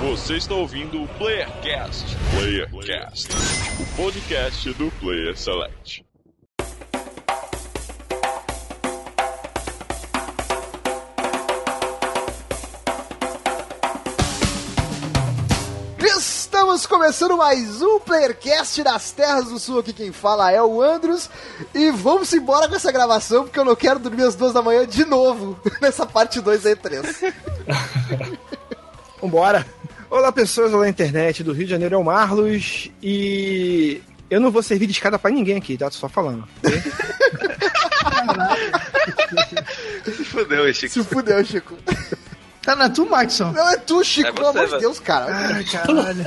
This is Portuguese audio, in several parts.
Você está ouvindo o Playercast. Playercast, o podcast do Player Select. Estamos começando mais um Playercast das Terras do Sul. Aqui quem fala é o Andros. E vamos embora com essa gravação, porque eu não quero dormir às duas da manhã de novo nessa parte 2 da E3. Vambora. Olá, pessoas da internet do Rio de Janeiro, é o Marlos. E eu não vou servir de escada pra ninguém aqui, tá? Tô só falando. Se fudeu, Chico. Se fudeu, Chico. Tá na tu, Maxson? Não é tu, Chico, É pelo você, amor de. Deus, cara. Ai, caralho.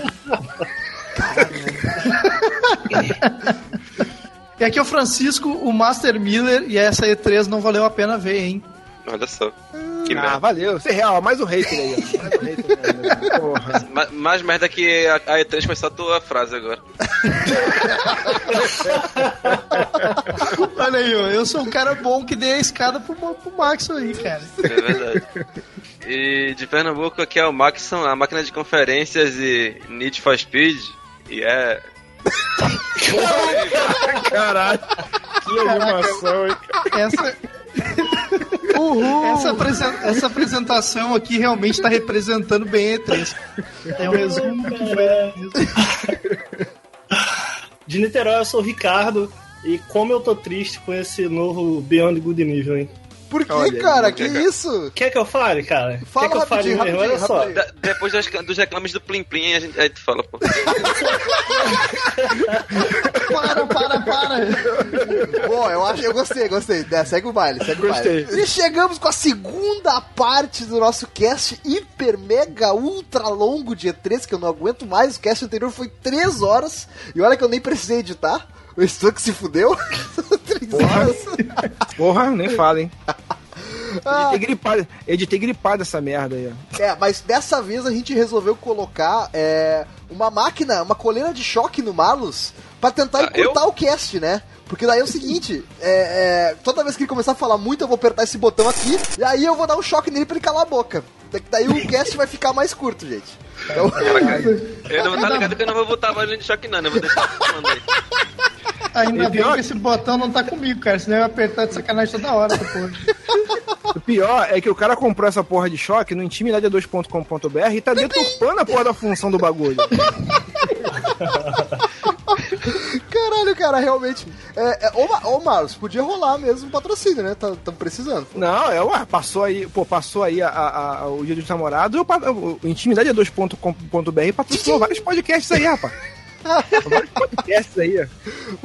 E aqui é o Francisco, o Master Miller, e essa E3 não valeu a pena ver, hein? Olha só. Que ah, merda. valeu. Você é real, mais um hater aí. ó. Mais um hater aí, Porra. Ma- Mais merda que a, a E3 foi só a tua frase agora. Olha aí, ó, eu sou um cara bom que dei a escada pro, pro aí, cara. É verdade. E de Pernambuco aqui é o Maxon, a máquina de conferências e Need for Speed. E é. Caralho. Que animação, hein? Essa, essa, apresen- essa apresentação aqui realmente tá representando bem a E3. É um resumo do que foi a E3. De Niterói, eu sou o Ricardo. E como eu tô triste com esse novo Beyond Good Nível, hein? Por que, Olha, cara? Que cara. isso? Quer que eu fale, cara? Fala Quer que eu fale rapidinho, mesmo? Olha rapidinho, só. da- depois das- dos reclames do Plim Plim, a gente, aí tu fala, pô. Para, para, para! Bom, eu acho, eu gostei, gostei. É, segue o baile, segue o baile. Gostei. E chegamos com a segunda parte do nosso cast hiper, mega, ultra longo de E3, que eu não aguento mais. O cast anterior foi 3 horas. E olha que eu nem precisei editar. O Stuck se fudeu. 3 horas. Porra, nem fala, hein? Ah, Editei gripado, editei gripado essa merda aí, ó. É, mas dessa vez a gente resolveu colocar é, uma máquina, uma coleira de choque no Marlos pra tentar Ah, encurtar o cast, né? Porque daí é o seguinte, é, é, toda vez que ele começar a falar muito, eu vou apertar esse botão aqui, e aí eu vou dar um choque nele pra ele calar a boca. Da- Daí o cast vai ficar mais curto, gente. Então, Eu não tá ligado que eu não vou botar mais de choque, não. Eu vou deixar falando aí. Ainda E bem pior- que esse botão não tá comigo, cara. Senão eu ia apertar de sacanagem toda hora depois. O pior é que o cara comprou essa porra de choque no intimidade2.com.br e tá deturpando a porra da função do bagulho. caralho, cara, realmente. É, é, ô, ô, Marlos, podia rolar mesmo um patrocínio, né? Estamos precisando. Não, é, ué, passou aí, pô, passou aí a, a- a- o dia dos namorados, eu, pa- o intimidade2.com.br patrocinou vários podcasts aí, rapaz. vários podcasts aí, ó.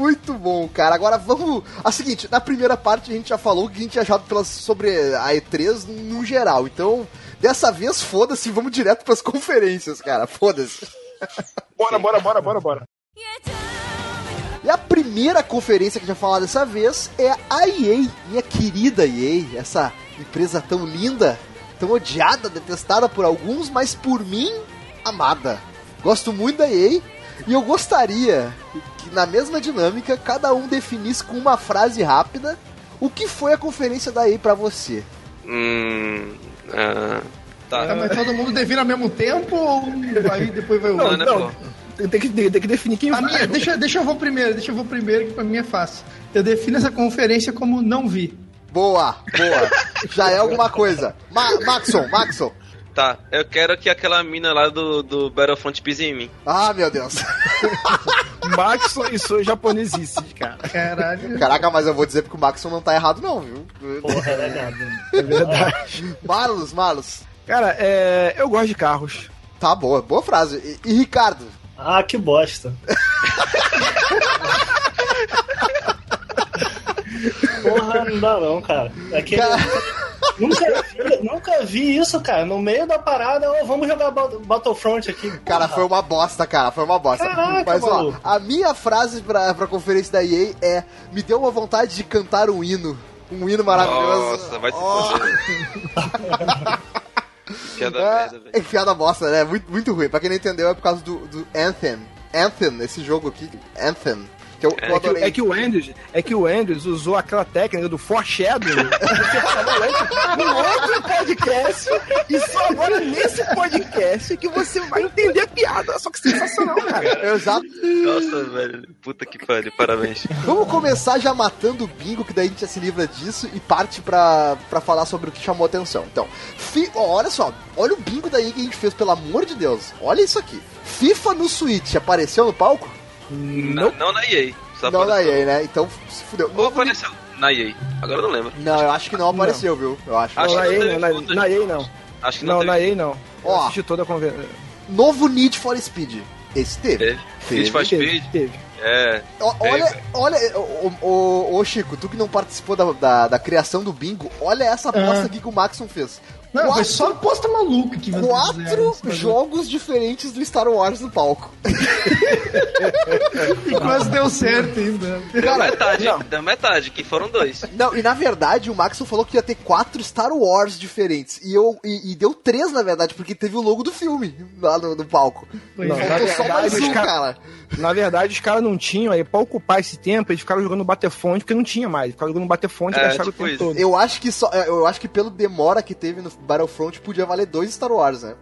Muito bom, cara. Agora vamos. A seguinte, na primeira parte a gente já falou o que a gente tinha achado pelas, sobre a E3 no geral. Então, dessa vez, foda-se, vamos direto pras conferências, cara. Foda-se. Bora, bora, bora, bora, bora. E a primeira conferência que a gente vai falar dessa vez é a EA, minha querida EA, essa empresa tão linda, tão odiada, detestada por alguns, mas por mim, amada. Gosto muito da EA e eu gostaria que na mesma dinâmica cada um definisse com uma frase rápida o que foi a conferência da EA pra você. Hum. Ah, Tá, tá. mas todo mundo define ao mesmo tempo ou aí depois vai o Não, outro? né, não. Tem que, tem que definir quem A vai. minha, deixa, deixa eu vou primeiro, deixa eu vou primeiro, que pra mim é fácil. Eu defino essa conferência como não vi. Boa, boa. Já é alguma coisa. Ma Maxon, Maxon. Tá, eu quero que aquela mina lá do, do Battlefront pise em mim. Ah, meu Deus. Maxon e sou japonesice, cara. Caralho. Caraca, mas eu vou dizer porque o Maxon não tá errado não, viu? Porra, é nada. É verdade. Marlos, Marlos. Cara, é, eu gosto de carros. Tá boa, boa frase. E, e Ricardo? Ah, que bosta. Porra, não dá não, cara. Aquele... Cara- Nunca, vi, nunca vi isso, cara. No meio da parada, ó, vamos jogar Bat- Battlefront aqui. Cara, Porra. foi uma bosta, cara. Foi uma bosta. Caraca, Mas, ó, maluco. a minha frase pra, pra conferência da EA é: Me deu uma vontade de cantar um hino. Um hino maravilhoso. Nossa, vai se Ó, Piada É, merda, velho. é piada bosta, né? Muito, muito ruim. Pra quem não entendeu, é por causa do, do Anthem. Anthem, esse jogo aqui, Anthem. Que eu, eu É que, é que o Andrews, é que o Andrews usou aquela técnica do foreshadowing no outro podcast e só agora nesse podcast que você vai entender a piada. Só que sensacional, cara. Exato. Nossa, velho. Puta que pariu, parabéns. Vamos começar já matando o bingo, que daí a gente já se livra disso e parte pra, pra falar sobre o que chamou atenção. Então, fi, ó, olha só, olha o bingo daí que a gente fez, pelo amor de Deus. Olha isso aqui. FIFA no Switch, apareceu no palco? Não, não na EA. Só não na EA, né? Então, se fudeu. Ou apareceu na EA. Agora eu não lembro. Não, eu acho que não apareceu, viu? Eu acho. Acho Não, na que não EA teve não, na, na EA não. Acho que não, Não, teve. na EA não. Eu Ó. assisti toda a conversa. Novo Need for Speed. Esse teve. Teve. Need for Teve, Speed. teve. É. Teve. olha, olha, ô, Chico, tu que não participou da, da, da criação do bingo, olha essa aposta Ah. aqui que o Maxon fez. Não, Quatro- foi só aposta maluca que Quatro bagulho. jogos diferentes do Star Wars no palco. E quase deu certo ainda. Deu metade, deu metade, que foram dois. Não, e na verdade o Maxon falou que ia ter quatro Star Wars diferentes. E, eu, e, e deu três, na verdade, porque teve o logo do filme lá no, no palco. Não, Faltou na só verdade, mais um, os cara- cara. Na verdade, os caras não tinham, aí pra ocupar esse tempo, eles ficaram jogando Batefonte, porque não tinha mais. Ficaram jogando Batefonte e É, gastaram tipo o tempo isso. todo. Eu acho que só. Eu acho que pelo demora que teve no Battlefront podia valer dois Star Wars, né?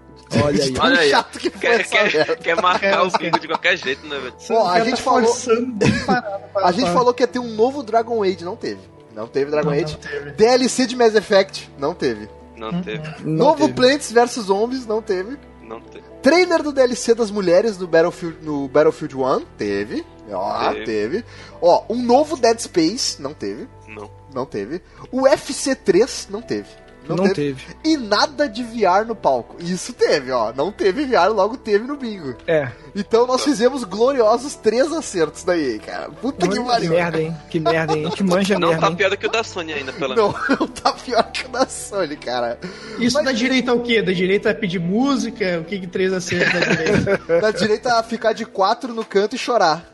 Olha aí. Olha aí. chato que foi Quer, quer, quer marcar o bingo de qualquer jeito, né, velho? Ó, a cara gente tá falou- A gente falou que ia ter um novo Dragon Age, não teve. Não teve Dragon Não, não Age. teve. DLC de Mass Effect, não teve. Não teve, Não Novo teve. Plants vs Zombies, não teve. não teve. Trailer do DLC das mulheres no Battlefield, no Battlefield 1, teve. Ó, Teve. teve. Ó, um novo Dead Space, não teve. Não. Não teve. O FC3, não teve. Não teve. E nada de VR no palco. Isso teve, ó. Não teve VR, logo teve no bingo. É. Então nós fizemos gloriosos três acertos da EA, cara. Puta que Que pariu. merda, hein? Que merda, hein? A gente manja Não merda, tá hein? pior do que o da Sony ainda, pelo Não, menos. não tá pior que o da Sony, cara. Isso Mas- dá direito ao quê? Dá direito a pedir música? O que que três acertos dá direito? Da direita a ficar de quatro no canto e chorar.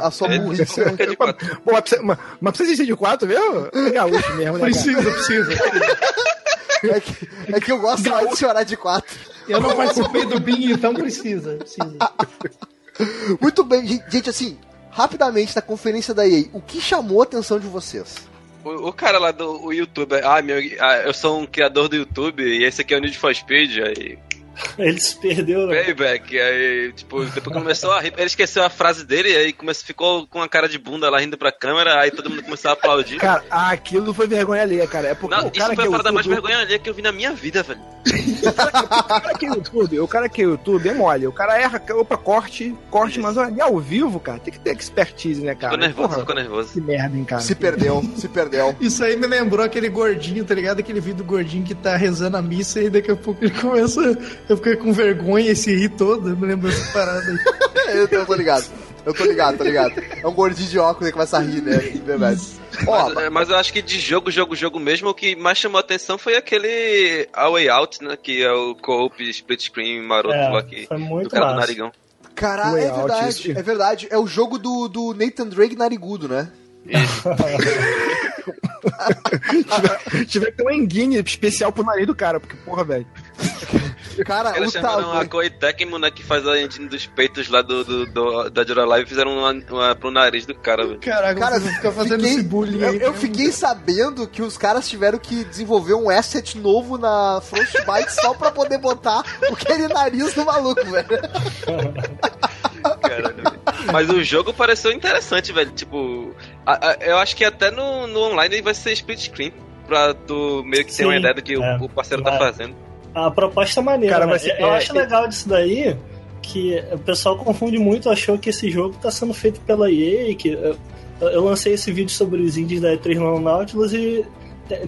A, a sua É, burrice. fica de quatro. Pô, mas precisa, mas, mas precisa ser de quatro, viu? É gaúcho mesmo, né? Precisa, precisa. É que, é que eu gosto mais de chorar de quatro. Eu não participei do Bing, então precisa. precisa. Muito bem, gente, assim, rapidamente na conferência da EA, o que chamou a atenção de vocês? O, o cara lá do o YouTuber, ah, meu, ah, eu sou um criador do YouTube e esse aqui é o Need for Speed, aí Ele se perdeu, né? Payback, aí, tipo, depois começou a rir, ele esqueceu a frase dele, aí começou, ficou com a cara de bunda lá rindo pra câmera, aí todo mundo começou a aplaudir. Cara, aquilo foi vergonha alheia, cara. É porque Não, o isso cara foi que a é parada mais YouTube- vergonha ali que eu vi na minha vida, velho. O cara que é YouTube, o cara que é YouTube é mole. O cara erra, opa, corte, corte, mas olha, ao vivo, cara, tem que ter expertise, né, cara? Ficou nervoso, Porra, ficou nervoso. Que merda, hein, cara. Se perdeu, se perdeu. Isso aí me lembrou aquele gordinho, tá ligado? Aquele vídeo do gordinho que tá rezando a missa e daqui a pouco ele começa a ficar com vergonha e se rir todo. Eu me lembro dessa parada aí. eu, eu tô ligado. Eu tô ligado, tô ligado. É um gordinho de óculos que começa a rir, né? De verdade. Ó, Mas, é, mas eu acho que de jogo, jogo, jogo mesmo, o que mais chamou a atenção foi aquele A Way Out, né? Que é o co-op split screen maroto É, lá que, foi muito do cara do massa. narigão. caralho, é verdade, é verdade. É o jogo do, do Nathan Drake narigudo, né? Tiver que ter um enguine especial pro nariz do cara, porque, porra, velho. Cara, Eles o chamaram a. Koei Tecmo, né? Que faz a engine dos peitos lá do, do, do- da Jura Live e fizeram uma, uma pro nariz do cara, velho. Caraca, Cara, vocês vão ficar fazendo fiquei- esse bullying eu, aí. eu fiquei sabendo que os caras tiveram que desenvolver um asset novo na Frostbite só pra poder botar aquele nariz no maluco, velho. Caralho, velho. Mas o jogo pareceu interessante, velho. Tipo, a- a- eu acho que até no, no online vai ser split screen. Pra tu meio que ter Sim, uma ideia do que o- é. o, parceiro tá fazendo. A proposta é maneira. Cara, né? mas, eu é, acho é- legal disso daí que o pessoal confunde muito, achou que esse jogo tá sendo feito pela EA, que eu, eu lancei esse vídeo sobre os indies da E3 no Nautilus e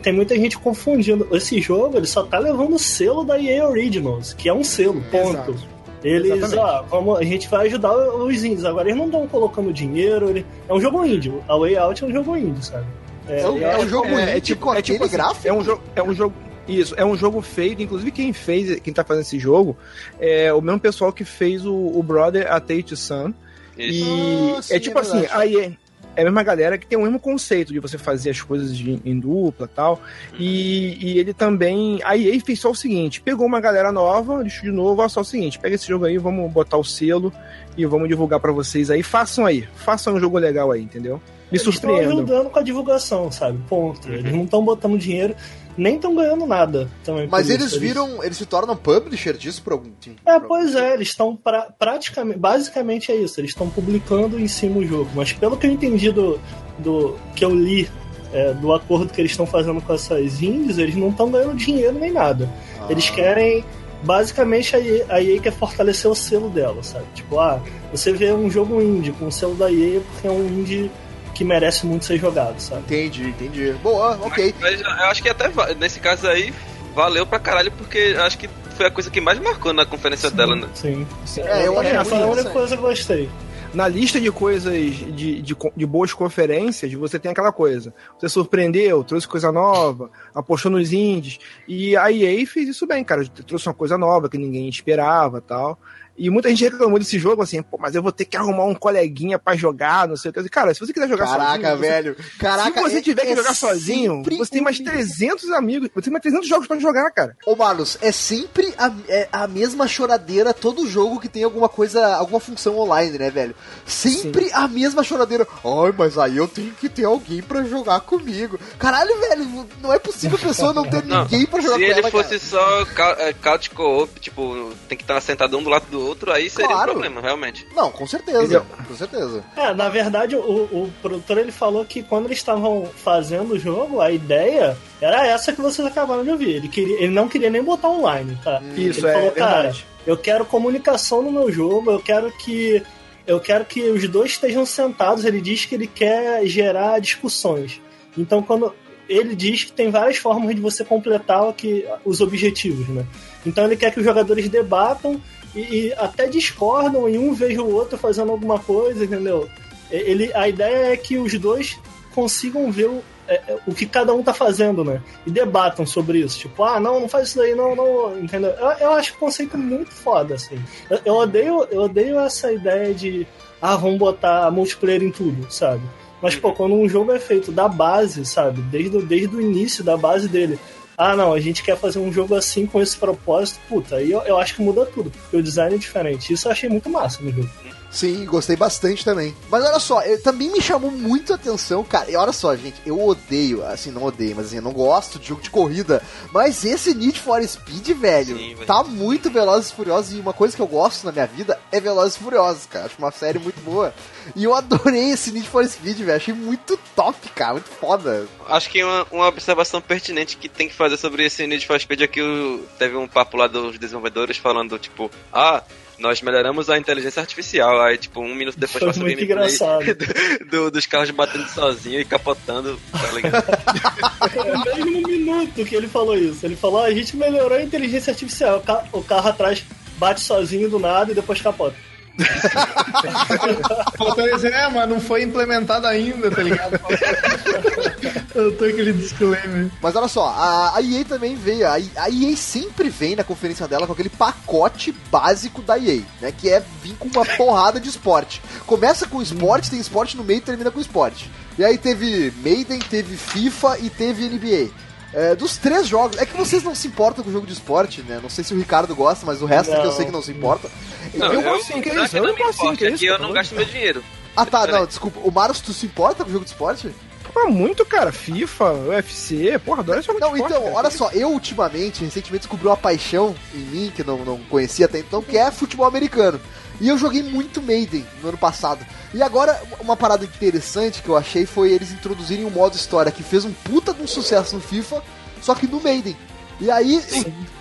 tem, muita gente confundindo. Esse jogo, ele só tá levando o selo da EA Originals, que é um selo, ponto. Exato. Eles, Exatamente. ó, vamos, a gente vai ajudar os indies. Agora eles não estão colocando dinheiro. Ele, é um jogo indie. A Way Out é um jogo indie, sabe? É um, eu é um jogo É, é indie tipo, é tipo assim, gráfico. É um jogo. É um jogo. Isso, é um jogo feito, inclusive quem fez, quem tá fazendo esse jogo, é o mesmo pessoal que fez o, o Brother A Tate Sun. Isso. E Ah, sim, é tipo é assim, verdade. a EA, é a mesma galera que tem o mesmo conceito de você fazer as coisas de, em dupla tal. E, e ele também. A EA fez só o seguinte: pegou uma galera nova, lixo de novo, ó, só o seguinte: pega esse jogo aí, vamos botar o selo e vamos divulgar para vocês aí. Façam aí, façam um jogo legal aí, entendeu? Me Eles estão ajudando com a divulgação, sabe? Ponto. Eles não estão botando dinheiro, nem estão ganhando nada também. Mas eles isso. viram, eles se tornam publisher disso por algum tempo. É, pois é, eles estão pra, praticamente. Basicamente é isso, eles estão publicando em cima o jogo. Mas pelo que eu entendi do. do que eu li é, do acordo que eles estão fazendo com essas indies, eles não estão ganhando dinheiro nem nada. Ah. Eles querem. Basicamente a EA, a EA quer fortalecer o selo dela, sabe? Tipo, ah, você vê um jogo indie com o selo da EA porque é um indie que merece muito ser jogado, sabe? Entendi, entendi. Boa, ok. Mas eu acho que até nesse caso aí valeu pra caralho, porque acho que foi a coisa que mais marcou na conferência dela, né? Sim. É, eu achei é, foi a única coisa que eu gostei. Na lista de coisas de, de, de boas conferências, você tem aquela coisa. Você surpreendeu, trouxe coisa nova, apostou nos indies. E a EA fez isso bem, cara. Trouxe uma coisa nova que ninguém esperava tal. E muita gente reclamou desse jogo, assim, pô, mas eu vou ter que arrumar um coleguinha pra jogar, não sei o que. Cara, se você quiser jogar Caraca, sozinho, você- velho. Caraca, se você é- tiver que é jogar sozinho, sempre você tem mais um- 300 amigos, você tem mais 300 jogos pra jogar, cara. Ô, Marlos, é sempre a, é a mesma choradeira todo jogo que tem alguma coisa, alguma função online, né, velho? Sempre a mesma choradeira. Ai, mas aí eu tenho que ter alguém pra jogar comigo. Caralho, velho, não é possível a pessoa não ter Não, ninguém pra jogar se com ele ela, fosse cara. só é, couch co-op, tipo, tem que estar sentado um do lado do outro, aí seria Claro. um problema, realmente. Não, com certeza, Entendeu? com certeza. É, na verdade, o, o produtor ele falou que quando eles estavam fazendo o jogo, a ideia era essa que vocês acabaram de ouvir. Ele, queria, ele não queria nem botar online, tá? Isso, ele é falou, cara, verdade. eu quero comunicação no meu jogo, eu quero que. Eu quero que os dois estejam sentados. Ele diz que ele quer gerar discussões. Então, quando. Ele diz que tem várias formas de você completar o que, os objetivos, né? Então ele quer que os jogadores debatam e, e até discordam e um veja o outro fazendo alguma coisa, entendeu? Ele, a ideia é que os dois consigam ver o, é, é, o que cada um tá fazendo, né? E debatam sobre isso. Tipo, ah, não, não faz isso daí, não, não, entendeu? Eu, eu acho o conceito muito foda, assim. Eu, eu odeio, eu odeio essa ideia de, ah, vamos botar multiplayer em tudo, sabe? Mas, pô, quando um jogo é feito da base, sabe? Desde, desde o início da base dele. Ah, não, a gente quer fazer um jogo assim com esse propósito. Puta, aí eu, eu acho que muda tudo, porque o design é diferente. Isso eu achei muito massa no jogo. Sim, gostei bastante também. Mas olha só, eu- também me chamou muito a atenção, cara. E olha só, gente, eu odeio, assim, não odeio, mas assim, eu não gosto de jogo de corrida. Mas esse Need for Speed, velho, Sim, velho. tá muito Velozes e Furiosos. E uma coisa que eu gosto na minha vida é Velozes e Furiosos, cara. Acho uma série muito boa. E eu adorei esse Need for Speed, velho. Achei muito top, cara. Muito foda. Acho que uma, uma observação pertinente que tem que fazer sobre esse Need for Speed é que teve um papo lá dos desenvolvedores falando, tipo, ah, nós melhoramos a inteligência artificial. Aí, tipo, um minuto depois Foi passa o gameplay do- do- dos carros batendo sozinho e capotando, tá ligado? É mesmo um minuto que ele falou isso. Ele falou: ah, a gente melhorou a inteligência artificial. O, o carro atrás bate sozinho do nada e depois capota. Faltou dizer, é, mas não foi implementado ainda, tá ligado? Eu tô aquele disclaimer. Mas olha só, a, EA também veio. A, a EA sempre vem na conferência dela com aquele pacote básico da EA, né? Que é vir com uma porrada de esporte. Começa com esporte, tem esporte no meio e termina com esporte. E aí teve Maiden, teve FIFA e teve NBA. É, dos três jogos, é que vocês não se importam com o jogo de esporte, né? Não sei se o Ricardo gosta, mas o resto é que eu sei que não se importa. Não, Eu gosto sim, que é isso? Eu não não gosto sim, que é isso, eu não gasto meu dinheiro. Ah tá, não, desculpa. O Maros, tu se importa com o jogo de esporte? Pô, muito, cara. FIFA, UFC, porra, adoro esse jogo Não, de esporte, então, cara. olha só, eu ultimamente, recentemente descobri uma paixão em mim, que não, não conhecia até então, que é futebol americano. E eu joguei muito Maiden no ano passado. E agora, uma parada interessante que eu achei foi eles introduzirem um modo história que fez um puta de um sucesso no FIFA, só que no Maiden. E aí,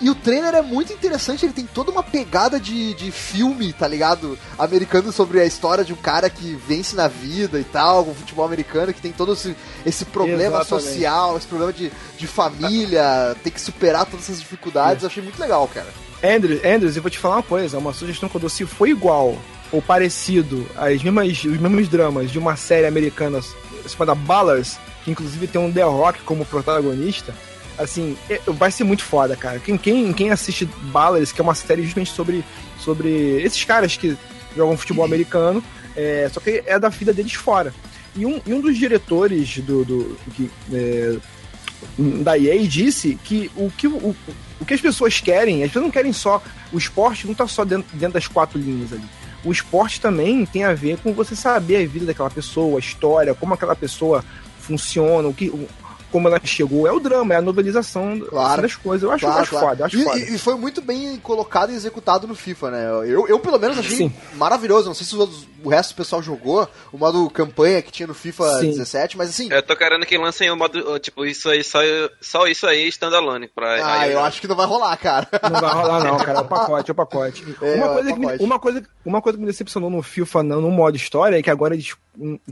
e o trailer é muito interessante, ele tem toda uma pegada de, de filme, tá ligado? Americano sobre a história de um cara que vence na vida e tal, com o futebol americano, que tem todo esse, esse problema Exatamente. social, esse problema de, de família, tem que superar todas essas dificuldades. Eu achei muito legal, cara. Andrews, Andrews, eu vou te falar uma coisa, uma sugestão que eu dou, se for igual ou parecido às mesmas, os mesmos dramas de uma série americana chamada Ballers, que inclusive tem um The Rock como protagonista, assim, é- vai ser muito foda, cara. Quem, quem, quem assiste Ballers, que é uma série justamente sobre, sobre esses caras que jogam futebol americano, é, só que é da vida deles fora. e, um, e um dos diretores do, do, do que, é, da EA disse que o que, o, o que as pessoas querem, as pessoas não querem só. O esporte não tá só dentro, dentro das quatro linhas ali. O esporte também tem a ver com você saber a vida daquela pessoa, a história, como aquela pessoa funciona, o que, como ela chegou, é o drama, é a novelização Claro. das coisas. Eu acho, Claro, eu acho claro. foda, eu acho e, foda. e- foi muito bem colocado e executado no FIFA, né? Eu, eu pelo menos, achei Sim. maravilhoso. Não sei se os outros- o resto do pessoal jogou o modo campanha que tinha no FIFA Sim. 17, mas assim. Eu tô querendo que lancem o modo, tipo, isso aí, só, só isso aí, standalone. Pra, ah, aí eu acho que não vai rolar, cara. Não vai rolar, não, cara. É o pacote, é o pacote. É, uma, é o coisa que me, pacote. uma, coisa, uma coisa que me decepcionou no FIFA, não, no modo história, é que agora eles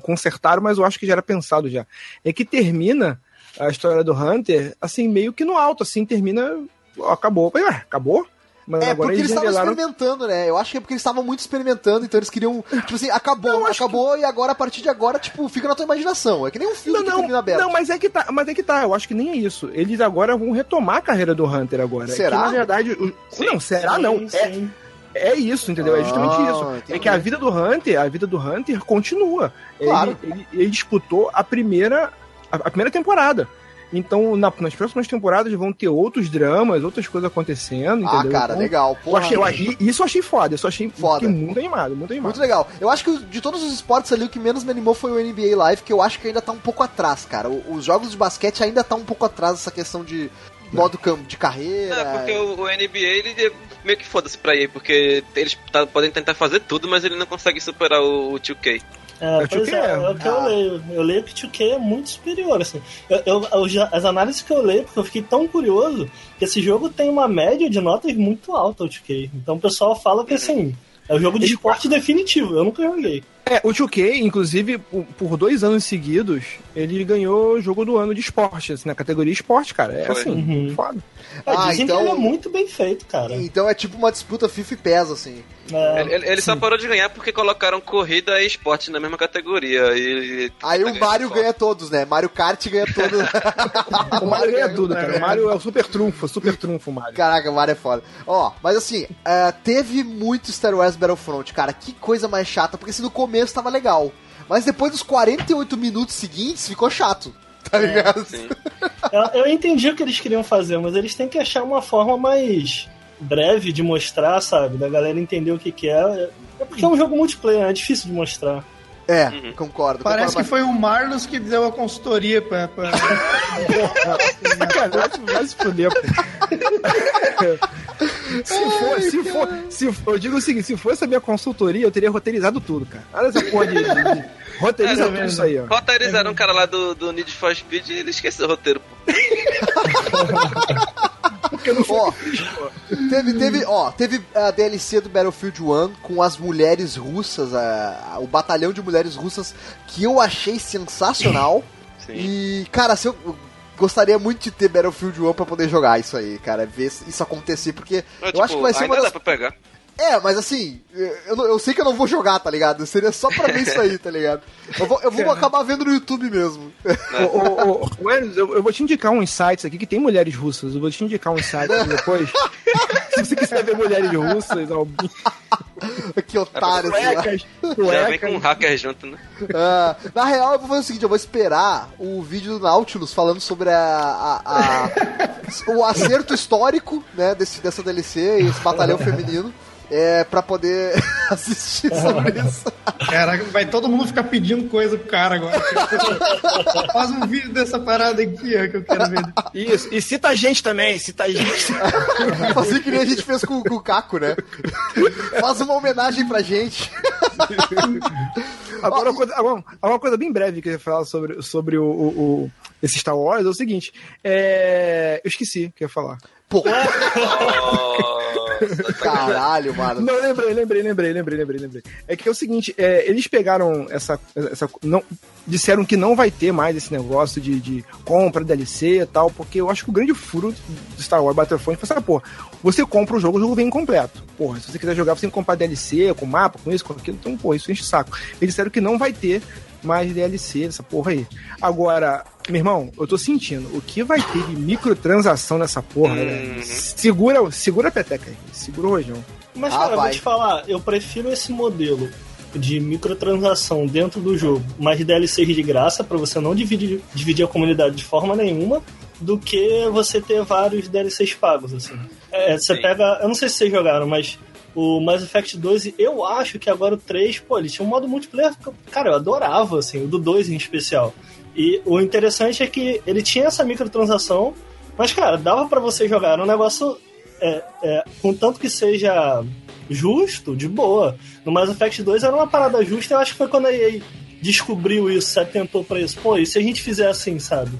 consertaram, mas eu acho que já era pensado já. É que termina a história do Hunter, assim, meio que no alto, assim, termina. ó, acabou. Ué, acabou? Mas É, agora porque eles estavam revelaram. experimentando, né? Eu acho que é porque eles estavam muito experimentando, então eles queriam. Tipo assim, acabou, acabou e agora, a partir de agora, tipo, fica na tua imaginação. É que nem um filme Não, que não, termina aberto. não, mas é que tá, mas é que tá, eu acho que nem é isso. Eles agora vão retomar a carreira do Hunter agora. É Será? Que, na verdade, o- não, será Sim, não. É, sim. É isso, entendeu? É justamente Ah, isso. entendi. É que a vida do Hunter, a vida do Hunter continua. Claro. Ele, ele- ele disputou a primeira, a, a primeira temporada. Então, na- nas próximas temporadas vão ter outros dramas, outras coisas acontecendo, Ah, entendeu? cara, Então, legal. Eu Porra, achei, eu achei- isso eu achei foda, isso eu achei Foda. muito animado, muito animado. Muito legal. Eu acho que de todos os esportes ali, o que menos me animou foi o NBA Live, que eu acho que ainda tá um pouco atrás, cara. O- Os jogos de basquete ainda tá um pouco atrás dessa questão de modo cam- de carreira. É, porque o, o NBA, ele é meio que foda-se pra EA, porque eles tá- podem tentar fazer tudo, mas ele não consegue superar o, o 2K. É, É, pois 2K é, é. é o que Ah. eu leio. Eu leio que 2K é muito superior, assim. Eu, eu- eu as análises que eu leio, porque eu fiquei tão curioso, que esse jogo tem uma média de notas muito alta, o 2K. Então o pessoal fala que, assim, é o jogo de esporte definitivo. Eu nunca joguei. É, o 2K, inclusive, por, dois anos seguidos, ele ganhou o jogo do ano de esporte, assim, na categoria esporte, cara. É Foi. assim, Uhum. foda. É, Ah, dizem então- que ele é muito bem feito, cara. Então é tipo uma disputa FIFA e PES, assim. É, Ele, ele- só parou de ganhar porque colocaram corrida e esporte na mesma categoria. E, Aí tá o Mario ganhando ganha todos, né? Mario Kart ganha todos. O Mario ganha tudo, cara. O Mario é o super trunfo, super trunfo, o Mario. Caraca, o Mario é foda. Ó, mas assim, é, teve muito Star Wars Battlefront, cara. Que coisa mais chata, porque assim, no começo tava legal. Mas depois dos 48 minutos seguintes, ficou chato. Tá ligado? Sim. eu, eu entendi o que eles queriam fazer, mas eles têm que achar uma forma mais breve de mostrar, sabe? Da galera entender o que, que é. É porque é um jogo multiplayer, é difícil de mostrar. É, Uhum. concordo. Parece que concordo, foi o Marlos que deu a consultoria pra. pra... Sacanagem, vai se fuder, pô. Se for, se for, se for, eu digo o seguinte, se fosse a minha consultoria, eu teria roteirizado tudo, cara. Olha essa porra de. de- roteiriza É, tudo é isso aí, ó. Roteirizaram um cara lá do, do Need for Speed e ele esqueceu o roteiro, pô. Porque não foi. Ó, teve, teve, ó, teve a DLC do Battlefield 1 com as mulheres russas, a- a- o batalhão de mulheres russas, que eu achei sensacional. Sim. E, cara, se eu, eu gostaria muito de ter Battlefield 1 pra poder jogar isso aí, cara, ver isso acontecer, porque Eu, eu acho que vai ser ainda uma dá das... pra pegar. É, mas assim, eu, eu sei que eu não vou jogar, tá ligado? Seria só pra ver isso aí, tá ligado? Eu vou, eu vou acabar vendo no YouTube mesmo. Ô, ô, eu, eu vou te indicar uns sites aqui que tem mulheres russas. Eu vou te indicar uns sites aqui depois. Se você quiser ver mulheres russas, albin- que otário, sei lá. cuecas, Já vem cuecas. com um hacker junto, né? Ah, na real, eu vou fazer o seguinte: eu vou esperar o vídeo do Nautilus falando sobre a, a- a- o acerto histórico né, desse, dessa DLC e esse batalhão feminino. É, pra poder assistir sobre isso. Caraca, vai todo mundo ficar pedindo coisa pro cara agora. Faz um vídeo dessa parada aqui, ó, que eu quero ver. Isso, e cita a gente também, cita a gente. Fazer que nem a gente fez com, com o Caco, né? Faz uma homenagem pra gente. Agora, uma coisa, agora, uma coisa bem breve que eu ia falar sobre, sobre o, o- o- esse Star Wars é o seguinte: é, eu esqueci o que eu ia falar. Pô, caralho, mano. Não, lembrei, lembrei, lembrei, lembrei, lembrei, lembrei. É que é o seguinte, é, eles pegaram essa, essa não disseram que não vai ter mais esse negócio de, de compra DLC e tal, porque eu acho que o grande furo do Star Wars Battlefront foi essa porra. Você compra o jogo, o jogo vem incompleto. Porra, se você quiser jogar, você tem que comprar DLC, com mapa, com isso, com aquilo, então, porra, isso enche o saco. Eles disseram que não vai ter mais DLC, essa porra aí. Agora, meu irmão, eu tô sentindo, o que vai ter de microtransação nessa porra, Uhum. né? Segura, segura a peteca aí, segura o rojão. Mas, Ah, cara, vai. vou te falar, eu prefiro esse modelo de microtransação dentro do jogo, mais DLCs de graça para você não dividir, dividir a comunidade de forma nenhuma, do que você ter vários DLCs pagos, assim. É, você Sim. pega, eu não sei se vocês jogaram, mas o Mass Effect 2, eu acho que agora o 3, pô, ele tinha um modo multiplayer, cara, eu adorava, assim, o do 2 em especial. E o interessante é que ele tinha essa microtransação, mas, cara, dava pra você jogar. Era um negócio, é, é, contanto que seja justo, de boa. No Mass Effect 2 era uma parada justa, eu acho que foi quando a EA descobriu isso, se atentou pra isso. Pô, e se a gente fizer assim, sabe?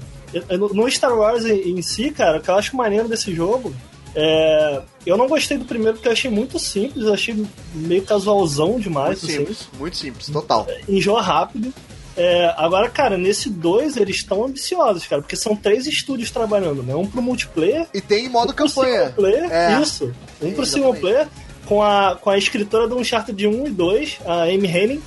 No Star Wars em, em si, cara, o que eu acho maneiro desse jogo é. Eu não gostei do primeiro porque eu achei muito simples, achei meio casualzão demais, Muito assim simples, muito simples, total. enjoa rápido. É, agora, cara, nesse 2 eles estão ambiciosos, cara, porque são três estúdios trabalhando, né? Um pro multiplayer, E tem modo um pro campanha. single player, É. isso. Um Sim, pro single player, com a, com a escritora do Uncharted 1 e 2, a Amy Henning.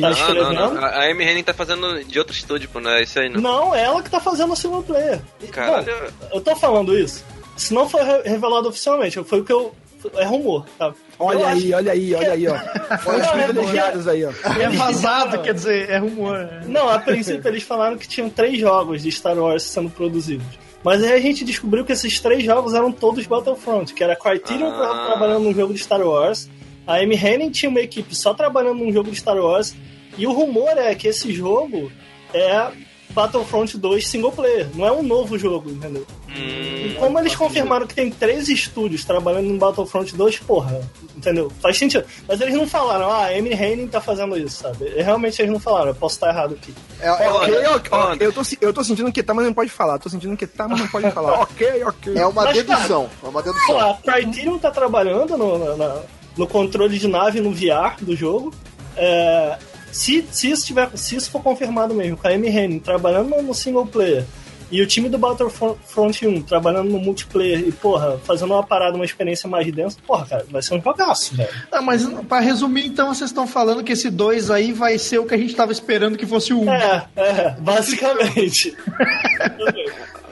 Tá Ah, escrevendo. não, não. A a Amy Henning tá fazendo de outro estúdio, pô, não é isso aí, não. Não, é ela que tá fazendo o single player. Caralho. Bom, eu tô falando isso. Se não foi re- revelado oficialmente, foi o que eu. É rumor, tá? Olha Eu aí, olha aí, olha aí, ó. Olha os Não, é privilegiados aí, ó. É vazado, quer dizer, é rumor. né? Não, a princípio eles falaram que tinham três jogos de Star Wars sendo produzidos. Mas aí a gente descobriu que esses três jogos eram todos Battlefront, que era a Criterion Ah. trabalhando num jogo de Star Wars, a Amy Henning tinha uma equipe só trabalhando num jogo de Star Wars, e o rumor é que esse jogo é Battlefront 2 single player, não é um novo jogo, entendeu? E Hum, como eles confirmaram que tem três estúdios trabalhando no Battlefront 2, porra, entendeu? Faz sentido. Mas eles não falaram, ah, a Amy Henning tá fazendo isso, sabe? Realmente eles não falaram, eu posso estar errado aqui. É, é- Ok, Olha, ok, ó, olha. eu, tô, eu tô sentindo que tá, mas não pode falar. Tô sentindo que tá, mas não pode falar. ok, ok. é uma Mas, dedução. É uma Pô, dedução. a Criterion tá trabalhando no, na- no controle de nave no VR do jogo. É, se, se, isso tiver, se isso for confirmado mesmo, com a Amy Henning trabalhando no single player e o time do Battlefront 1 trabalhando no multiplayer e, porra, fazendo uma parada, uma experiência mais densa, porra, cara, vai ser um jogaço, velho. Ah, mas pra resumir, então, vocês estão falando que esse 2 aí vai ser o que a gente tava esperando que fosse o 1. Um. É, é, basicamente.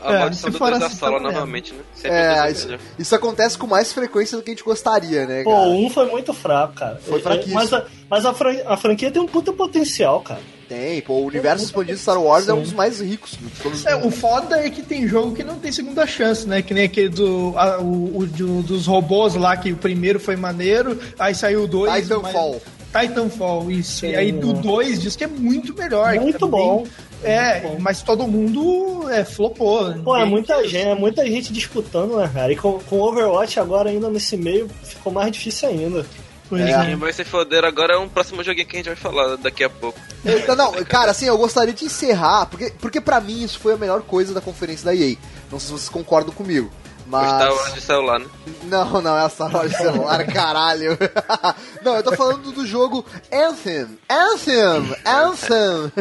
a É, maldição se do for Deus da assim, sala tá novamente, né? Sempre É, assim, isso, isso acontece com mais frequência do que a gente gostaria, né, Pô, cara? o 1 foi muito fraco, cara. Foi É, fraquíssimo. Mas, a, mas a, fran- a franquia tem um puta potencial, cara. Tem, pô, o universo expandido de Star Wars é um Sim. dos mais ricos de todos. É, o foda é que tem jogo que não tem segunda chance, né? Que nem aquele do, a- o, o do- dos robôs lá, que o primeiro foi maneiro, aí saiu o 2. Titanfall. Titanfall, isso. Sim, e aí do é. 2 diz que é muito melhor. Muito também- bom. É, mas todo mundo é, flopou. Pô, é muita gente, é muita gente disputando, né, cara? E com, com Overwatch agora ainda nesse meio ficou mais difícil ainda. É. é. Quem vai se foder agora é um próximo joguinho que a gente vai falar daqui a pouco. Então, não, cara, assim, eu gostaria de encerrar, porque, porque pra mim isso foi a melhor coisa da conferência da EA. Não sei se vocês concordam comigo. O Star Wars Mas. de celular, né? Não, não, é a Star Wars de celular, caralho. Não, eu tô falando do jogo Anthem. Anthem! Anthem!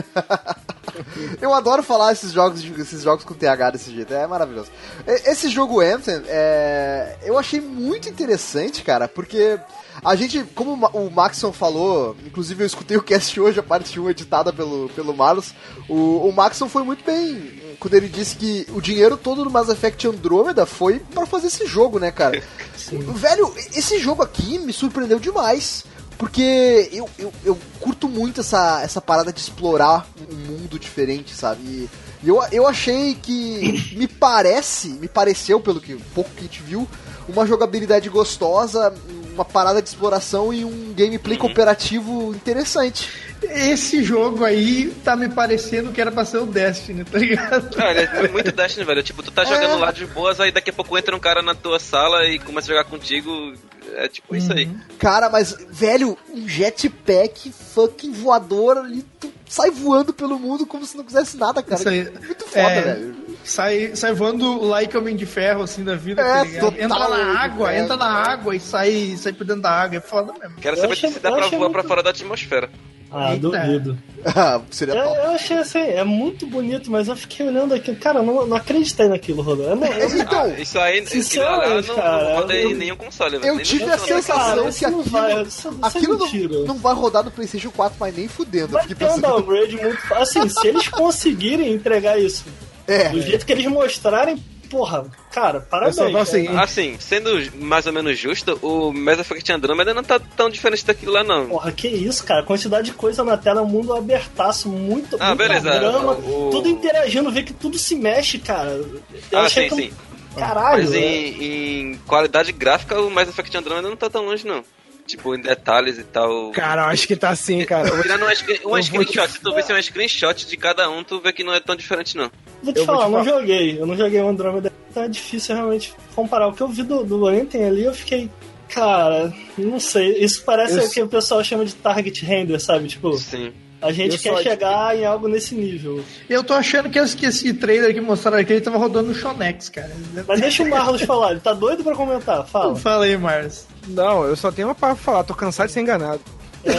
Eu adoro falar esses jogos, esses jogos com TH desse jeito, é maravilhoso. Esse jogo Anthem, é, eu achei muito interessante, cara, porque a gente, como o o Maxon falou, inclusive eu escutei o cast hoje, a parte 1 editada pelo, pelo Marlos, o, o Maxon foi muito bem quando ele disse que o dinheiro todo do Mass Effect Andromeda foi pra fazer esse jogo, né, cara? Velho, esse jogo aqui me surpreendeu demais. Porque eu, eu, eu curto muito essa, essa parada de explorar um mundo diferente, sabe? E eu, eu achei que me parece, me pareceu, pelo que pouco que a gente viu, uma jogabilidade gostosa, uma parada de exploração e um gameplay cooperativo interessante. Esse jogo aí tá me parecendo que era pra ser o Destiny, tá ligado? Ele é muito Destiny, velho. Tipo, tu tá jogando lá de boas, aí daqui a pouco entra um cara na tua sala e começa a jogar contigo. É tipo isso aí. Cara, mas, velho, um jetpack fucking voador ali, tu sai voando pelo mundo como se não quisesse nada, cara. Isso aí. Muito foda, É, velho. Sai, sai voando like Homem de Ferro, assim, da vida, É, tá total Entra na água, Ferro, entra na cara. água e sai, sai por dentro da água. É foda mesmo. Quero saber achei- se dá pra voar pra muito- fora da atmosfera. Ah, Eita. duvido. Ah, Seria Eu, top. eu achei assim, é muito bonito, mas eu fiquei olhando aquilo. Cara, eu não, não acreditei naquilo, eu, Então, Ah, isso aí, aquilo sinceramente, não, cara, não roda em nenhum console, eu tive a sensação cara, que isso não aquilo, vai, isso- aquilo não, não vai rodar no PlayStation 4, mas nem fudendo. Vai ter um downgrade muito. Assim, se eles conseguirem entregar isso É, do jeito que eles mostrarem, porra, cara, Eu parabéns. só falo o cara. seguinte, Assim, sendo mais ou menos justo, o Mass Effect Andromeda não tá tão diferente daquilo lá, não. Porra, que isso, cara. Quantidade de coisa na tela, um mundo abertaço, muito, Ah, muita beleza. grama, O- tudo interagindo, ver que tudo se mexe, cara. Eu Ah, achei sim, tão- sim. Caralho. Mas em, em qualidade gráfica, o Mass Effect Andromeda não tá tão longe, não. Tipo, em detalhes e tal. cara, eu acho que tá assim, cara. Uma, uma eu vou te- screenshot, se tu vê se é uma screenshot de cada um, tu vê que não é tão diferente, não. Vou te eu vou falar, te não falar. joguei. Eu não joguei o Andromeda. Então é difícil realmente comparar. O que eu vi do, do Anthem ali, eu fiquei. Cara, não sei. Isso parece Eu o que o pessoal chama de target render, sabe? Tipo, Sim. A gente Eu quer chegar em algo nesse nível. Eu tô achando que esse, que esse trailer que mostraram aqui, ele tava rodando no Shonex, cara. Mas deixa o Marlos falar, ele tá doido pra comentar. Fala. Fala aí, Mars. Não, eu só tenho uma palavra pra falar, tô cansado de ser enganado.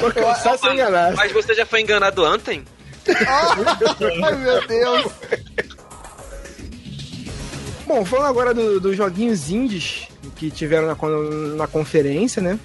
tô cansado de ser enganado. Mas você já foi enganado ontem? Ai, meu Deus. Bom, falando agora do- dos joguinhos indies que tiveram na, na conferência, né?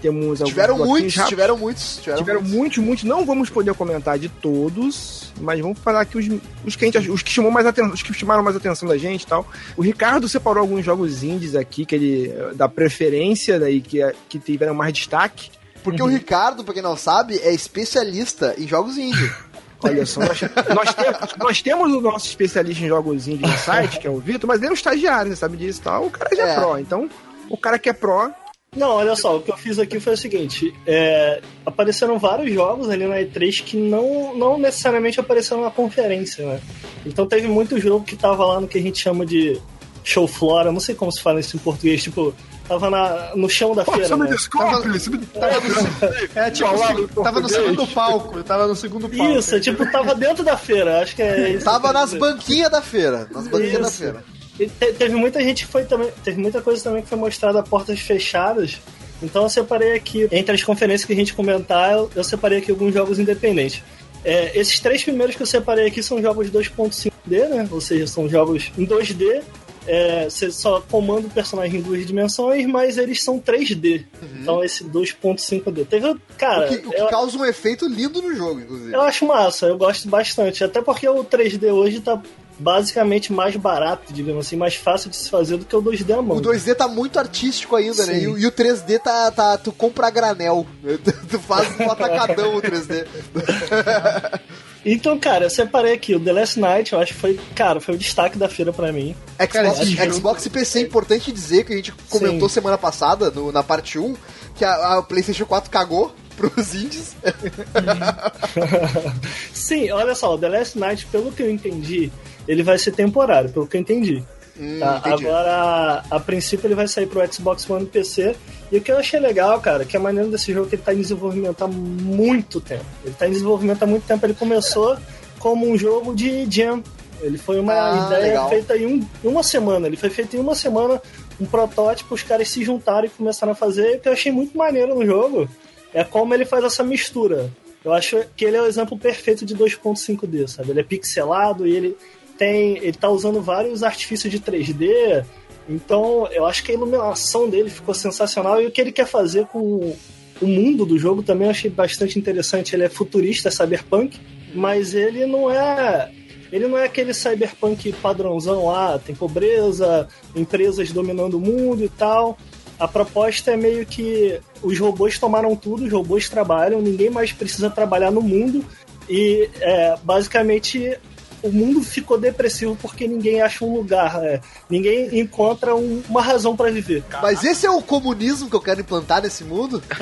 Temos Tiveram muitos, tiveram muitos. Tiveram, Tiveram muitos. muitos, muitos. Não vamos poder comentar de todos, mas vamos falar aqui os, os que gente, os que chamou mais atenção, os que chamaram mais atenção da gente e tal. O Ricardo separou alguns jogos indies aqui que ele da preferência daí que que tiveram mais destaque. Porque o Ricardo, pra quem não sabe, é especialista em jogos indie. Olha só, nós, nós, temos, nós temos o nosso especialista em jogos indies no site, que é o Vitor, mas ele é um estagiário, sabe disso e tal. O cara já é, É. pró, então o cara que é pró Não, olha só, o que eu fiz aqui foi o seguinte: é, apareceram vários jogos ali na E3 que não, não necessariamente apareceram na conferência, né? Então teve muito jogo que tava lá no que a gente chama de show floor, eu não sei como se fala isso em português, tipo, tava na, no chão da feira. né? desculpe, sobre... É, tipo, assim, no tava no segundo palco. Tava no segundo palco. Isso, tipo, tava dentro da feira, acho que é isso. Tava que nas banquinhas da feira. Nas banquinhas da feira. Te- teve muita gente que foi também. Teve muita coisa também que foi mostrada a portas fechadas. Então eu separei aqui, entre as conferências que a gente comentar, eu, eu separei aqui alguns jogos independentes. É, esses três primeiros que eu separei aqui são jogos 2.5D, né? Ou seja, são jogos em 2D. É, você só comanda o personagem em duas dimensões, mas eles são 3D. Então esse 2.5D. Teve. Cara, O que, o que eu, causa um efeito lindo no jogo, inclusive. eu acho massa, eu gosto bastante. Até porque o 3D hoje tá basicamente mais barato, digamos assim, mais fácil de se fazer do que o 2D à mão. O 2D tá muito artístico ainda, né? Sim. E, o- e o 3D tá, tá. Tu compra granel. tu faz um atacadão o 3D. Então, cara, eu separei aqui o The Last Night, eu acho que foi, cara, foi o destaque da feira pra mim. Cara, Xbox, jogo- Xbox e PC é importante dizer que a gente comentou Sim. semana passada, no- na parte 1, que a, a PlayStation 4 cagou pros indies. Sim, olha só, o The Last Night, pelo que eu entendi, ele vai ser temporário, pelo que eu entendi. Hum, Tá? Agora, a princípio, ele vai sair pro Xbox One e PC. E o que eu achei legal, cara, que a maneira desse jogo é que ele tá em desenvolvimento há muito tempo. Ele tá em desenvolvimento há muito tempo. Ele começou como um jogo de jam. Ele foi uma Ah, ideia legal. feita em, um- uma semana. Ele foi feito em uma semana, um protótipo, os caras se juntaram e começaram a fazer. E o que eu achei muito maneiro no jogo é como ele faz essa mistura. Eu acho que ele é o exemplo perfeito de 2.5D, sabe? Ele é pixelado e ele tem. Ele tá usando vários artifícios de 3D. Então, eu acho que a iluminação dele ficou sensacional. E o que ele quer fazer com o mundo do jogo também eu achei bastante interessante. Ele é futurista, cyberpunk, mas ele não é. Ele não é aquele cyberpunk padrãozão lá, tem pobreza, empresas dominando o mundo e tal. A proposta é meio que os robôs tomaram tudo, os robôs trabalham, ninguém mais precisa trabalhar no mundo. E é, basicamente o mundo ficou depressivo porque ninguém acha um lugar, é, ninguém encontra um- uma razão para viver. Mas esse é o comunismo que eu quero implantar nesse mundo?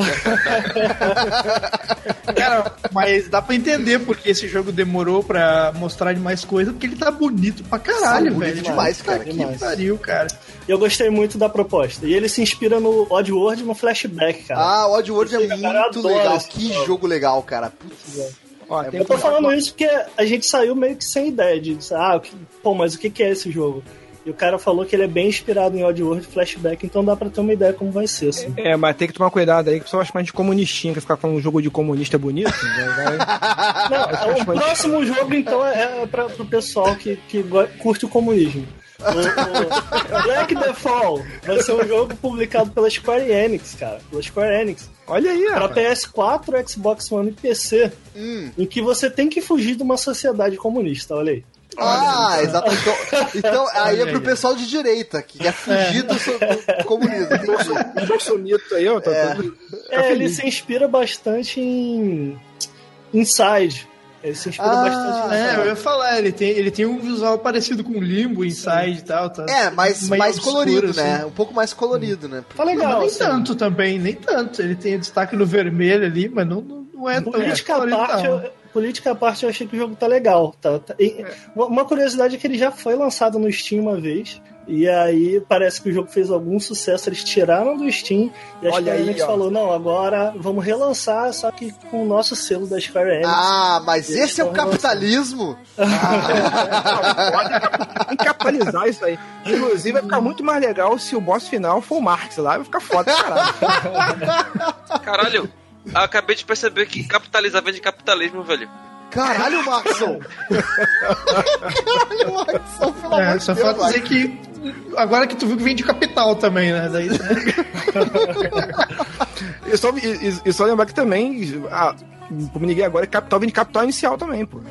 Cara, mas dá pra entender porque esse jogo demorou pra mostrar de mais coisa, porque ele tá bonito pra caralho, Tá bonito velho. demais, Puta cara, Que demais. pariu, cara. E eu gostei muito da proposta. E ele se inspira no Oddworld no flashback, cara. Ah, Oddworld é muito legal. Que jogo. jogo legal, cara. Putz. Ó, É Eu tô um- falando isso porque a gente saiu meio que sem ideia de, ah, pô, mas o que que é esse jogo? E o cara falou que ele é bem inspirado em Oddworld Flashback, então dá pra ter uma ideia como vai ser, assim. É, mas tem que tomar cuidado aí, que o pessoal acha mais de comunistinha, que ficar falando um jogo de comunista bonito. vai- vai- Não, o próximo jogo, então, é é pra, pro pessoal que, que curte o comunismo. O, o Black the Fall vai ser um jogo publicado pela Square Enix, cara. Pela Square Enix. Olha aí, Pra rapaz. PS4, Xbox One e PC. Hum. Em que você tem que fugir de uma sociedade comunista, olha aí. Ah, exato. Então, então aí é pro aí. pessoal de direita, que quer fugir do, so- do comunismo. O Bolsonito aí, ó. Tá, É. todo- tá É, ele se inspira bastante em Inside. Ele se inspira Ah, bastante É, eu ia falar, ele tem, ele tem um visual parecido com Limbo, Inside e tal. Tá, É, mas mais obscuro, colorido, assim. né? Um pouco mais colorido, né? Tá legal. Não, nem assim. tanto também, nem tanto. Ele tem destaque no vermelho ali, mas não, não, não é tão Política à colorido, parte, não. eu, política à parte, eu achei que o jogo tá legal. Tá, tá- e- uma- Uma curiosidade é que ele já foi lançado no Steam uma vez. E aí parece que o jogo fez algum sucesso. Eles tiraram do Steam e a Olha Square Enix falou: não, agora vamos relançar, só que com o nosso selo da Square Enix. Ah, mas esse é o capitalismo? Tem que capitalizar isso aí. Inclusive, vai ficar muito mais legal se o boss final for o Marx lá, vai ficar foda, caralho. Caralho, acabei de perceber que capitalizar vem de capitalismo, velho. Caralho, Maxon! Caralho, Maxon, pelo amor É, de só Deus, falta dizer Maxon. que agora que tu viu que vem de capital também, né? Daí, E só, e, e só lembrar que também, ah, como ninguém agora, capital vem de capital inicial também, pô.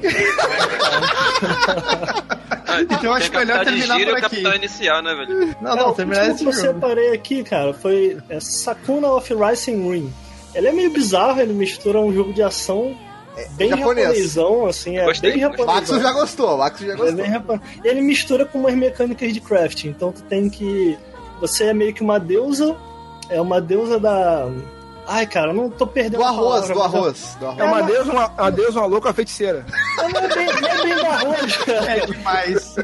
Então eu acho tem melhor capital de terminar giro por o aqui. capital inicial, né, velho? não, É, não, o terminar esse que eu separei aqui, cara, foi é, Sakuna of Rising Ring. Ele é meio bizarro, ele mistura um jogo de ação bem japonês. japonesão, assim, é Gostei, bem. Maxon japonesão. já gostou, Maxon já É gostou. bem japo- Ele mistura com umas mecânicas de crafting, então tu tem que... Você é meio que uma deusa, é uma deusa da... Ai, cara, não tô perdendo Do a arroz, palavra, do é- arroz, do arroz. É uma deusa, uma, uma deusa, uma louca feiticeira. Ela é bem, não é bem do arroz, cara. É demais.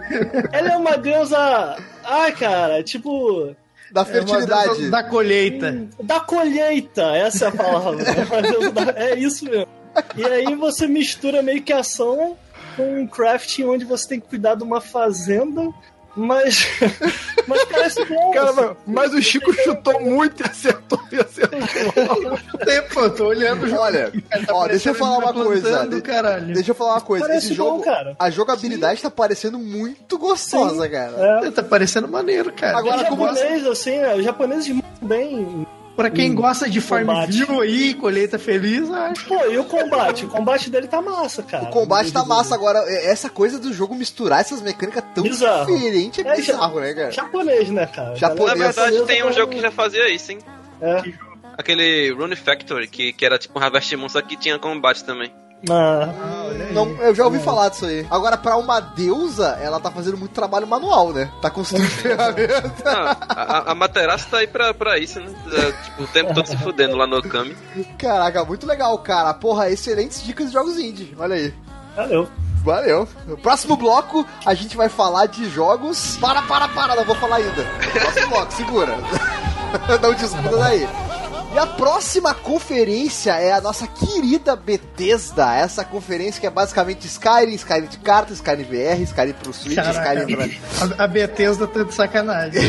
Ela é uma deusa... Ai, cara, tipo... Da É, fertilidade. deusa da colheita. Da colheita, essa é a palavra. É uma deusa da- é isso mesmo. E aí você mistura meio que ação com um crafting onde você tem que cuidar de uma fazenda, mas. Mas parece bom. Cara, assim. mas- mas o Chico chutou muito e acertou e acertou. Tempo, eu tô olhando. Olha, ó, deixa eu falar uma coisa. caralho. Deixa eu falar uma coisa. Parece Esse bom, jogo, cara. a jogabilidade tá parecendo muito gostosa, cara. É. Tá parecendo maneiro, cara. Agora, como japonês, assim, né, os japoneses bem. Pra quem gosta de Combate. Farmville aí, colheita feliz, acho. Pô, e o combate? O combate dele tá massa, cara. O combate tá massa agora. é- Essa coisa do jogo misturar essas mecânicas tão Bizarro. diferentes é É, bizarro, né, cara? Japonês, né, cara? Japonês. Na verdade, tem um jogo que já fazia isso, hein? É. Aquele Rune Factory, que, que era tipo um Harvest Moon, só que tinha combate também. Ah, Não, eu já ouvi falar disso aí. Agora, pra uma deusa, ela tá fazendo muito trabalho manual, né? Tá construindo ferramenta. Não, a, a- Materaço tá aí pra, pra isso, né? É, tipo, o tempo todo se fudendo lá no Okami. Caraca, muito legal, cara. Porra, excelentes dicas de jogos indie. Olha aí. valeu. Valeu. No próximo bloco, a gente vai falar de jogos. Para, para, para, não vou falar ainda. Próximo bloco, segura. não discuta daí. E a próxima conferência é a nossa querida Bethesda. Essa conferência que é basicamente Skyrim, Skyrim de cartas, Skyrim VR, Skyrim pro Switch, Caraca. Skyrim pra... A, a Bethesda tá de sacanagem.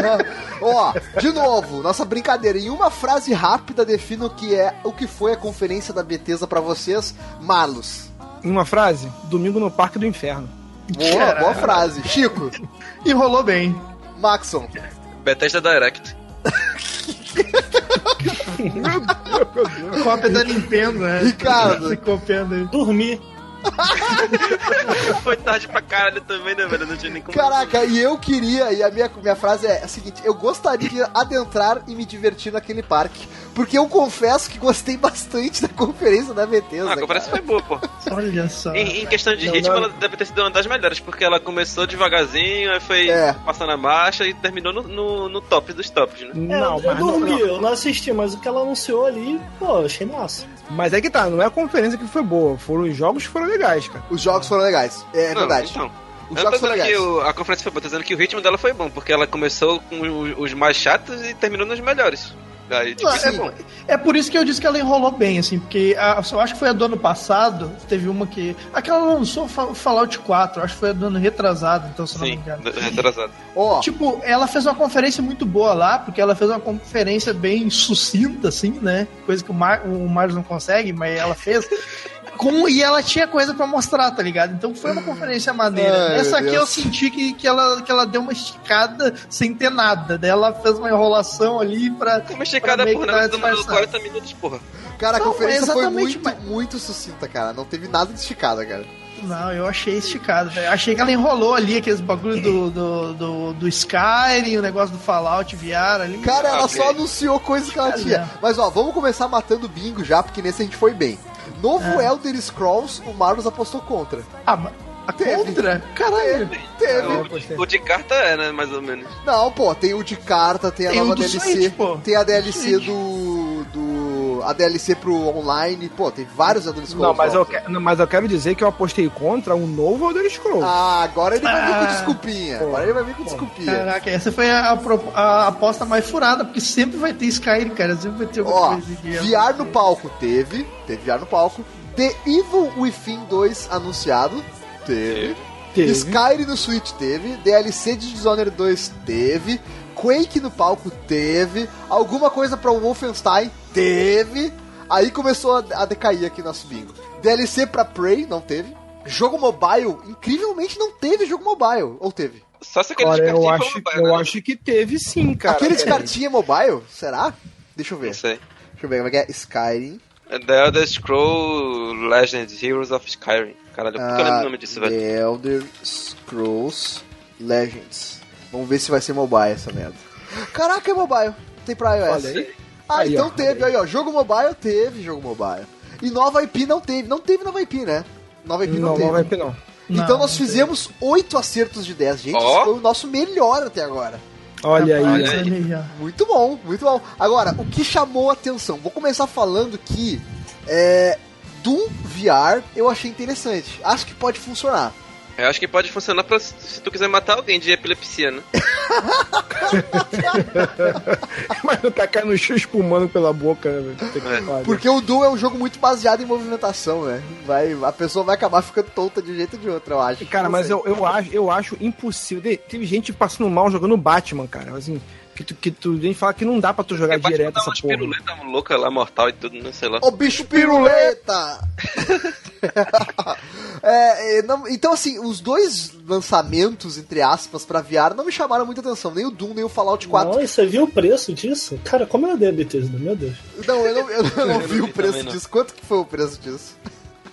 Ó, de novo, nossa brincadeira. Em uma frase rápida, defina o que é, o que foi a conferência da Bethesda pra vocês, Malos. Em uma frase, domingo no Parque do Inferno. Boa, Caralho. boa frase. Chico, e rolou bem. Maxon. Bethesda Direct. Cópia da Nintendo, né? Ricardo. Se copiando aí. Dormir. Foi tarde pra caralho também, né, velho? Não tinha nem como. Caraca, e eu queria, e a minha, minha frase é a seguinte: eu gostaria de adentrar e me divertir naquele parque. Porque eu confesso que gostei bastante da conferência da Bethesda. Ah, a conferência foi boa, pô. Olha só. Em, em questão de Não, ritmo, não. ela deve ter sido uma das melhores, porque ela começou devagarzinho, aí foi É. passando a marcha e terminou no, no, no top dos tops, né? É, Não, eu mas não, dormi, não. eu não assisti, mas o que ela anunciou ali, pô, eu achei massa. Mas é que tá, não é a conferência que foi boa, foram os jogos que foram legais, cara. Os jogos foram legais. É, Não, verdade. Então. Os Eu jogos foram legais. o- a conferência foi boa, tô dizendo que o ritmo dela foi bom, porque ela começou com os, os mais chatos e terminou nos melhores. Aí, tipo, isso é sim. bom. É por isso que eu disse que ela enrolou bem, assim, porque a, eu acho que foi a do ano passado, teve uma que. Aquela lançou Fa- Fallout 4, acho que foi a do ano retrasado, então se não me Sim, engano. retrasado. Ó, Tipo, ela fez uma conferência muito boa lá, porque ela fez uma conferência bem sucinta, assim, né? Coisa que o, Mar o não consegue, mas ela fez. Com, e ela tinha coisa pra mostrar, tá ligado? Então foi uma conferência maneira. Ai, Essa aqui Deus. eu senti que, que, ela, que ela deu uma esticada sem ter nada. Daí ela fez uma enrolação ali pra. Uma esticada por nada disfarçada. 40 minutos, porra. cara, a Não, conferência foi muito, mas- muito sucinta, cara. Não teve nada de esticada, cara. Não, eu achei esticado. Achei que ela enrolou ali aqueles bagulho do, do, do, do Skyrim, o negócio do Fallout VR ali. Cara, ela só anunciou coisas que ela tinha. é. Mas ó, vamos começar matando bingo já, porque nesse a gente foi bem. Novo É. Elder Scrolls, o Marlos apostou contra. Ah, mas a Teve. contra? Caralho. Teve. O, o de carta é, né? Mais ou menos. Não, pô, tem o de carta, tem a Tem nova do DLC, Switch, tem a DLC Switch. do. A DLC pro online, pô, tem vários Elder Scrolls. Não, mas eu, que- não, mas eu quero dizer que eu apostei contra um novo Elder Scrolls. Ah, agora ele vai vir com Ah. desculpinha. Agora ele vai vir com desculpinha. Caraca, essa foi a, a a aposta mais furada, porque sempre vai ter Skyrim, cara. Sempre vai ter alguma Ó, coisa de VR no palco teve, teve VR no palco. The Evil Within 2 anunciado, teve. Teve. Skyrim no Switch teve, DLC de Dishonored 2 teve, Quake no palco teve, alguma coisa pra Wolfenstein teve. Aí começou a, a decair aqui nosso bingo. DLC pra Prey não teve. Jogo mobile, incrivelmente não teve jogo mobile. Ou teve? Só se aquele de Olha, eu cartinha acho, mobile, eu né? acho que teve sim, cara. Aquele de Peraí. cartinha mobile? Será? Deixa eu ver. Não sei. Deixa eu ver como é que é. Skyrim. The Elder Scroll Legends Heroes of Skyrim. Caralho, que eu lembro o nome disso, velho? Ah, The Elder Scrolls Legends. Vamos ver se vai ser mobile essa merda. Caraca, é mobile. Tem pra iOS. Olha aí. Ah, Aí, então ó, teve aí, ó. Jogo mobile teve jogo mobile. E nova IP não teve. Não teve nova IP, né? Nova IP não, Não, teve. não vai ter não. Então Não, nós não fizemos oito acertos de 10, gente. Esse foi o nosso melhor até agora. Olha aí. Olha aí, ó. Muito bom, muito bom. Agora, o que chamou a atenção? Vou começar falando que é, Doom VR eu achei interessante. Acho que pode funcionar. Eu acho que pode funcionar pra se tu quiser matar alguém de epilepsia, né? Mas não tá caindo chão espumando pela boca, né? É. Porque o Doom é um jogo muito baseado em movimentação, né? Vai, a pessoa vai acabar ficando tonta de um jeito ou de outro, eu acho. Cara, Não mas eu, eu, acho, eu acho impossível. De- Teve gente passando mal jogando Batman, cara. Assim, que tu, que tu gente fala que não dá pra tu jogar É, direto essa porra. piruletas louca lá, mortal e tudo, não sei lá. Ô bicho piruleta! É, é, não- então, assim, os dois lançamentos, entre aspas, pra VR não me chamaram muita atenção. Nem o Doom, nem o Fallout 4. Não, e você viu o preço disso? Cara, como é a Bethesda, meu Deus. Não, eu não, eu não não vi o preço também, não. disso. Quanto que foi o preço disso?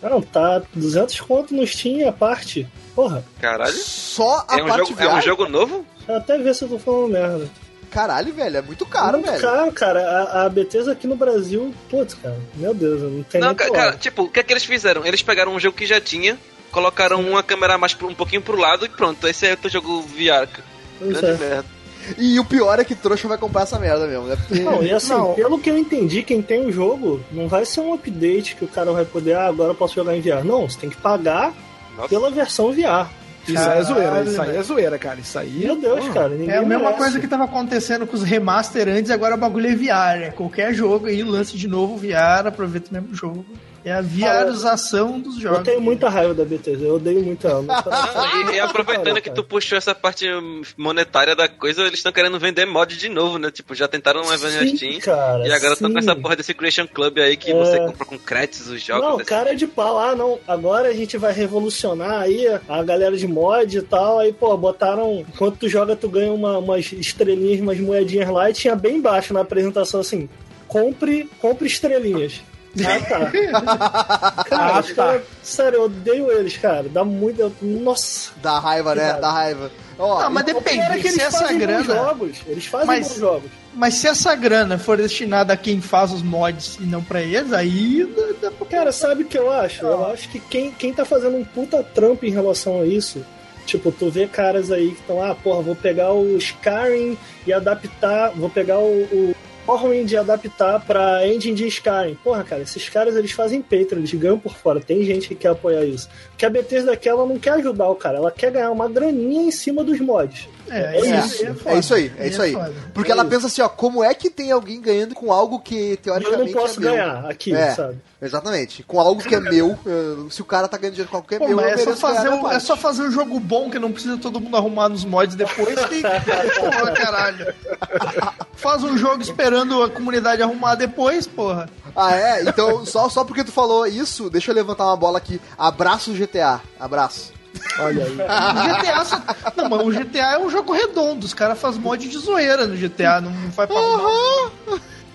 Não, tá 200 conto no Steam a parte. Porra, Caralho. Só a É um, parte jogo, VR? é um jogo novo? deixa eu até ver se eu tô falando merda. Caralho, velho, é muito caro, Muito velho. caro, cara. A, a Bethesda aqui no Brasil, putz, cara, meu Deus, não tem Não, nem ca- que cara, tipo, o que é que eles fizeram? Eles pegaram um jogo que já tinha, colocaram uma câmera mais um pouquinho pro lado e pronto. Esse é o teu jogo VR. Grande é. merda. E o pior é que trouxa vai comprar essa merda mesmo, né? Porque... Não, e assim, Não. pelo que eu entendi, quem tem o jogo, não vai ser um update que o cara vai poder, ah, agora eu posso jogar em VR. Não, você tem que pagar Nossa. pela versão VR. Isso aí é zoeira, isso aí é zoeira, cara. Isso aí. Meu Deus, Pô. cara. Ninguém É a mesma merece. coisa que tava acontecendo com os remaster antes, agora o bagulho é VR. É qualquer jogo aí, lance de novo VR, aproveita o mesmo jogo. É a VRização dos Eu jogos. tenho muita raiva da Bethesda, eu odeio muito ela. mas- E, e aproveitando que tu puxou essa parte monetária da coisa, eles estão querendo vender mod de novo, né? Tipo, já tentaram uma vez na Steam. cara, E agora estão com essa porra desse Creation Club aí que É. você compra com créditos os jogos. Não, assim. cara é de pau. Ah, não. Agora a gente vai revolucionar aí a galera de mod e tal. Aí, pô, botaram. Enquanto tu joga, tu ganha uma- umas estrelinhas, umas moedinhas lá. E tinha bem embaixo na apresentação assim: compre, compre estrelinhas. Ah, tá. cara, Ah, tá. caras- sério, eu odeio eles, cara. Dá muito. Nossa. Dá raiva, né? Dá raiva. Ó, Não, mas é depende, que se eles essa fazem bons grana. jogos. Eles fazem Mas- bons jogos. Mas se essa grana for destinada a quem faz os mods e não pra eles, aí dá, dá pra Cara, sabe o que eu acho? Eu acho que quem, quem tá fazendo um puta trampo em relação a isso, tipo, tu vê caras aí que estão, ah, porra, vou pegar o Skyrim e adaptar, vou pegar o, o Morrowind e adaptar pra engine de Skyrim. Porra, cara, esses caras eles fazem Patreon, eles ganham por fora. Tem gente que quer apoiar isso. Porque a Bethesda aqui, ela não quer ajudar o cara, ela quer ganhar uma graninha em cima dos mods. É, É isso. É, foda. é isso aí, é isso aí. foda. Porque É ela isso. pensa assim, ó, como é que tem alguém ganhando com algo que E eu teoricamente não posso é meu? ganhar aqui, É. sabe? Exatamente. Com algo que é meu, eh, se o cara tá ganhando dinheiro com algo que é Pô, meu, é só, fazer um, é só fazer um jogo bom que não precisa todo mundo arrumar nos mods depois. Que... porra, caralho. Faz um jogo esperando a comunidade arrumar depois, porra. Ah, é? Então, só, só porque tu falou isso, deixa eu levantar uma bola aqui. Abraço GTA. Abraço. Olha aí. O GTA só... Não, mas o GTA é um jogo redondo. Os caras fazem mod de zoeira no GTA, não faz pra arrumar.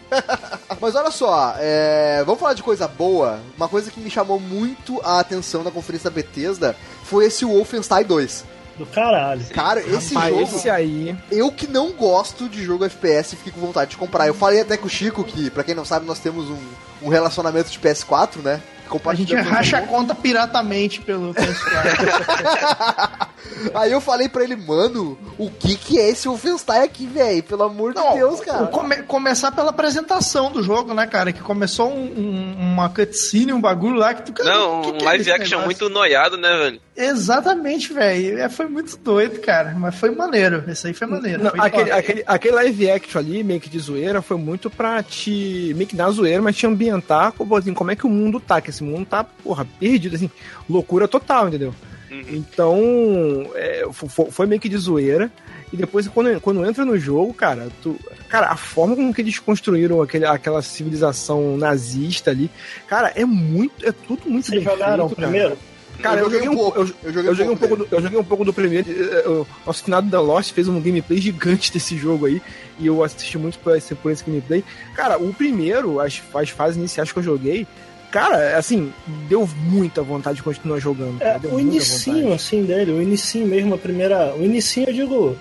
Mas olha só, é, vamos falar de coisa boa. Uma coisa que me chamou muito a atenção na conferência da Bethesda foi esse Wolfenstein 2. Do caralho. Cara, esse Rapaz, jogo, esse aí. eu que não gosto de jogo FPS, fiquei com vontade de comprar. Eu falei até com o Chico que, pra quem não sabe, nós temos um, um relacionamento de PS4, né? A gente racha a conta piratamente pelo PS4. Aí eu falei pra ele, mano, o que que é esse Wolfenstein aqui, velho? Pelo amor de Deus, cara. Come- começar pela apresentação do jogo, né, cara? Que começou um- um- uma cutscene, um bagulho lá que tu... cara, Não, o que um que é live esse action negócio? muito noiado, né, velho? Exatamente, velho. É, Foi muito doido, cara. Mas foi maneiro. Esse aí foi maneiro. Não, foi aquele, aquele, aquele live action ali, meio que de zoeira, foi muito pra te. meio que dar zoeira, mas te ambientar como, assim, como é que o mundo tá, que esse mundo tá, porra, perdido, assim, loucura total, entendeu? Uhum. Então, é, fo- fo- foi meio que de zoeira. E depois, quando, quando entra no jogo, cara, tu, cara, a forma como que eles construíram aquele, aquela civilização nazista ali, cara, é muito, é tudo muito Vocês bem jogaram feito, cara. primeiro? Cara, eu joguei um pouco. Eu, Eu joguei eu joguei um pouco, dele. do, eu joguei um pouco do primeiro. O nosso finado da Lost fez um gameplay gigante desse jogo aí. E eu assisti muito por esse, por esse gameplay. Cara, o primeiro, as, as fases iniciais que eu joguei, cara, assim, deu muita vontade de continuar jogando. É, o inicinho, vontade. assim, dele, o inicinho mesmo, a primeira. O inicinho, eu digo.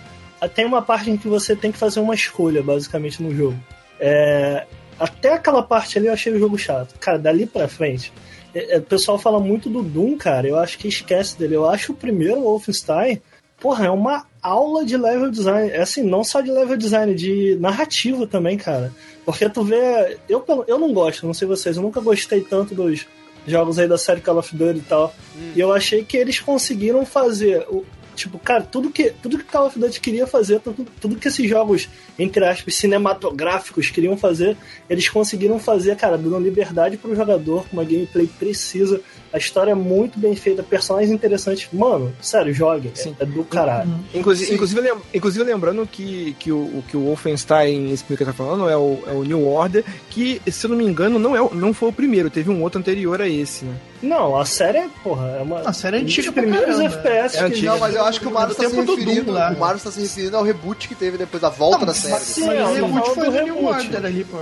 Tem uma parte em que você tem que fazer uma escolha, basicamente, no jogo. É, até aquela parte ali eu achei o jogo chato. Cara, dali pra frente. é, é, o pessoal fala muito do Doom, cara. Eu acho que esquece dele. Eu acho o primeiro Wolfenstein, porra, é uma aula de level design. É assim, não só de level design, de narrativa também, cara. Porque tu vê. Eu, eu não gosto, não sei vocês, eu nunca gostei tanto dos jogos aí da série Call of Duty e tal. E eu achei que eles conseguiram fazer. O, tipo, cara, tudo que, tudo que Call of Duty queria fazer, tudo, tudo que esses jogos, entre aspas, cinematográficos queriam fazer, eles conseguiram fazer, cara, dando liberdade pro jogador, com uma gameplay precisa. A história é muito bem feita, personagens interessantes. Mano, sério, jogue. É, Sim. é do caralho. Inclusive, Sim. inclusive, lem- inclusive lembrando que, que, o, o- que o Wolfenstein, esse que tá falando, é o, é o New Order, que, se eu não me engano, não, é, o- não foi o primeiro, teve um outro anterior a esse, né? Não, a série é, porra, é uma. A série é um dos antiga pra primeiros caramba. FPS É que antiga. Não, mas eu acho que o Mario está se referindo. Doom lá. O Mario está se referindo ao reboot que teve depois da volta Não, da série. Sim, Mas é, o reboot foi do do New. Order ali, pô.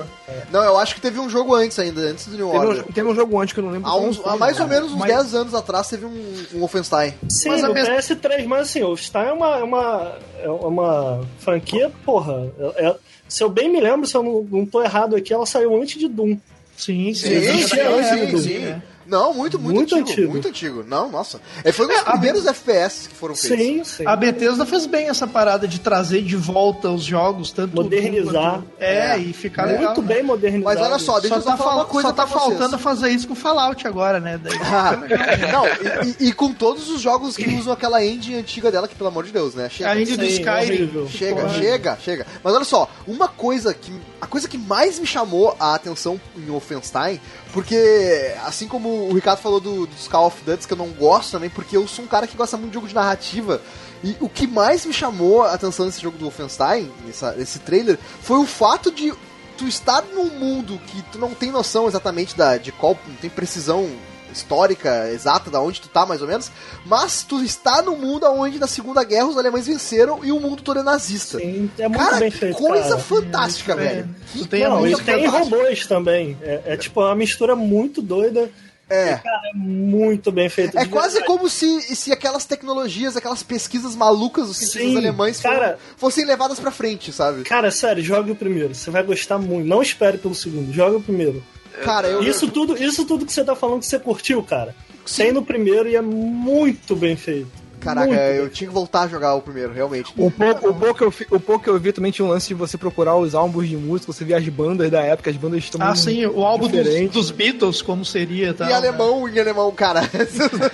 Não, eu acho que teve um jogo antes ainda, antes do New Teve Order. um, teve um jogo antes que eu não lembro. Há, uns, há mais né? ou menos uns Mas- 10 anos atrás teve um, um Wolfenstein. Sim, Mas no mesma- PS3, mas assim, o Wolfenstein é uma, é uma, é uma franquia, porra. é- é- se eu bem me lembro, se eu não, não tô errado aqui, ela saiu antes de Doom. Sim, sim. Sim, Existe sim, até sim, época, sim. né? Não, muito, muito, Muito antigo, antigo. Muito antigo. Não, nossa. É, foi um dos É, a- primeiros FPS que foram feitos. Sim, sim. A Bethesda fez bem essa parada de trazer de volta os jogos, tanto Modernizar. Quanto- É, É. e ficar legal. Muito né? bem modernizado. Mas olha só, deixa Só eu só tá, falar uma coisa só tá faltando fazer isso com o Fallout agora, né? Daí- Ah, não, e, e- e com todos os jogos que usam aquela engine antiga dela, que pelo amor de Deus, né? Chega. A Indie do Skyrim. Chega, Porra. chega, chega. Mas olha só, uma coisa que. A coisa que mais me chamou a atenção em Wolfenstein, porque assim como o Ricardo falou do, dos Call of Duty, que eu não gosto também, porque eu sou um cara que gosta muito de jogo de narrativa. E o que mais me chamou a atenção nesse jogo do Wolfenstein, nessa, nesse trailer, foi o fato de tu estar num mundo que tu não tem noção exatamente da, de qual. não tem precisão histórica exata da onde tu tá, mais ou menos, mas tu está num mundo onde na Segunda Guerra os alemães venceram e o mundo todo é nazista. Sim, é muito Cara, bem que feito, coisa cara. fantástica, É, velho. tu Que tem Não, e tem fantástica. robôs também. É, é tipo uma mistura muito doida. É. É muito bem feito. É quase verdade. como se, se aquelas tecnologias, aquelas pesquisas malucas dos cientistas Sim, alemães foram- cara. fossem levadas pra frente, sabe? Cara, sério, jogue o primeiro. Você vai gostar muito. Não espere pelo segundo. Jogue o primeiro. Cara, eu. Isso tudo, isso tudo que você tá falando que você curtiu, cara. Tem no primeiro e é muito bem feito. Caraca, muito eu bem. tinha que voltar a jogar o primeiro, realmente. O pouco, o, pouco que eu, fi- o pouco que eu vi também tinha um lance de você procurar os álbuns de música, você vê as bandas da época, as bandas estão Ah, sim, o álbum dos, dos Beatles, como seria. Tal, Em alemão, em alemão, cara.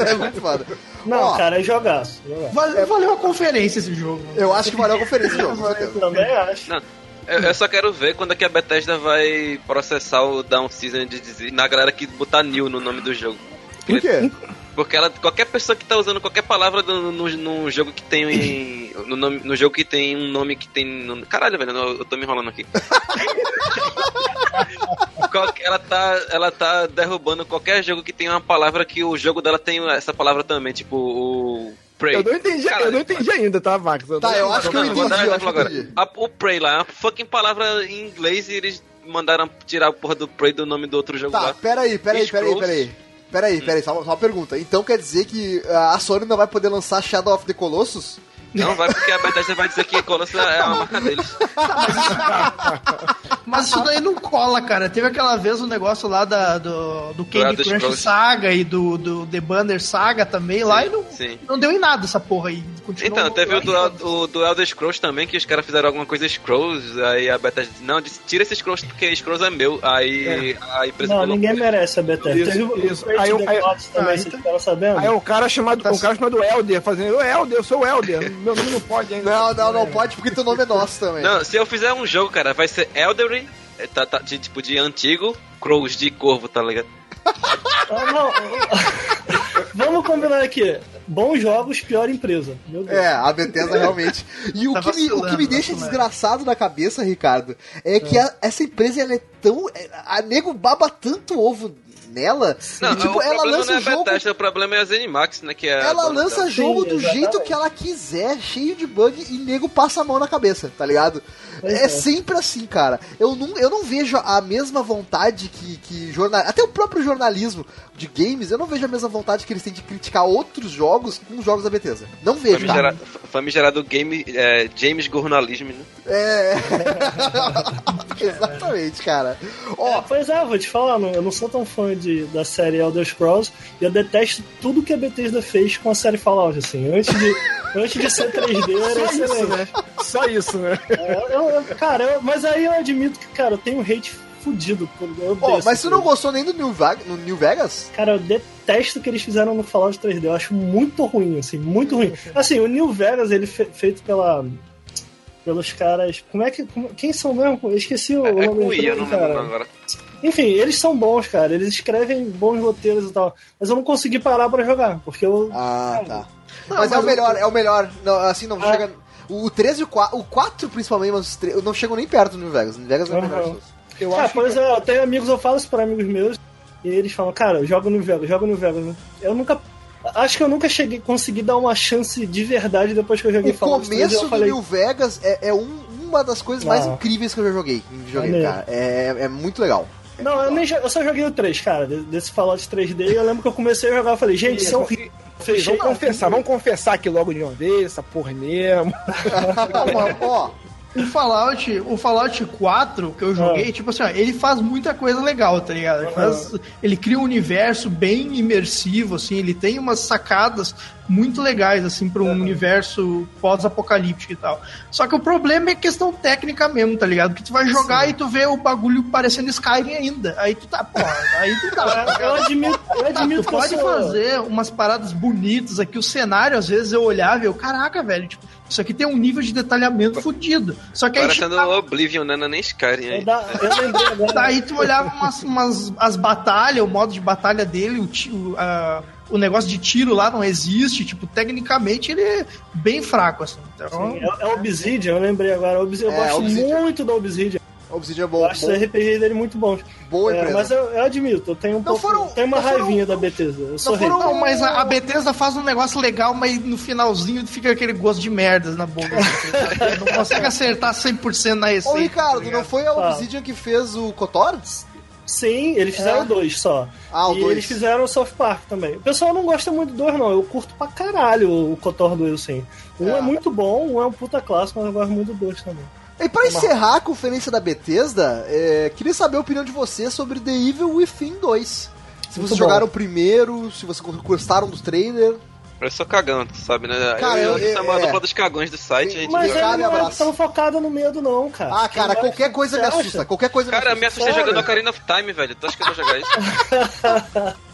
é muito foda. Não, Ó, cara, é jogaço. jogaço. Vale- Valeu a conferência esse jogo. Eu acho que valeu a conferência do jogo. Eu também acho. Não, eu, eu só quero ver quando é que a Bethesda vai processar o Down Season de dizer na galera que botar new no nome do jogo. Por quê? Porque ela, qualquer pessoa que tá usando qualquer palavra no, no, no jogo que tem em- no, nome- no jogo que tem um nome que tem no- caralho velho eu eu tô me enrolando aqui ela tá ela tá derrubando qualquer jogo que tem uma palavra que o jogo dela tem essa palavra também tipo o Prey. Eu não entendi, Cara, eu não entendi ainda, tá, Max? Tá, eu acho que eu Não, vou entendi, dar eu eu agora. entendi. A- o Prey lá é uma fucking palavra em inglês e eles mandaram tirar a porra do Prey do nome do outro jogo Tá, lá. peraí, peraí, peraí, Scrolls. peraí. Peraí, peraí, só, só uma pergunta. Então quer dizer que ah, a Sony não vai poder lançar Shadow of the Colossus? Não vai porque a Bethesda vai dizer que Colossus é uma marca deles. Mas isso daí não cola, cara. Teve aquela vez o negócio lá da, do, do Candy Elder Crush Scrolls. Saga e do, do The Banner Saga também lá e não, Sim. não deu em nada essa porra aí. Continuou Então, teve o do, o do Elder Scrolls também, que os caras fizeram alguma coisa Scrolls, aí a Bethesda disse, não, disse, tira esse Scrolls porque Scrolls é meu. Aí a empresa Não, falou, ninguém merece a Bethesda. Isso, Teve o isso. Aí eu- aí- também, sabendo? Aí o cara chamado, um cara chamado Elder, fazendo, ô Elder, eu sou o Elder, meu nome não pode ainda. Não, não, não pode porque teu nome é nosso também. Não, se eu fizer um jogo, cara, vai ser Eldery, é, tá, tá, de, tipo de antigo, Crows de corvo, tá ligado? Ah, não. Vamos combinar aqui. Bons jogos, pior empresa. Meu Deus. É, a Bethesda realmente. E o, Tá que me, o que me deixa vacilando. desgraçado na cabeça, Ricardo, é que a- essa empresa ela é tão. é- A nego baba tanto ovo nela. Não, e, tipo, o ela lança não é jogo. Bethesda, o problema é a Zenimax, né, que é Ela lança dela. jogo Sim, do jeito que ela quiser, cheio de bug, e nego passa a mão na cabeça, tá ligado? Pois É, é. sempre assim, cara. Eu não, eu não vejo a mesma vontade que, que jornal... Até o próprio jornalismo de games, eu não vejo a mesma vontade que eles têm de criticar outros jogos com os jogos da Bethesda. Não vejo, cara. Famigerado, famigerado game é, James Gornalismo, né? É. Exatamente, cara. Ó, É, pois é, vou te falar, não- eu não sou tão fã de, da série Elder Scrolls e eu detesto tudo que a Bethesda fez com a série Fallout, assim. Antes de, antes de ser 3D, era Só isso, excelente. né? Só isso, né? É, eu- eu- cara, eu- mas aí eu admito que, cara, eu tenho um hate fudido. Por, eu essa mas tu não gostou nem do New, Vag- no New Vegas? Cara, eu detesto o que eles fizeram no Fallout 3D. Eu acho muito ruim, assim, muito ruim. Assim, o New Vegas, ele fe- feito pela. Pelos caras. Como é que. como- quem são mesmo? Eu esqueci o É, é nome com da o I, eu não lembro cara. agora. Enfim, eles são bons, cara. Eles escrevem bons roteiros e tal. Mas eu não consegui parar pra jogar, porque eu. Ah, tá. Não, mas, é mas o melhor, é o melhor. Não, assim, não Ah. chega. O 13 e o 4, o 4 principalmente, mas os 3, não chegam nem perto do New Vegas. O New Vegas é o melhor. Eu Ah, acho pois que... é, eu tenho amigos, eu falo isso pra amigos meus, e eles falam, cara, joga no Vegas, joga no Vegas. Eu nunca. Acho que eu nunca cheguei, consegui dar uma chance de verdade depois que eu joguei O Fallout 3, começo eu do falei, New Vegas é, é um- uma das coisas mais Ah. incríveis que eu já joguei Maneiro. cara. É, é muito legal. Não, eu, nem, eu só joguei o 3, cara, de- desse Fallout 3D. E eu lembro que eu comecei a jogar e falei, gente, isso é horrível. Fechei. Vamos confessar, vamos confessar aqui logo de uma vez, essa porra mesmo. Ó, O Fallout, o Fallout 4 que eu joguei, tipo assim, ó, ele faz muita coisa legal, tá ligado? Ele, faz- ele cria um universo bem imersivo, assim, ele tem umas sacadas muito legais, assim, para um universo pós-apocalíptico e tal. Só que o problema é questão técnica mesmo, tá ligado? Que tu vai jogar e tu vê o bagulho parecendo Skyrim ainda. Aí tu tá, pô, aí tu tá. Eu admito, eu admito Tu pode sou- fazer umas paradas bonitas aqui. O cenário, às vezes, eu olhava e eu, caraca, velho, tipo, isso aqui tem um nível de detalhamento fodido. Só que aí Parecendo chegava- Oblivion, né? Não é nem Skyrim aí. da- eu lembrei agora. Daí tu olhava umas, umas- as batalhas, o modo de batalha dele, o, o, a- o negócio de tiro lá não existe. Tipo, tecnicamente ele é bem fraco, assim. Então, Sim, é, é Obsidian, eu lembrei agora. Obsidian, eu É, gosto Obsidian. muito da Obsidian. Obsidian é Eu bom, acho bom os RPG dele muito bons. boa É, mas eu, eu admito, eu tenho um Não pouco. foram- tenho uma não foram- raivinha da Bethesda. Eu sou foram-. Não, mas a, a Bethesda faz um negócio legal, mas no finalzinho fica aquele gosto de merdas na boca. assim, não consegue acertar 100% na receita. Ô, Ricardo, tá não foi a Fala. Obsidian que fez o KOTOR? Sim, eles fizeram É. dois só. Ah, o e dois. eles fizeram o South Park também. O pessoal não gosta muito do dois, não. Eu curto pra caralho o Kotor do sim. Um É. é. muito bom, um é um puta clássico, mas eu gosto muito do dois também. E pra encerrar a conferência da Bethesda, é, queria saber a opinião de você sobre The Evil Within 2. Se Muito vocês bom. jogaram o primeiro, se vocês gostaram dos trailers. Eu sou cagão, tu sabe, né? Cara, eu, eu- eu, somos a é. dupla dos cagões do site. a gente Mas Cara, ele não é abraço. tão focado no medo, não, cara. Ah, cara, qualquer coisa me acha? assusta. Qualquer coisa Cara, eu me me assusta. assustei Sério? jogando Ocarina of Time, velho. Tu acha que eu vou jogar isso?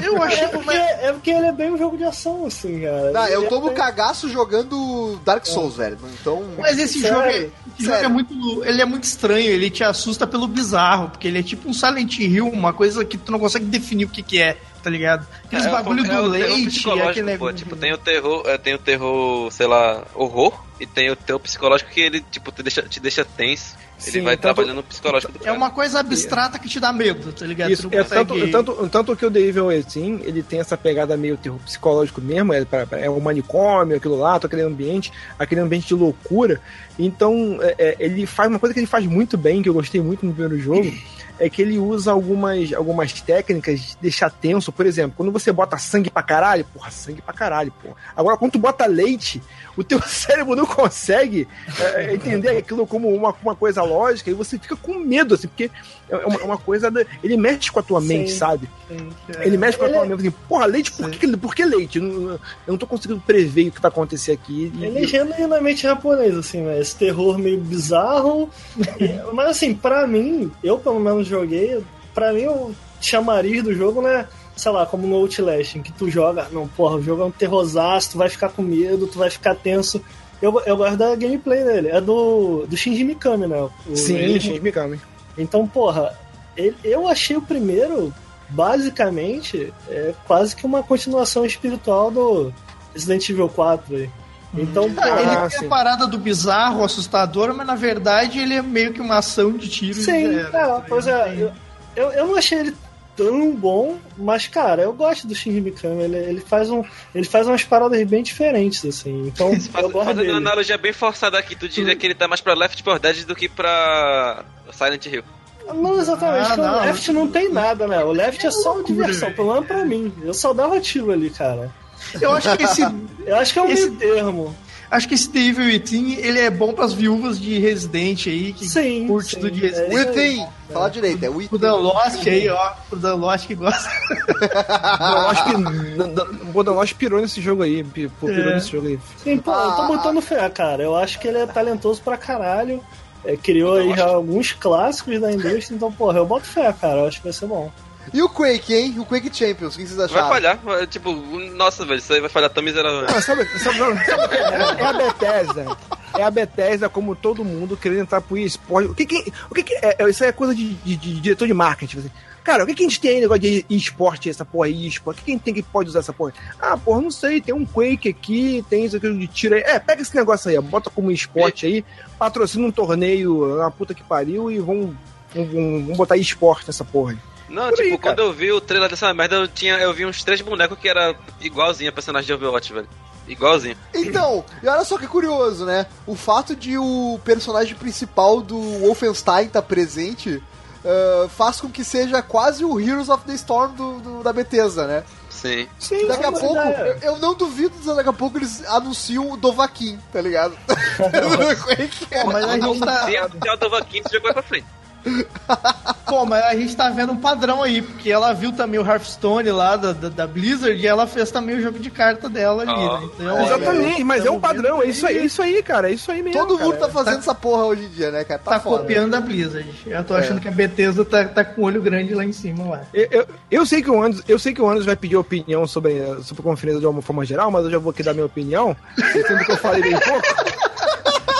Eu achei É porque, é porque ele é bem um jogo de ação, assim, cara. Não, eu é no bem- cagaço jogando Dark Souls, velho. Então. Mas esse Sério? jogo, é, esse jogo é muito, ele é muito estranho, ele te assusta pelo bizarro, porque ele é tipo um Silent Hill, uma coisa que tu não consegue definir o que que é, tá ligado? Aqueles É, bagulho é do o terror leite, aquele pô. Tipo, tem o terror, é, tem o terror, sei lá, horror, e tem o terror psicológico que ele, tipo, te deixa, te deixa tenso. Ele Sim, vai tanto- trabalhando no psicológico do É cara. uma coisa abstrata que te dá medo, tá ligado? Isso, é tanto, tanto, tanto que o The Evil Within, ele tem essa pegada meio terror psicológico mesmo, é, é um manicômio, aquilo lá, aquele ambiente, aquele ambiente de loucura. Então, é, é, ele faz uma coisa que ele faz muito bem, que eu gostei muito no primeiro jogo, é que ele usa algumas, algumas técnicas de deixar tenso. Por exemplo, quando você bota sangue pra caralho, porra, sangue pra caralho, porra. Agora, quando tu bota leite, o teu cérebro não consegue é, entender aquilo como uma, uma coisa lógica e você fica com medo, assim, porque é uma, é uma coisa. da- ele mexe com a tua mente, Sim. sabe? Sim. Ele mexe com a tua é- mente, assim, porra, leite, por que, por que leite? Eu não, eu não tô conseguindo prever o que vai acontecer aqui. E- Ele é genuinamente japonês, assim, né? Esse terror meio bizarro. Mas assim, pra mim, eu pelo menos joguei, pra mim o chamariz do jogo não é, sei lá, como no Outlast, em que tu joga, não, porra, o jogo é um terrorzaço, tu vai ficar com medo, tu vai ficar tenso. Eu, eu gosto da gameplay dele, é do, do Shinji Mikami, né? O- Sim, ele- me calma. Então, porra, ele- eu achei o primeiro, basicamente, é quase que uma continuação espiritual do Resident Evil 4 aí. Então, Ah, porra, ele Ah, tem sim. a parada do bizarro, assustador, mas na verdade ele é meio que uma ação de tiro. Sim, tá é, ligado? pois é. Eu, eu, eu não achei ele tão bom, mas, cara, eu gosto do Shinji Mikami. Ele, ele, faz um, ele faz umas paradas bem diferentes, assim. Então, Faz- eu gosto fazendo uma dele. analogia bem forçada aqui, tu diria que ele tá mais pra Left 4 Dead do que pra Silent Hill. Não exatamente, Ah, não. o Left não tem nada, né? O Left é só uma diversão, pelo menos pra mim. Eu só dava tiro ali, cara. Eu acho que esse, Eu acho que é um Esse- meio termo. acho que esse The Evil Within, ele é bom pras viúvas de Resident aí, que Sim. curte sim, do de é Resident. aí. Within! Fala direito, é Within. Pro Dan Lost aí, ó. Pro Dan Lost que gosta. O Danos pirou nesse jogo aí. Pirou É. nesse jogo aí. Sim, pô, eu tô Ah. botando fé, cara. Eu acho que ele é talentoso pra caralho. É, criou aí já alguns clássicos da indústria, então, porra, eu boto fé, cara. Eu acho que vai ser bom. E o Quake, hein? O Quake Champions, o que vocês acharam? Vai falhar, tipo, nossa, velho, isso aí vai falhar tão miseravelmente. Ah, sabe, sabe, não, sabe, é, é a Bethesda. É a Bethesda, como todo mundo, querendo entrar pro esporte. O que que, o que, que é, é- Isso aí é coisa de, de- de diretor de marketing. Assim. Cara, o que, que a gente tem aí, negócio de esporte, essa porra aí, esporte? O que, que a gente tem que pode usar essa porra? Ah, porra, não sei, tem um Quake aqui, tem isso aqui de tiro aí. É, pega esse negócio aí, ó, bota como esporte aí, patrocina um torneio, uma puta que pariu, e vamos, vamos, vamos botar esporte nessa porra aí. Não, Por tipo, aí, quando eu vi o trailer dessa merda, eu tinha, eu vi uns três bonecos que era igualzinho a personagem de Overwatch, velho. Igualzinho. Então, e olha só que curioso, né? O fato de o personagem principal do Wolfenstein estar presente ah, faz com que seja quase o Heroes of the Storm do, do- da Bethesda, né? Sim. Sim, Daqui a mas pouco, é. eu, eu não duvido se daqui a pouco eles anunciam o Dovaquin, tá ligado? Pô, mas a gente tá, Se a Dova Quinto jogou pra frente. pô, mas a gente tá vendo um padrão aí, porque ela viu também o Hearthstone lá da, da, da Blizzard e ela fez também o jogo de carta dela ali, Ah, né? Então, Exatamente, mas é um tamo padrão, é isso aí, é isso aí, cara, é isso aí mesmo. Todo mundo cara. tá fazendo essa porra hoje em dia, né, cara? Tá, Tá foda. copiando a Blizzard. Eu tô achando que a Bethesda tá, tá com o olho grande lá em cima lá. Eu, eu, eu sei que o Anderson, eu sei que o Anderson vai pedir opinião sobre, sobre a conferência de uma forma geral, mas eu já vou aqui dar minha opinião, sendo que eu falei bem pouco.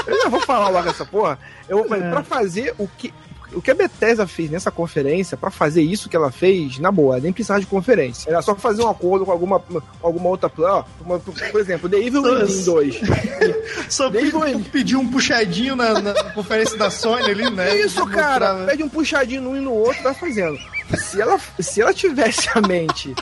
Eu já vou falar logo essa porra. Eu vou fazer, É. pra fazer o que. O que a Bethesda fez nessa conferência, pra fazer isso que ela fez, na boa, nem precisava de conferência. Era só fazer um acordo com alguma, alguma outra. Ó, uma- por exemplo, The Evil Within 2. Só Desde pe- o- pediu um puxadinho na, na conferência da Sony ali, né? Isso, cara. Pede um puxadinho num e no outro, vai fazendo. Se ela, se ela tivesse a mente,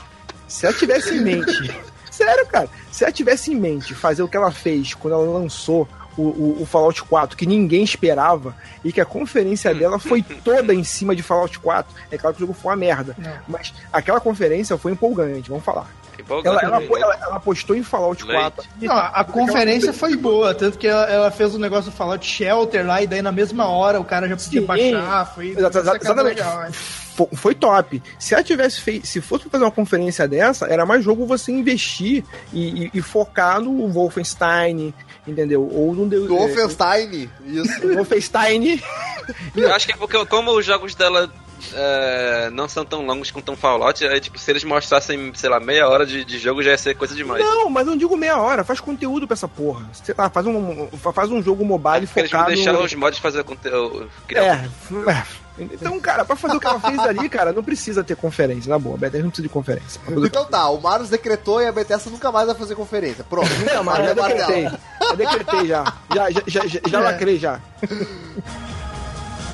se ela tivesse em mente, sério, cara, se ela tivesse em mente fazer o que ela fez quando ela lançou o, o, o Fallout 4, que ninguém esperava, e que a conferência dela foi toda em cima de Fallout 4, é claro que o jogo foi uma merda, Não. mas aquela conferência foi empolgante, vamos falar. Empolgante Ela, ela, também. ela, ela apostou em Fallout Leite. 4. Não, a conferência foi boa, tanto que ela, ela fez o negócio do Fallout Shelter lá, e daí na mesma hora o cara já podia Sim. baixar, foi... Exa- sacada Exatamente. legal, né? Fo- Foi top. Se ela tivesse feito, se fosse pra fazer uma conferência dessa, era mais jogo você investir e, e- e focar no Wolfenstein, entendeu? Ou no Do Wolfenstein, isso. é, Wolfenstein. Eu acho que é porque, como os jogos dela é, não são tão longos quanto um Fallout, aí, tipo, se eles mostrassem, sei lá, meia hora de, de jogo já ia ser coisa demais. Não, mas eu não digo meia hora, faz conteúdo pra essa porra. Sei lá, faz um, faz um jogo mobile Porque eles vão focado. deixar os mods fazer conteúdo. criar É, é, Então, cara, pra fazer o que ela fez ali, cara, não precisa ter conferência, na boa. A Bethesda não precisa de conferência. Então tá, o Marius decretou e a Bethesda nunca mais vai fazer conferência. Pronto. Nunca mais, já decretei. Já decretei já. Já, já, já, já, já É. lacrei já.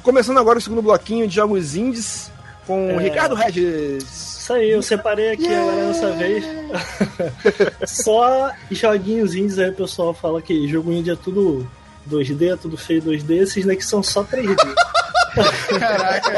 Começando agora o segundo bloquinho de jogos indies com o É. Ricardo Regis. Isso aí, eu separei aqui agora dessa vez. Só joguinhos indies aí, o pessoal fala que jogo indie é tudo 2D, é tudo feio 2D, esses daqui são só 3D. Caraca.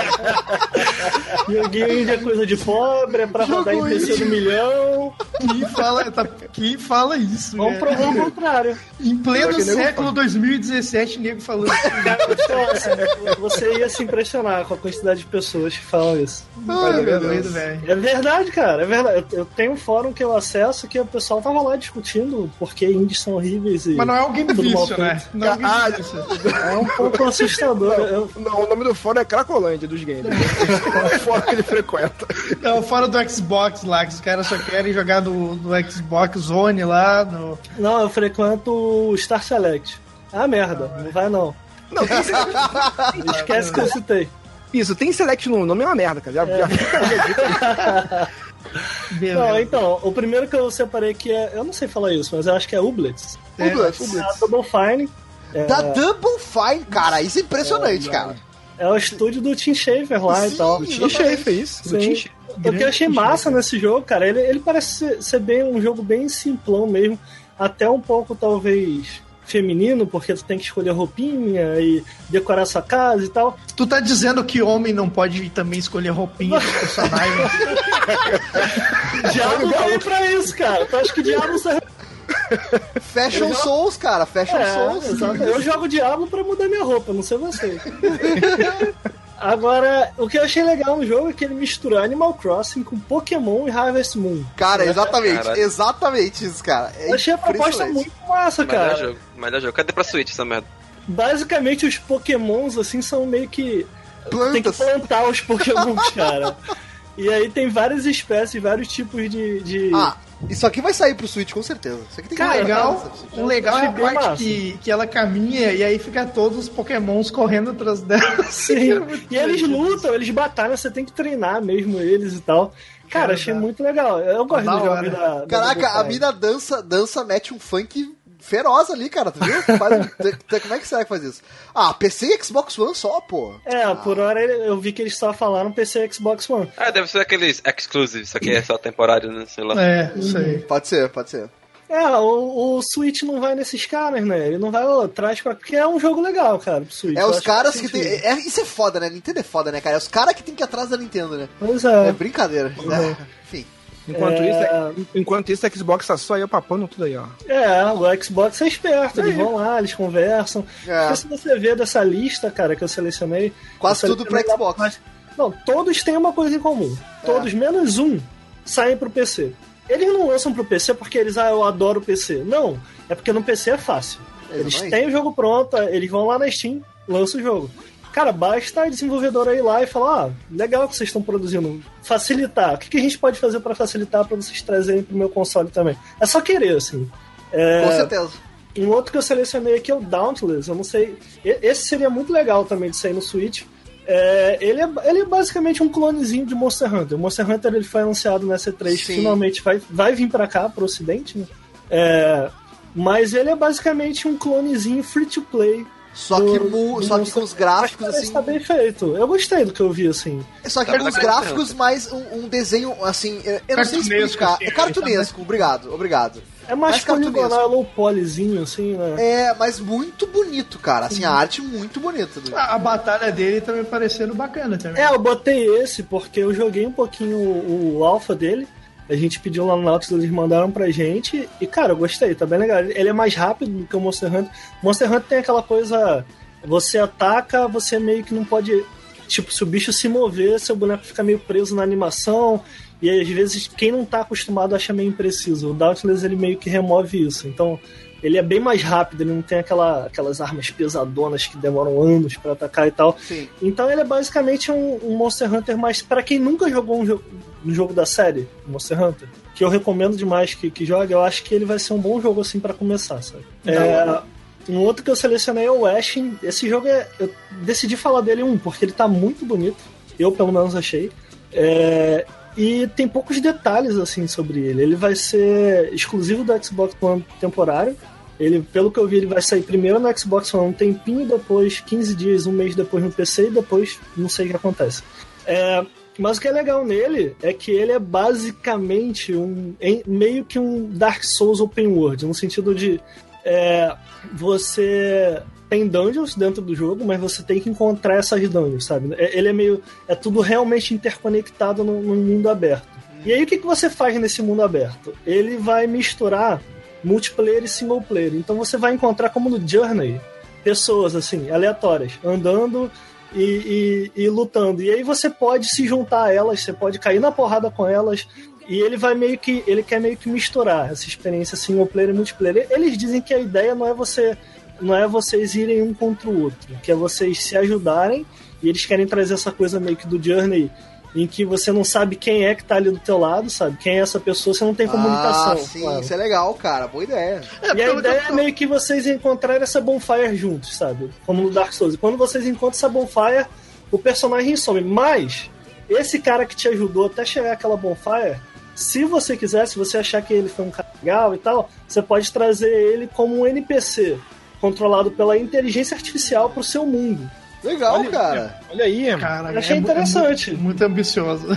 Joguinho indie é coisa de pobre, é pra rodar em Jogo PC do milhão. Quem fala, tá, quem fala isso? Vamos né? provar o contrário. Em pleno que nego século 2017, nego falando isso. Você ia se impressionar com a quantidade de pessoas que falam isso. Ai, meu Deus. Deus. É verdade, cara, é verdade. Eu, eu tenho um fórum que eu acesso que o pessoal tava lá discutindo porque indies são horríveis e. Mas não é alguém mal vício, né? Não é alguém Ah. É um pouco assustador. Eu- Não, o nome do fórum é Cracolândia dos games. É o fórum que ele frequenta. Não, fora do Xbox lá, que os caras só querem jogar no, no Xbox Zone lá. No... não, eu frequento o Star Select. Ah, merda, não vai não. Não, tem select. Esquece que eu citei. Isso, tem select no nome é uma merda, cara. Já, já Beleza. Não, então, o primeiro que eu separei aqui é. Eu não sei falar isso, mas eu acho que é Ublets. É, Ublets. É a Double Fine. É, Da Double Fine, cara, isso é impressionante, cara. É o estúdio do Tim Schafer lá e Sim, tal. do Tim Schafer, isso. Do Sim. Tim Schafer. O que eu achei massa nesse jogo, cara, ele, ele parece ser, bem um jogo bem simplão mesmo, até um pouco talvez feminino, porque tu tem que escolher roupinha e decorar sua casa e tal. Tu tá dizendo que homem não pode também escolher roupinha dos personagens? Diabo veio pra isso, cara. Tu acha que Diabo serve Fashion Souls, cara, Fashion É, Souls. exato. Eu jogo Diablo pra mudar minha roupa, não sei você. Agora, o que eu achei legal no jogo é que ele misturou Animal Crossing com Pokémon e Harvest Moon. Cara, exatamente, exatamente isso, cara. É Eu achei a proposta muito massa, Melhor cara. jogo, melhor jogo. Cadê pra Switch essa merda? Basicamente, os Pokémons, assim, são meio que. Tem que Plantas. plantar os Pokémons, cara. E aí tem várias espécies, vários tipos de. de... Ah, isso aqui vai sair pro Switch, com certeza. Isso aqui tem que pra legal, o legal é a parte massa. que, que ela caminha e aí fica todos os pokémons correndo atrás dela. Sim. É E eles lutam, eles batalham, você tem que treinar mesmo eles e tal. Cara, Cara, achei dá. muito legal. Eu gosto Da dos jogos hora. da, da Caraca, a Double Fine. mina dança, dança, mete um funk feroz ali, cara, tu viu? Faz te- te- como é que será que faz isso? Ah, PC e Xbox One só, pô. É, por hora eu vi que eles só falaram PC e Xbox One. Ah, deve ser aqueles exclusives, isso aqui é só temporário, né? Sei lá. É, isso aí. Pode ser, pode ser. É, o, o Switch não vai nesses caras, né? Ele não vai, ó, traz pra. Porque é um jogo legal, cara, pro Switch. É os caras faz que tem. É, isso é foda, né? Nintendo é foda, né, cara? É os caras que tem que ir atrás da Nintendo, né? Pois É é. brincadeira. É, enfim. Enquanto, É. isso, é- enquanto isso, a Xbox tá só eu papando tudo aí, ó. É, o Xbox é esperto, eles vão lá, eles conversam. É. Porque se você ver dessa lista, cara, que eu selecionei. Quase eu tudo pra Xbox. mas- Não, todos têm uma coisa em comum. Todos, menos um, saem pro PC. Eles não lançam pro PC porque eles, ah, eu adoro o PC. Não, é porque no PC é fácil. Eles Exatamente. têm o jogo pronto, eles vão lá na Steam, lançam o jogo. Cara, basta a desenvolvedora ir lá e falar: ah, legal que vocês estão produzindo. Facilitar. O que, que a gente pode fazer pra facilitar pra vocês trazerem pro meu console também? É só querer, assim. É, Com certeza. um outro que eu selecionei aqui é o Dauntless. Eu não sei. Esse seria muito legal também de sair no Switch. É, ele, é, ele é basicamente um clonezinho de Monster Hunter. O Monster Hunter ele foi anunciado na C3, Sim. finalmente vai, vai vir pra cá, pro ocidente, né? É, mas ele é basicamente um clonezinho free to play. Só que, do só que com os gráficos Mas assim. tá bem feito. Eu gostei do que eu vi, assim. Só que Tá com os bem gráficos mais um, um desenho assim. Eu eu não sei Cartunesco, explicar. assim, É cartunesco, obrigado, obrigado. É mais Mais poligonal, low polyzinho, assim, né? É, mas muito bonito, cara. Assim, a arte muito bonita. do- A, a batalha dele tá me parecendo bacana também. É, eu botei esse porque eu joguei um pouquinho o, o alpha dele. A gente pediu lá no Nautilus, eles mandaram pra gente. E, cara, eu gostei, tá bem legal. Ele é mais rápido do que o Monster Hunter. Monster Hunter tem aquela coisa. Você ataca, você meio que não pode. Tipo, se o bicho se mover, seu boneco fica meio preso na animação. E às vezes, quem não tá acostumado acha meio impreciso. O Dauntless, ele meio que remove isso. Então, ele é bem mais rápido, ele não tem aquela, aquelas armas pesadonas que demoram anos pra atacar e tal. Sim. Então ele é basicamente um, um Monster Hunter, mas para quem nunca jogou um, jo um jogo da série, Monster Hunter, que eu recomendo demais que, que jogue, eu acho que ele vai ser um bom jogo assim para começar, sabe? É. Um outro que eu selecionei é o Ashen. Esse jogo é. Eu decidi falar dele um, porque ele tá muito bonito. Eu pelo menos achei. É, e tem poucos detalhes assim sobre ele. Ele vai ser exclusivo do Xbox One temporário. Ele, pelo que eu vi, ele vai sair primeiro no Xbox One um tempinho, depois 15 dias, um mês depois no PC e depois não sei o que acontece. É, mas o que é legal nele é que ele é basicamente um meio que um Dark Souls Open World, no sentido de é, você tem dungeons dentro do jogo, mas você tem que encontrar essas dungeons, sabe? É, ele é meio. É tudo realmente interconectado no mundo aberto. E aí o que, que você faz nesse mundo aberto? Ele vai misturar multiplayer e single player. Então você vai encontrar como no Journey pessoas assim, aleatórias, andando e, e, e, lutando. E aí você pode se juntar a elas, você pode cair na porrada com elas. E ele vai meio que. Ele quer meio que misturar essa experiência single player e multiplayer. Eles dizem que a ideia não é você. Não é vocês irem um contra o outro, que é vocês se ajudarem. E eles querem trazer essa coisa meio que do Journey em que você não sabe quem é que tá ali do teu lado, sabe? Quem é essa pessoa, você não tem comunicação. Ah, sim, claro. isso é legal, cara. Boa ideia. É, e a ideia é meio que vocês encontrarem essa bonfire juntos, sabe? Como no Dark Souls. E quando vocês encontram essa bonfire, o personagem some. Mas, esse cara que te ajudou até chegar àquela bonfire, se você quiser, se você achar que ele foi um cara legal e tal, você pode trazer ele como um NPC controlado pela inteligência artificial pro seu mundo. Legal, olha, cara. Olha aí. Cara, achei é interessante. Muito, muito ambicioso.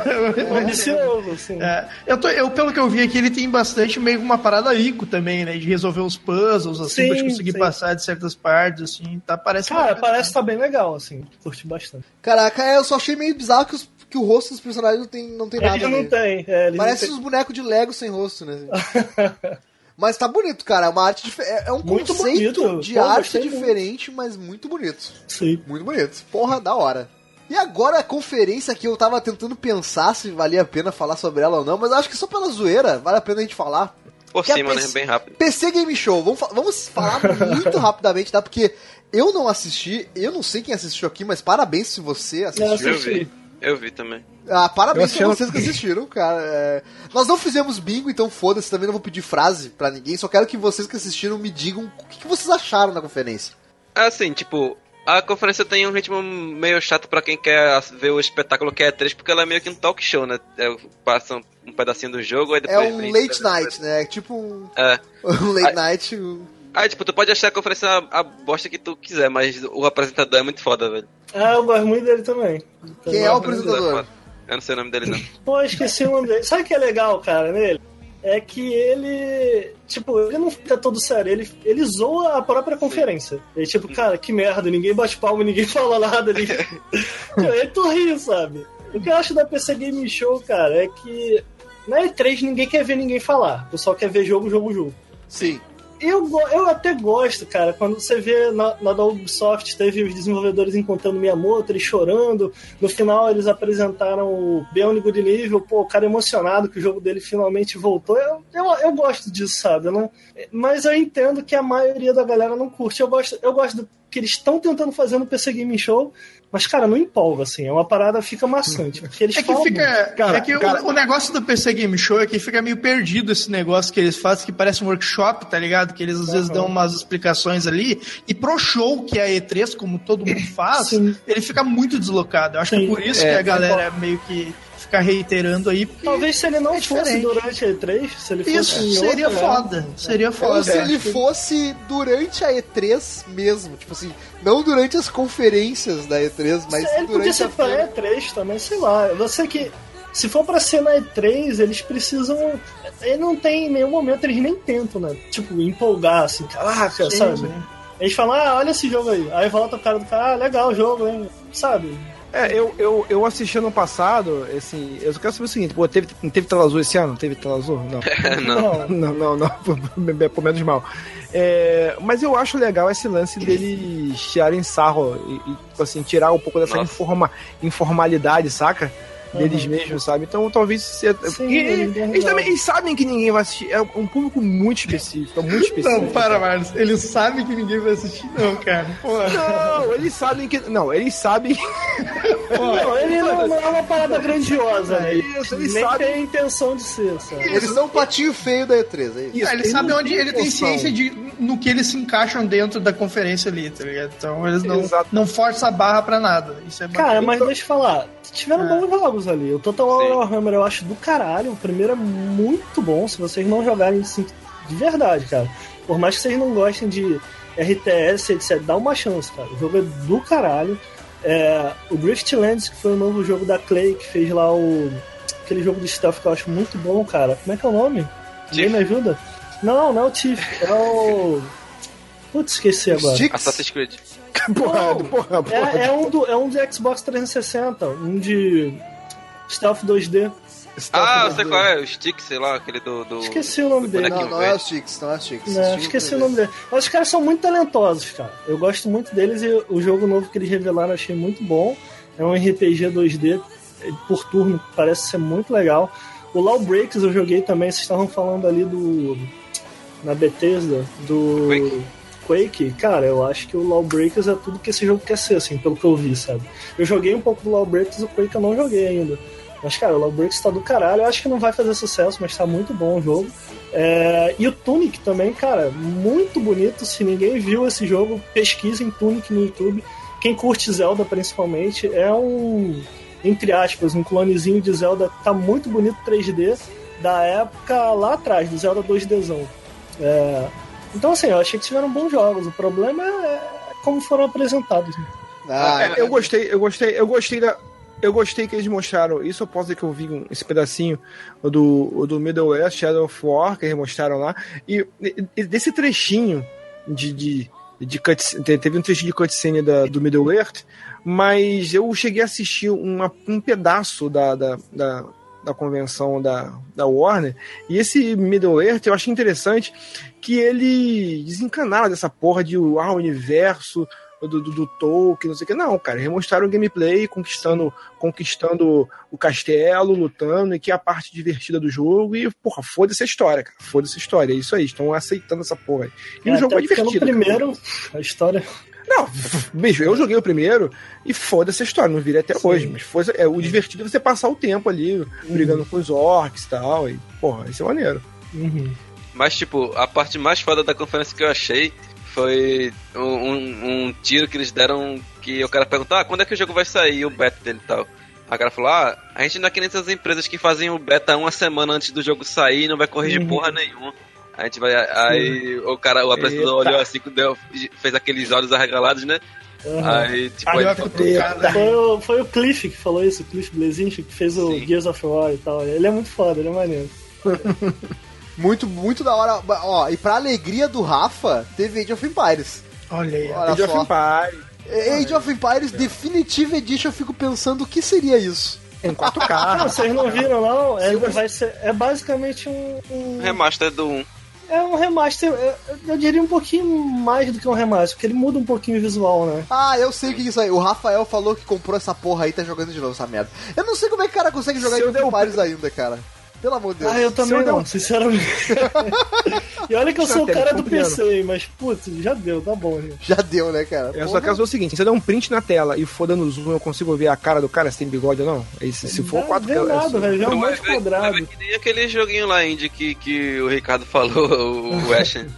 ambicioso, sim. É, eu, tô, eu, pelo que eu vi aqui, ele tem bastante meio uma parada rico também, né? De resolver os puzzles, assim, sim, pra conseguir sim. passar de certas partes, assim. Tá, parece Cara, parece que tá bem legal, assim. Curti bastante. Caraca, eu só achei meio bizarro que, os, que o rosto dos personagens não tem, não tem nada. Ele não tem. É, Parece não tem... os bonecos de Lego sem rosto, né? Mas tá bonito, cara. É uma arte dif... É um muito conceito bonito. de Pô, arte diferente, muito. mas muito bonito. Sim. Muito bonito. Porra, da hora. E agora a conferência que eu tava tentando pensar se valia a pena falar sobre ela ou não, mas acho que só pela zoeira vale a pena a gente falar. Por que cima, é né? Bem rápido. PC Game Show. Vamos, vamos falar muito rapidamente, tá? Porque eu não assisti, eu não sei quem assistiu aqui, mas parabéns se você assistiu. Eu vi. Eu vi também. Ah, parabéns pra vocês que assistiram, cara. É... Nós não fizemos bingo, então foda-se, também não vou pedir frase para ninguém. Só quero que vocês que assistiram me digam o que, que vocês acharam da conferência. Assim, tipo, a conferência tem um ritmo meio chato para quem quer ver o espetáculo que é 3, porque ela é meio que um talk show, né? É, passa um, pedacinho do jogo e depois. É um late night, né? É tipo um. É. Um late night. Aí, tipo, tu pode achar a conferência a, a bosta que tu quiser, mas o apresentador é muito foda, velho. Ah, eu gosto muito dele também. Quem é o apresentador? Eu não sei o nome dele, não. Pô, esqueci o nome dele. Sabe o que é legal, cara, nele? É que ele. Tipo, ele não fica todo sério, ele, ele zoa a própria conferência. Ele, tipo, cara, que merda, ninguém bate palma, ninguém fala nada ali. aí tu ri, sabe? O que eu acho da PC Game Show, cara, é que na E3 ninguém quer ver ninguém falar. O pessoal quer ver jogo, jogo, jogo. Sim. Eu, eu até gosto, cara, quando você vê na, na da Ubisoft, teve os desenvolvedores encontrando Miyamoto, eles chorando. No final, eles apresentaram o Beyond Good Nível, pô, o cara emocionado que o jogo dele finalmente voltou. Eu, eu, eu gosto disso, sabe? Não, mas eu entendo que a maioria da galera não curte. Eu gosto, eu gosto do que eles estão tentando fazer no PC Game Show, mas, cara, não empolga, assim. É uma parada fica maçante. Porque eles é que fica. Cara, é que cara, o, o, negócio do PC Game Show é que fica meio perdido esse negócio que eles fazem, que parece um workshop, tá ligado? Que eles às uhum. vezes dão umas explicações ali. E pro show, que é a E3, como todo mundo faz, Sim. ele fica muito deslocado. Eu acho Sim. que é por isso é, que a galera é meio que ficar reiterando aí. Talvez se ele não é fosse durante a E3, se ele fosse Isso, seria outra, foda. É. Seria foda. Ou se ele fosse durante a E3 mesmo, tipo assim, não durante as conferências da E3, mas ele durante podia ser pra E3 também, sei lá. Eu sei que se for pra ser na E3, eles precisam. Ele não tem em nenhum momento, eles nem tentam, né? Tipo, empolgar, assim, caraca, Sim, sabe? Eles falam, ah, olha esse jogo aí. Aí volta o cara do cara, ah, legal o jogo, hein? Sabe? É, eu, eu, eu assisti ano passado, assim, eu só quero saber o seguinte, pô, teve, não teve tela azul esse ano? Teve tela azul? Não. não. não, não, não, por menos mal. É, mas eu acho legal esse lance deles tirarem sarro e, e tipo assim, tirar um pouco dessa informa, informalidade, saca? Deles uhum. mesmos, sabe? Então talvez seja. Sim, e, eles, também eles sabem que ninguém vai assistir. É um público muito específico, é muito específico. Não, para, Marcos. Eles sabem que ninguém vai assistir, não, cara. Porra. Não, eles sabem que. Não, eles sabem. Não, ele não, não é uma parada grandiosa, né? Isso, ele Nem sabe. tem a intenção de ser, sabe? Eles são o patinho feio da E3, é isso. Isso, Ah, ele ele sabe não onde tem ele tem ciência de no que eles se encaixam dentro da conferência ali, tá ligado? Então eles não, Exato. não forçam a barra pra nada. Isso é Cara, bacana. mas deixa eu falar, tiveram É. bons jogos ali. O Total Sim. Warhammer eu acho do caralho. O primeiro é muito bom. Se vocês não jogarem assim, de verdade, cara. Por mais que vocês não gostem de RTS, etc., dá uma chance, cara. O jogo é do caralho. É, o Driftlands, que foi o novo jogo da Clay, que fez lá o. aquele jogo de stealth que eu acho muito bom, cara. Como é que é o nome? Ninguém me ajuda? Não, não é o Tiff. É o. Putz, esqueci agora. Sticks? Assassin's Creed. Porra, porra, porra. É, é um do, é um do Xbox 360, um de Stealth 2D. Ah, eu sei qual é, o Stick, sei lá, aquele do. do... Esqueci o nome dele. Não, não é Sticks, não é Sticks. Né, esqueci o nome dele. Mas os caras são muito talentosos, cara. Eu gosto muito deles e o jogo novo que eles revelaram eu achei muito bom. É um RPG 2D é, por turno, parece ser muito legal. O Lawbreaks eu joguei também, vocês estavam falando ali do. Na Bethesda, do. Quake. Quake, cara, eu acho que o Lawbreakers é tudo que esse jogo quer ser, assim, pelo que eu vi, sabe? Eu joguei um pouco do Lawbreakers, o Quake eu não joguei ainda. Mas, cara, o Lawbreakers tá do caralho. Eu acho que não vai fazer sucesso, mas tá muito bom o jogo. É, E o Tunic também, cara, muito bonito. Se ninguém viu esse jogo, pesquisem Tunic no YouTube. Quem curte Zelda, principalmente, é um, entre aspas, um clonezinho de Zelda. Tá muito bonito 3D da época lá atrás, do Zelda 2Dzão. É, Então, assim, eu achei que tiveram bons jogos. O problema é como foram apresentados. né? Ah, É, eu gostei, eu gostei, eu gostei da. Eu gostei que eles mostraram, isso eu posso dizer que eu vi um- esse pedacinho do, do Middle West, Shadow of War, que eles mostraram lá, e, e- desse trechinho de, de, de teve um trechinho de cutscene da, do Middle Earth, mas eu cheguei a assistir uma, um pedaço da, da, da, da convenção da, da Warner, e esse Middle Earth eu achei interessante que ele desencanaram dessa porra de ah, o universo do, do, do Tolkien, não sei o que. Não, cara, eles mostraram o gameplay, conquistando, conquistando o castelo, lutando, e que é a parte divertida do jogo, e, porra, foda-se a história, cara. Foda-se a história. É isso aí, estão aceitando essa porra. aí. E o Até jogo é divertido. No cara. primeiro, a história. Não, bicho, eu joguei o primeiro e foda-se a história, não virei até Sim. hoje. Mas foi, é, o divertido é você passar o tempo ali, brigando com os orcs e tal. E, porra, isso é maneiro. Uhum. Mas, tipo, a parte mais foda da conferência que eu achei foi um, um- um tiro que eles deram que o cara perguntou, ah, quando é que o jogo vai sair, o beta dele e tal. O cara falou, ah, a gente não é que nem essas empresas que fazem o beta uma semana antes do jogo sair e não vai corrigir Uhum. porra nenhuma. A gente vai. Aí o cara, o apresentador Eita. olhou assim, deu, fez aqueles olhos arregalados, né? Uhum. Aí, tipo, aí, vai cutucar, né? Foi o, foi o Cliff que falou isso, o Cliff Blazinski, que fez o Sim. Gears of War e tal. Ele é muito foda, ele é maneiro. Muito, muito da hora. Ó, e pra alegria do Rafa, teve Age of Empires. Olha aí. ó. Olha Age of só. Empires, Age of Empires Definitive Edition, eu fico pensando o que seria isso. em Ah, 4K. vocês não viram, não? É, vai ser, é basicamente um, um- remaster do 1. É um remaster, eu, eu diria um pouquinho mais do que um remaster, porque ele muda um pouquinho o visual, né? Ah, eu sei o que é isso aí. O Rafael falou que comprou essa porra aí e tá jogando de novo essa merda. Eu não sei como é que o cara consegue jogar Se Age eu of Empires ainda, cara. Pelo amor de Deus. Ah, eu também eu não, um- sinceramente. e olha que eu sou o cara do. PC, mas putz, já deu, tá bom, gente. Já deu, né, cara? Eu só Porra. quero saber o seguinte: se você der um print na tela e for dando zoom, eu consigo ver a cara do cara se tem bigode ou não? Aí, se, se for Não 4K. vê nada, velho, é um Vai monte ver- vai quadrado. ver que nem aquele joguinho lá indie que, que o Ricardo falou, o Ashen.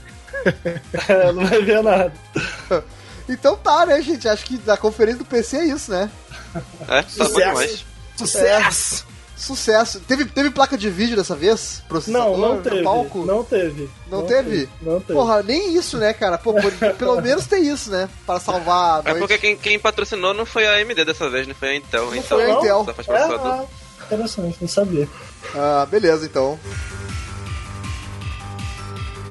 É, não vai ver nada. Então tá, né, gente? Acho que a conferência do PC é isso, né? É, tá bom Sucesso. demais. Sucesso! Sucesso. Teve, teve placa de vídeo dessa vez? Processador Não, não teve. palco? Não teve. Não teve? Não teve. Porra, nem isso, né, cara? Pô, por- pelo menos tem isso, né? Para salvar a É porque quem, quem patrocinou não foi a AMD dessa vez, não foi a Intel. Não então, foi a Intel. Só faz É, processador. ah, interessante, não sabia. Ah, beleza, então.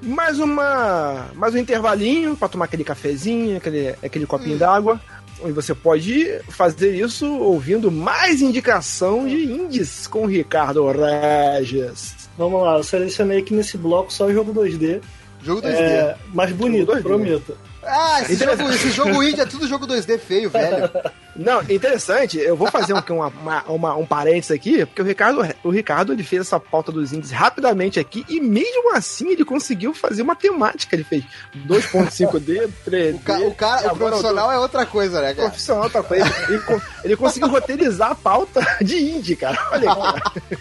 Mais uma. Mais um intervalinho pra tomar aquele cafezinho, aquele, aquele copinho d'água. E você pode fazer isso ouvindo mais indicação de indies com o Ricardo Regis. Vamos lá, eu selecionei aqui nesse bloco só o jogo 2D. Jogo 2D. É, mais bonito, 2D. prometo. Ah, esse jogo, esse jogo indie é tudo jogo 2D feio, velho. Não, interessante, eu vou fazer um, uma, uma, uma, um parênteses aqui, porque o Ricardo, o Ricardo ele fez essa pauta dos índices rapidamente aqui, e mesmo assim ele conseguiu fazer uma temática. Ele fez 2.5D, 3D. O, ca o cara, o profissional é outra coisa, né, cara? O profissional é outra coisa. Ele, ele conseguiu roteirizar a pauta de indie, cara. Olha aí.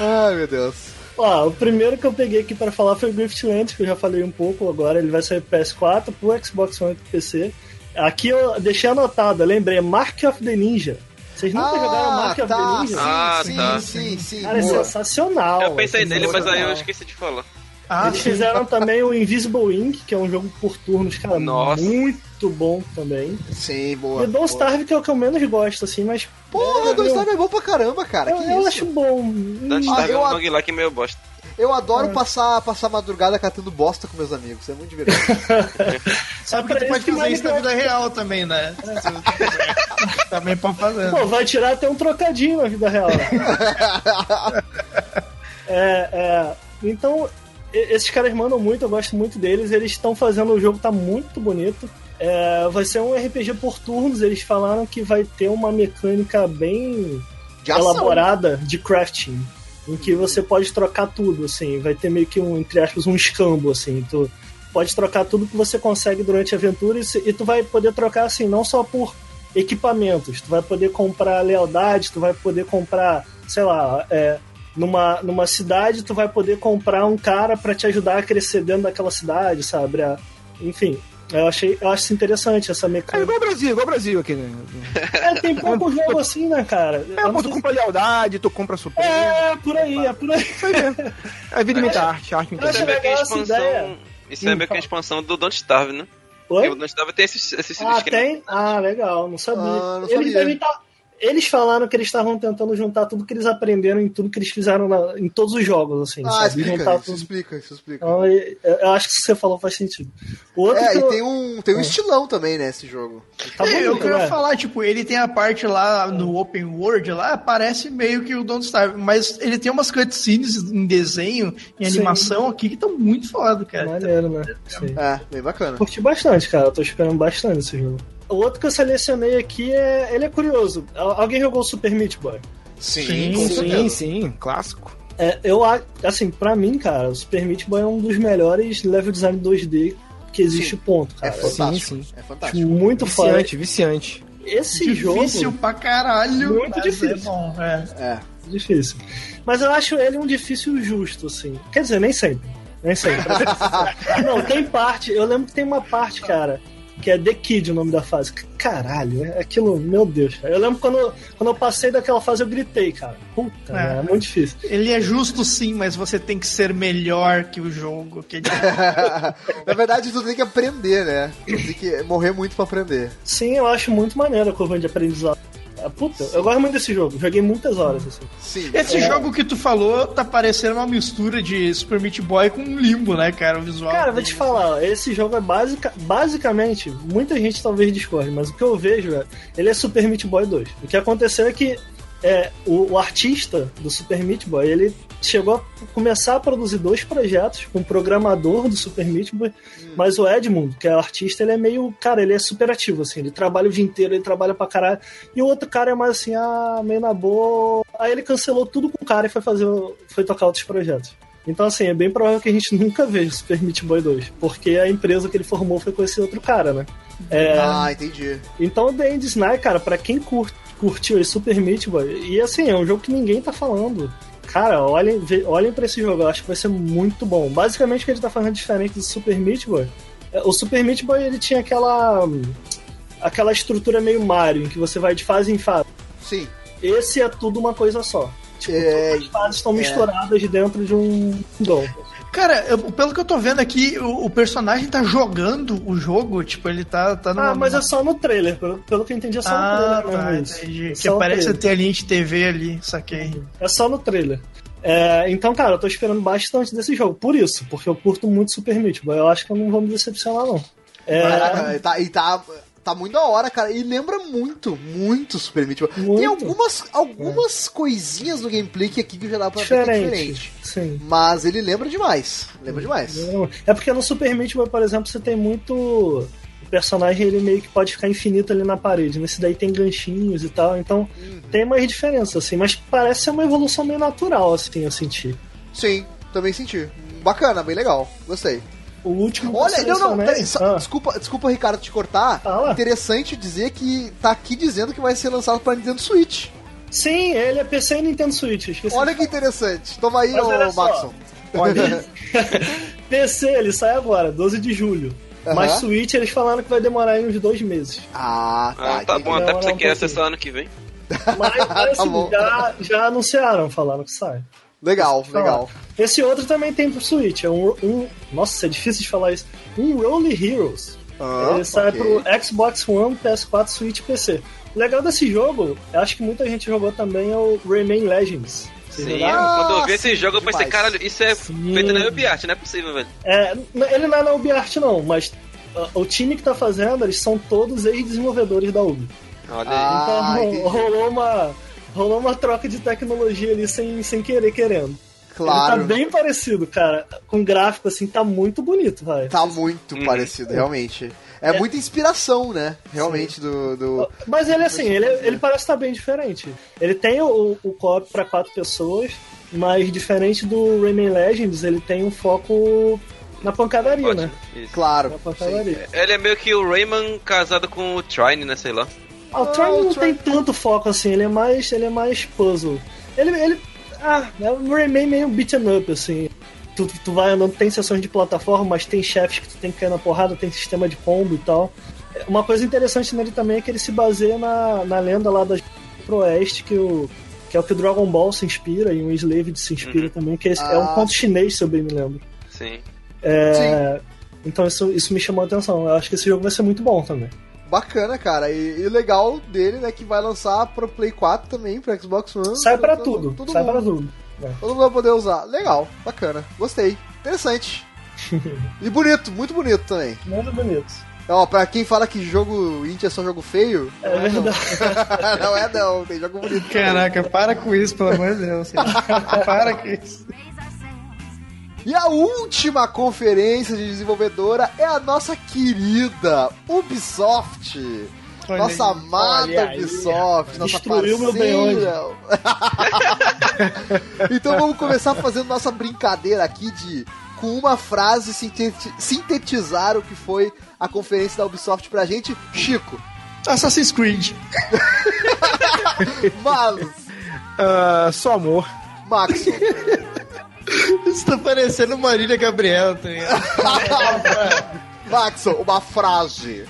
Ai, meu Deus. Ó, o primeiro que eu peguei aqui para falar foi o Griftland, que eu já falei um pouco agora. Ele vai sair pro PS4, pro Xbox One e pro PC. Aqui eu deixei anotado, lembrei, Mark of the Ninja. Vocês nunca Ah, jogaram Mark of tá, the Ninja? sim, Ah, sim, tá. sim, sim, Cara, é boa. sensacional. Eu pensei é nele, mas aí eu esqueci de falar. Ah, Eles sim. fizeram também o Invisible Ink, que é um jogo por turnos, cara, Nossa. muito bom também. Sim, boa. e Don't boa. Starve, que é o que eu menos gosto, assim, mas. Porra, é, Don't Starve é bom pra caramba, cara. Eu, que eu isso? acho bom. Dante Ah, tá eu vendo a- um like meio bosta. Eu adoro É. passar, passar madrugada catando bosta com meus amigos. É muito divertido. Sabe que tu pode que fazer isso na vida real também, né? Também pode fazer. Pô, vai tirar até um trocadinho na vida real. é, é, então, esses caras mandam muito, eu gosto muito deles. Eles estão fazendo o jogo, tá muito bonito. É, vai ser um RPG por turnos. Eles falaram que vai ter uma mecânica bem De elaborada de crafting. Em que você pode trocar tudo, assim. Vai ter meio que um, entre aspas, um escambo, assim. Tu pode trocar tudo que você consegue durante a aventura e, e tu vai poder trocar, assim, não só por equipamentos. Tu vai poder comprar lealdade, tu vai poder comprar, sei lá, é, numa, numa cidade, tu vai poder comprar um cara pra te ajudar a crescer dentro daquela cidade, sabe? A- enfim, eu achei, eu acho isso interessante essa É mecânica. igual o Brasil, igual o Brasil aqui, né? É, tem pouco jogo assim, né, cara? É, pô, tu compra lealdade, tu compra super. É, por aí, é por aí. É vida imita arte, arte imita Eu acho Isso é meio que a expansão. Isso é Hum, meio que a expansão do Don't Starve, né? Porque o Oi? Don't Starve tem esses, esses Ah, esquema- tem? Ah, legal, não sabia. Ah, não sabia. devem tá- eles falaram que eles estavam tentando juntar tudo que eles aprenderam em tudo que eles fizeram na- em todos os jogos, assim. Ah, sabe? explica, Juntar isso tudo. explica, isso explica. Então, eu, eu acho que o que você falou faz sentido. O outro É, que e eu- tem um, tem um estilão também, né, esse jogo. tá É, eu bonito, queria né? falar, tipo, ele tem a parte lá no Open World, lá parece meio que o Don't Starve, mas ele tem umas cutscenes em desenho, em Sim. animação aqui que estão muito foda, cara. Maneiro, né? Sim. É, bem bacana. Curti bastante, cara. Eu tô esperando bastante esse jogo. O outro que eu selecionei aqui é. Ele é curioso. Al- Alguém jogou o Super Meat Boy? Sim, Sim, Sim, sim, clássico. É, eu assim, pra mim, cara, o Super Meat Boy é um dos melhores level design 2D que existe, Sim. ponto, É cara. fantástico. sim. É Acho fantástico. muito foda. Viciante, viciante. Esse Difícil jogo. pra caralho. Muito mas difícil. É bom, é. É. Difícil. Mas eu acho ele um difícil justo, assim. Quer dizer, nem sempre. Nem sempre. Não, tem parte. Eu lembro que tem uma parte, cara, que é The Kid o nome da fase. Caralho, é aquilo, meu Deus. cara. Eu lembro quando, quando eu passei daquela fase, eu gritei, cara. Puta, É. é, muito difícil. Ele é justo sim, mas você tem que ser melhor que o jogo. Que ele- Na verdade, tu tem que aprender, né? Tu tem que morrer muito pra aprender. Sim, eu acho muito maneiro a curva de aprendizado. Ah, Puta, eu gosto muito desse jogo. Joguei muitas horas, assim. Sim. Esse É. jogo que tu falou tá parecendo uma mistura de Super Meat Boy com Limbo, né, cara? O visual. Cara, vou te falar, esse jogo é basica, basicamente, muita gente talvez discorde, mas o que eu vejo é, ele é Super Meat Boy 2. O que aconteceu é que é, o, o artista do Super Meat Boy, ele chegou a começar a produzir dois projetos com o programador do Super Meat Boy, mas o Edmund, que é o artista, ele é meio, cara, ele é super ativo, assim, ele trabalha o dia inteiro, ele trabalha pra caralho, e o outro cara é mais assim, ah, meio na boa. Aí ele cancelou tudo com o cara e foi fazer, foi tocar outros projetos. Então, assim, é bem provável que a gente nunca veja o Super Meat Boy 2, porque a empresa que ele formou foi com esse outro cara, né? É, Ah, entendi. então, o The End Snipe, cara, pra quem cur- curtiu esse Super Meat Boy, e assim, é um jogo que ninguém tá falando. Cara, olhem, olhem pra esse jogo, eu acho que vai ser muito bom. Basicamente, o que ele tá fazendo diferente do Super Meat Boy. é, O Super Meat Boy, ele tinha aquela. aquela estrutura meio Mario, em que você vai de fase em fase. Sim. Esse é tudo uma coisa só. Tipo, É, todas as fases estão é. misturadas dentro de um dom. Cara, eu- pelo que eu tô vendo aqui, o, o personagem tá jogando o jogo, tipo, ele tá, tá numa... Ah, mas é só no trailer. Pelo, pelo que eu entendi, é só Ah, no trailer. tá, mesmo isso. entendi. É Que aparece a telinha de TV ali, saquei. É só no trailer. É, então, cara, eu tô esperando bastante desse jogo. Por isso, porque eu curto muito Super Meat Boy. Eu acho que eu não vou me decepcionar, não. É, Caraca, tá, e tá, tá muito da hora, cara. E lembra muito, muito Super Meat Boy. Muito. Tem algumas, algumas coisinhas no gameplay que aqui que já dá pra é diferente. diferente. Sim. Mas ele lembra demais. Lembra demais. É porque no Super Meat Boy, por exemplo, você tem muito. O personagem ele meio que pode ficar infinito ali na parede. Nesse daí tem ganchinhos e tal, então tem umas diferenças, assim, mas parece ser uma evolução meio natural, assim, eu senti. Sim, também senti. Bacana, bem legal. Gostei. O último Olha, não, não, peraí, Ah, desculpa, desculpa, Ricardo, te cortar. Fala. Interessante dizer que tá aqui dizendo que vai ser lançado pra Nintendo Switch. Sim, ele é PC e Nintendo Switch. Esqueci Olha que interessante. Toma aí, Mas olha ô. Maxon. Olha, PC, ele sai agora, 12 de julho. Mas Aham. Switch eles falaram que vai demorar aí uns dois meses. Ah, tá. Ah, tá bom, até pra você Não, que não, acessar ano que vem. Mas, mas assim, já, já anunciaram, falaram que sai. Legal, legal. falar. Esse outro também tem pro Switch. É um, um- Nossa, é difícil de falar isso. Um Rolly Heroes. Ah, Ele sai ok. pro Xbox One, PS4, Switch e PC. O legal desse jogo, eu acho que muita gente jogou também, é o Rayman Legends. Vocês Sim, jogaram? quando eu vi Ah, esse sim, jogo, eu pensei, demais. caralho, isso é Sim. feito na UbiSoft, não é possível, velho. É, ele não é na UbiArt não, mas uh, o time que tá fazendo, eles são todos ex-desenvolvedores da Ubi. Olha aí. Ah, Então entendi. rolou uma, rolou uma troca de tecnologia ali sem, sem querer, querendo. Claro. Ele tá bem parecido, cara. Com gráfico assim, tá muito bonito, vai. Tá muito Uhum. parecido, realmente. É, muita inspiração, né? Realmente, do. do... Mas ele, assim, ele, ele parece estar bem diferente. Ele tem o, o co-op pra quatro pessoas, mas diferente do Rayman Legends, ele tem um foco na pancadaria, Ótimo. né? Isso. Claro. Na sim. pancadaria. Ele é meio que o Rayman casado com o Trine, né? Sei lá. Ah, o Ah, não tem tanto foco assim, ele é mais, ele é mais puzzle. Ele, ele, ah, é um Rayman meio beat'em up, assim. Tu, tu vai andando, tem sessões de plataforma, mas tem chefes que tu tem que cair na porrada, tem sistema de combo e tal. É, Uma coisa interessante nele também é que ele se baseia na, na lenda lá da pro oeste, que, o, que é o que o Dragon Ball se inspira, e o Enslaved se inspira Uhum. também, que é, esse- é um Ah. conto chinês, se eu bem me lembro. Sim. É, então isso, isso me chamou a atenção. Eu acho que esse jogo vai ser muito bom também. Bacana, cara. E, e o legal dele, né, que vai lançar pro Play 4 também, pro Xbox One. Sai pra Todo- tudo, Todo sai mundo. pra tudo. Todo mundo vai poder usar. Legal, bacana. Gostei. Interessante. e bonito, muito bonito também. Muito bonito. Ó, pra quem fala que jogo indie é só jogo feio, É não verdade. Não. não é não, tem jogo bonito. caraca, para com isso, pelo amor de Deus. para com isso. E a última conferência de desenvolvedora é a nossa querida Ubisoft. Olha nossa aí. amada Olha aí. Ubisoft, nossa Destruiu parceira. então vamos começar fazendo nossa brincadeira aqui de com uma frase sinteti- sintetizar o que foi a conferência da Ubisoft pra gente. Chico, Assassin's Creed. Malus, Ah, só amor. Maxon. Isso tá parecendo Marília Gabriela, tá ligado? Maxon, uma frase.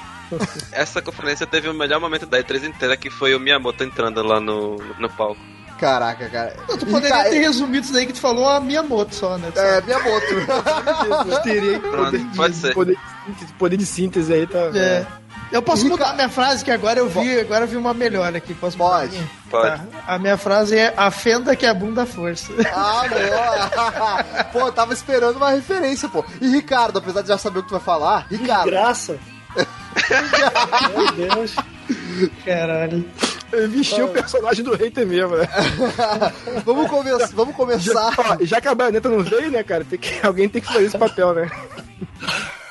Essa conferência teve o melhor momento da E3 inteira, que foi o Miyamoto entrando lá no, no palco. Caraca, cara. Tu E, poderia cara, ter resumido isso daí que tu falou a Miyamoto só, né? É, Miyamoto. Teria Pronto, pode ser. Poder, poder de síntese aí tá. É. Eu posso Rica- mudar minha frase, que agora eu vi, agora eu vi uma melhor aqui. Posso mudar Pode, a minha? pode. Tá. A minha frase é a fenda que é a bunda força. Ah, não. pô, eu tava esperando uma referência, pô. E Ricardo, apesar de já saber o que tu vai falar, Ricardo, Graça. Meu Deus. Caralho. Vestiu o personagem do hater mesmo, né? vamos, come vamos começar. Ó, já que a baioneta não veio, né, cara? Tem que, alguém tem que fazer esse papel, né?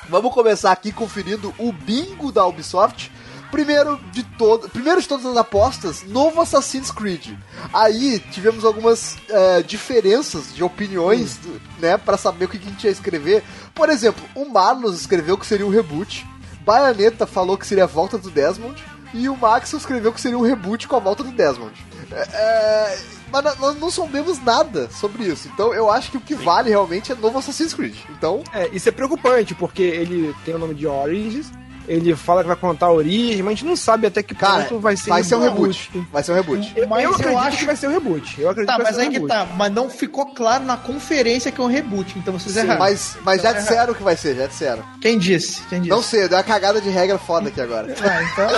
Vamos começar aqui conferindo o bingo da Ubisoft. Primeiro de todo, primeiro de todas as apostas, novo Assassin's Creed. Aí tivemos algumas é, diferenças de opiniões, do- né, para saber o que a gente ia escrever. Por exemplo, o Marlos escreveu que seria um reboot. Bayonetta falou que seria a volta do Desmond. E o Max escreveu que seria um reboot com a volta do Desmond. É, é, mas nós não sabemos nada sobre isso. Então eu acho que o que vale realmente é novo Assassin's Creed. Então, É, isso é preocupante, porque ele tem o nome de Origins, ele fala que vai contar a origem, mas a gente não sabe até que Cara, ponto vai ser vai ser um reboot. reboot. Vai ser um reboot. Eu, Mas eu eu acredito acho- que vai ser um reboot. Eu acredito Tá, que vai mas ser um aí que reboot. tá. Mas não ficou claro na conferência que é um reboot, então vocês erraram. Mas, mas já disseram que vai ser, já disseram. Quem disse? Quem disse? Não sei, deu uma cagada de regra foda aqui agora. Ah, então,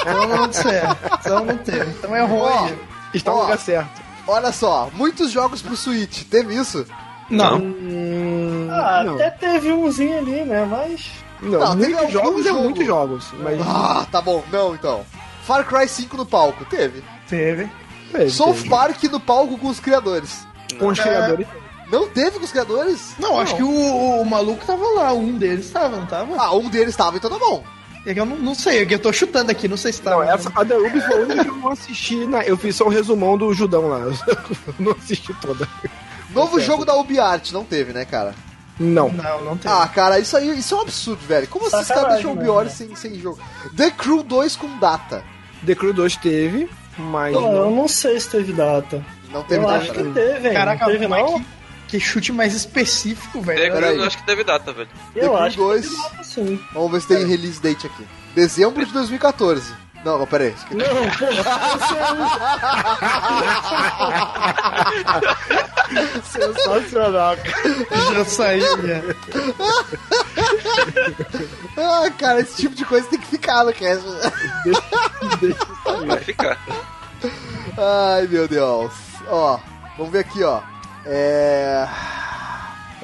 então não disseram. Então não teve. Então é ruim. Está no lugar certo. Olha só, muitos jogos pro Switch, teve isso? Não. Hum, Ah, não, até teve umzinho ali, né? Mas. não, Não, teve muitos jogos é jogo. muitos jogos, mas Ah, tá bom, não então. Far Cry 5 no palco, teve. Teve. teve, South teve. Park no palco com os criadores. com os criadores. Não teve com os criadores? Não, acho que o, o maluco tava lá, um deles tava, não tava? Ah, um deles tava, então tá bom. É que eu não, não sei, é que eu tô chutando aqui, não sei se tá. Não, essa, a The Ubi foi a única que eu não assisti. Na, eu fiz só o resumão do Judão lá. Eu não assisti toda. Novo jogo da UbiArt, não teve, né, cara? Não. Não, não tem. Ah, cara, isso aí isso é um absurdo, velho. Como caras Sacanagem, deixam o né, velho? sem, sem jogo? The Crew 2 com data. The Crew 2 teve, mas. Pô, eu não sei se teve data. Não teve eu data. acho que teve, hein? Caraca, não teve não? Que, que chute mais específico, velho. Peraí. eu acho que teve data, velho. The Eu Crew acho que 2. teve data sim. Vamos ver se tem release date aqui. Dezembro de 2014. Não, não, pera aí. Isso aqui- Não, pô, Sensacional. Já já. Ah, cara, esse tipo de coisa tem que ficar no cast. Vai ficar. Ai, meu Deus. Ó, vamos ver aqui, ó. É.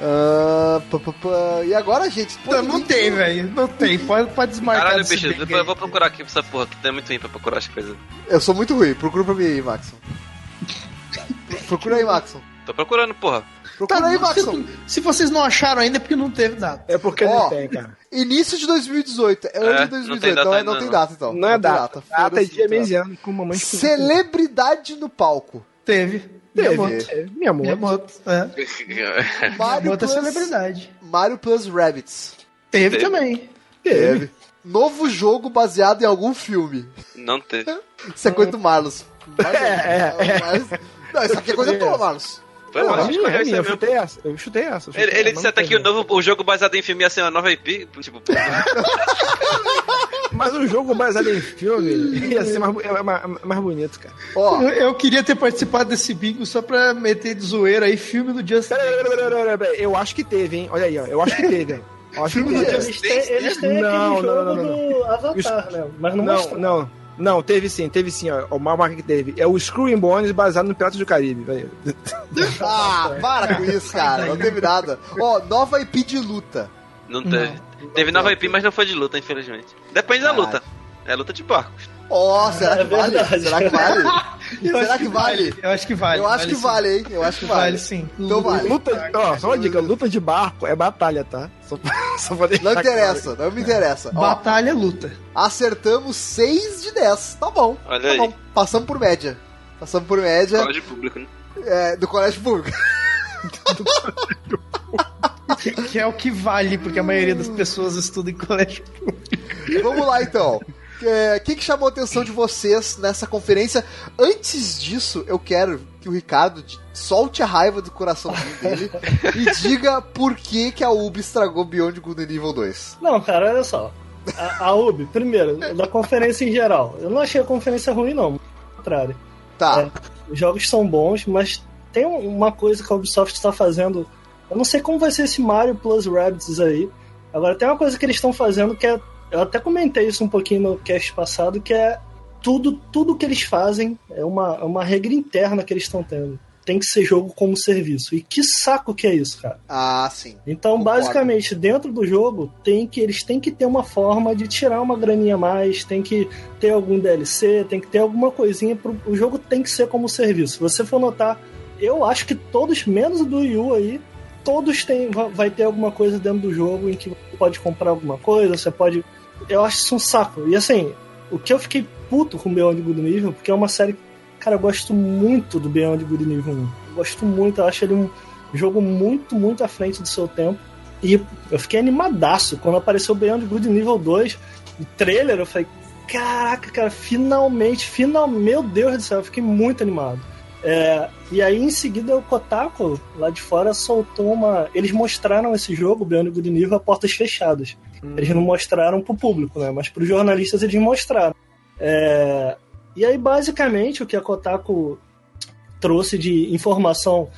Ah, pá, pá, pá. E agora, gente? pô, Não, não tem, velho. Não tem. Pode, pode desmarcar. Caralho, bicho, depois eu vou procurar aqui essa porra, que é muito ruim pra procurar as coisas. Eu sou muito ruim. Procura pra mim aí, Maxon. Procura aí, Maxon. Tô procurando, porra. Procura Tá, aí, se, Maxon. se vocês não acharam ainda é porque não teve data. É porque Ó, não tem, cara. Início de 2018. É ano É, de não 2018. tem data Não, é- ainda, não tem não. data, então. Não é tem data. Data é Foda-se, dia, não tem mês e data. ano, com mamãe Celebridade no palco. Teve. Teve. Miyamoto. É, Minha moto. Miyamoto, é. Mario Miyamoto é Plus, celebridade. Mario Plus Rabbids. Teve, Teve. também. Teve. Novo jogo baseado em algum filme. Não teve. Isso é coisa do Marlos. É, é, Mas- Não, isso aqui é coisa tua, Marlos. Foi mal, é acho que minha, foi é essa minha, eu chutei essa. Eu chutei essa. eu chutei Ele, ele disse até que teve. o, novo, o jogo baseado em filme ia ser uma nova IP. Tipo, Mas o jogo baseado em filme ia ser mais, é mais, mais bonito, cara. Ó, Eu, eu queria ter participado desse bingo só pra meter de zoeira aí filme do Justin. Pera, pera, pera, pera, pera, Eu acho que teve, hein? Olha aí, ó. Eu acho que teve, hein? Acho que Filme do teve. Eles têm, eles têm Não, aquele não, jogo não, não, não. do Avatar, né? Mas não, Não, mostrou. não. Não, teve sim, teve sim, ó. O maior marca que teve. É o Screwing Bones baseado no Piratas do Caribe, ah, para com isso, cara. Não teve nada. Ó, nova IP de luta. não teve. Teve nova IP, mas não foi de luta, infelizmente. Depende da luta. É luta de barcos. Ó, será que É vale? verdade. Será que vale? Eu Será acho que vale? Eu acho que vale. Eu acho que vale, hein? Eu acho que vale. Vale sim. Então vale. Luta, ó, só uma dica, luta de barco é batalha, tá? Só só pra deixar Não claro. interessa, não me interessa. Ó, Batalha, luta. acertamos 6 de 10. Tá bom. Olha tá aí. bom. Passamos por média. Passamos por média Colégio público, né? é, do colégio público. Que, que é o que vale, porque a maioria das pessoas estuda em colégio. Vamos lá então. O que, que chamou a atenção de vocês nessa conferência? Antes disso, eu quero que o Ricardo solte a raiva do coraçãozinho dele e diga por que, que a Ubi estragou Beyond Good and Evil 2. Não, cara, olha só. A, a UB, primeiro, da conferência em geral. Eu não achei a conferência ruim, não. Ao contrário. Tá. É. Os jogos são bons, mas tem um- uma coisa que a Ubisoft está fazendo. Eu não sei como vai ser esse Mario Plus Rabbids aí. Agora, tem uma coisa que eles estão fazendo que é. Eu até comentei isso um pouquinho no cast passado, que é tudo, tudo que eles fazem é uma, é uma regra interna que eles estão tendo. Tem que ser jogo como serviço. E que saco que é isso, cara. Ah, sim. Então, Concordo. basicamente, dentro do jogo, tem que eles têm que ter uma forma de tirar uma graninha a mais, tem que ter algum DLC, tem que ter alguma coisinha pro o jogo tem que ser como serviço. Se você for notar, eu acho que todos, menos o do Wii U aí, todos têm va- vai ter alguma coisa dentro do jogo em que você pode comprar alguma coisa, você pode eu acho isso um saco. E assim, o que eu fiquei puto com o Beyond Good Nível, porque é uma série Cara, eu gosto muito do Beyond Good Nível 1. Eu gosto muito, eu acho ele um jogo muito, muito à frente do seu tempo. E eu fiquei animadaço quando apareceu Beyond Good Nível 2, o trailer, eu falei, caraca, cara, finalmente, finalmente, meu Deus do céu, eu fiquei muito animado. É, e aí em seguida o Kotaku, lá de fora, soltou uma. Eles mostraram esse jogo, Beyond Good Nível, a portas fechadas. Eles não mostraram pro público, né? Mas pros jornalistas eles mostraram. É, e aí, basicamente, o que a Kotaku trouxe de informação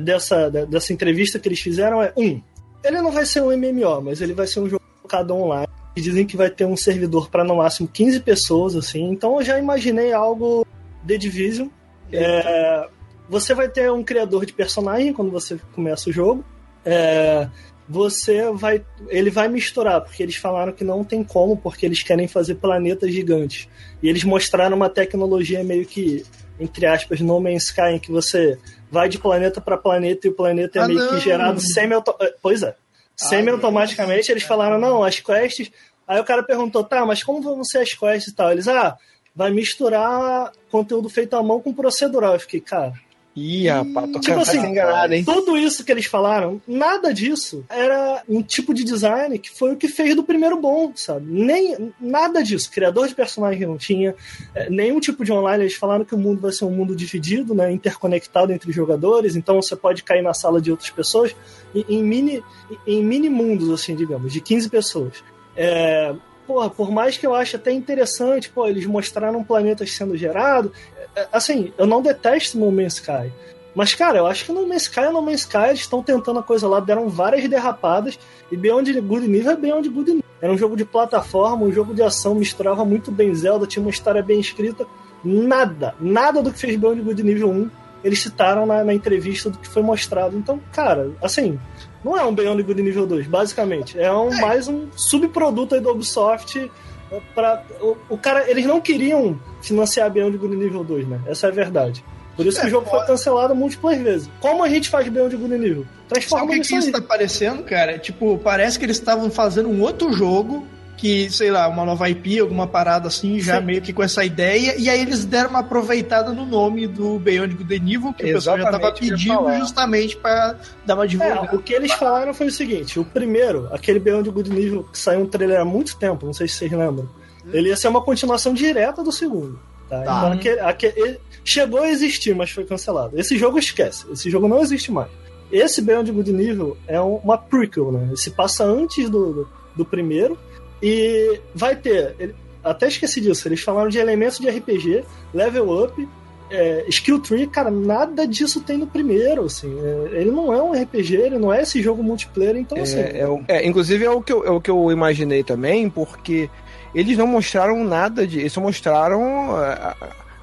dessa, dessa entrevista que eles fizeram é: um, ele não vai ser um MMO, mas ele vai ser um jogo focado online. E dizem que vai ter um servidor para no máximo 15 pessoas, assim. Então eu já imaginei algo The Division. É, você vai ter um criador de personagem quando você começa o jogo. É, você vai. Ele vai misturar, porque eles falaram que não tem como, porque eles querem fazer planetas gigantes. E eles mostraram uma tecnologia meio que, entre aspas, No Man's Sky, em que você vai de planeta para planeta e o planeta é Ah, meio não. que gerado semi Pois é. Semi-automaticamente eles falaram: não, as quests Aí o cara perguntou, tá, mas como vão ser as quests e tal? Eles, ah, vai misturar conteúdo feito à mão com procedural. Eu fiquei, cara. Ih, rapaz, tô Tipo assim, enganado, hein? tudo isso que eles falaram, nada disso era um tipo de design que foi o que fez do primeiro bom, sabe? Nem nada disso. Criador de personagem não tinha, eh, nenhum tipo de online. Eles falaram que o mundo vai ser um mundo dividido, né? Interconectado entre jogadores, então você pode cair na sala de outras pessoas em, em mini, em mini mundos, assim, digamos, de 15 pessoas. É, porra, por mais que eu ache até interessante, pô, eles mostraram planetas sendo gerados. é, Assim, eu não detesto No Man's Sky. Mas, cara, eu acho que No Man's Sky e No Man's Sky eles estão tentando a coisa lá, deram várias derrapadas. E Beyond Good Nível é Beyond Good Nível. Era um jogo de plataforma, um jogo de ação, misturava muito bem Zelda, tinha uma história bem escrita. Nada, nada do que fez Beyond Good Nível 1 eles citaram na, na entrevista do que foi mostrado. Então, cara, assim, não é um Beyond Good nível 2, basicamente. É um, mais um subproduto aí do Ubisoft. é, Pra, o, o cara, eles não queriam financiar Beyond Good nível 2, né? Essa é a verdade. Por isso que É, o jogo foi pode- cancelado múltiplas vezes. Como a gente faz Beyond Good nível? Sabe o Transforma que, que isso aí. tá parecendo, cara? Tipo, parece que eles estavam fazendo um outro jogo, que, sei lá, uma nova IP, alguma parada assim, já Sim. meio que com essa ideia, e aí eles deram uma aproveitada no nome do Beyond Good and Evil, que o pessoal já tava Exatamente pedindo justamente pra dar uma divulgada. É, o que eles falaram foi o seguinte: o primeiro, aquele Beyond Good nível que saiu um trailer há muito tempo, não sei se vocês lembram, ele ia ser uma continuação direta do segundo. Tá? Tá. Então, aquele, aquele- ele chegou a existir, mas foi cancelado. Esse jogo esquece, esse jogo não existe mais. Esse Beyond Good nível é um- uma prequel, né? Ele se passa antes do, do, do primeiro e vai ter. ele- até esqueci disso, eles falaram de elementos de RPG, level up, é, skill tree, cara, nada disso tem no primeiro, assim. É, ele não é um RPG, ele não é esse jogo multiplayer, então assim. É, é é, inclusive é o, que eu, é o que eu imaginei também, porque eles não mostraram nada de. Eles só mostraram ah,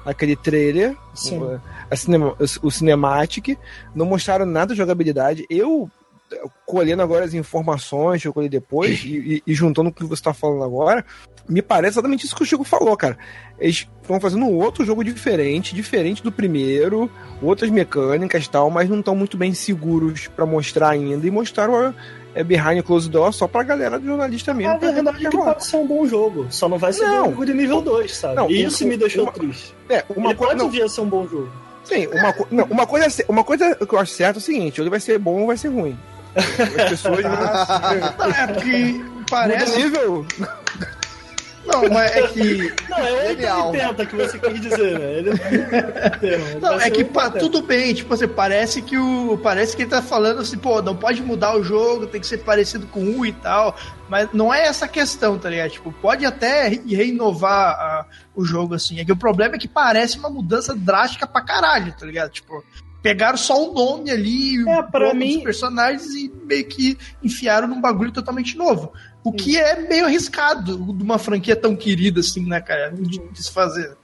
aquele trailer, Sim. o, a cinema, o Cinematic, não mostraram nada de jogabilidade. Eu, colhendo agora as informações que eu colhi depois e, e- e juntando com o que você está falando agora, me parece exatamente isso que o Chico falou, cara. Eles estão fazendo um outro jogo diferente, diferente do primeiro, outras mecânicas e tal, mas não estão muito bem seguros pra mostrar ainda. E mostraram a, é, Behind Closed Door só pra galera do jornalista mesmo. A pra ver verdade é que pode ser um bom jogo, só não vai ser Não. Beyond Good nível 2, sabe? Não, e uma- isso me deixou uma- triste. É, uma Ele coisa. pode Não, vir a ser um bom jogo. sim, uma, co- não, uma, coisa, é uma coisa que eu acho certo é o seguinte: ou ele vai ser bom ou vai ser ruim. As pessoas. Não, é porque Parece nível. Não, mas é que. Não, é Genial. 880 que você quis dizer, né? Ele... Não, é que 880. tudo bem, tipo assim, parece que o. Parece que ele tá falando assim, pô, não pode mudar o jogo, tem que ser parecido com um e tal. Mas não é essa a questão, tá ligado? Tipo, pode até re- renovar ah, o jogo, assim. É que o problema é que parece uma mudança drástica pra caralho, tá ligado? Tipo, pegaram só o nome ali, É, pra mim- dos personagens e meio que enfiaram num bagulho totalmente novo. O que é meio arriscado de uma franquia tão querida assim, né, cara? De, se fazer.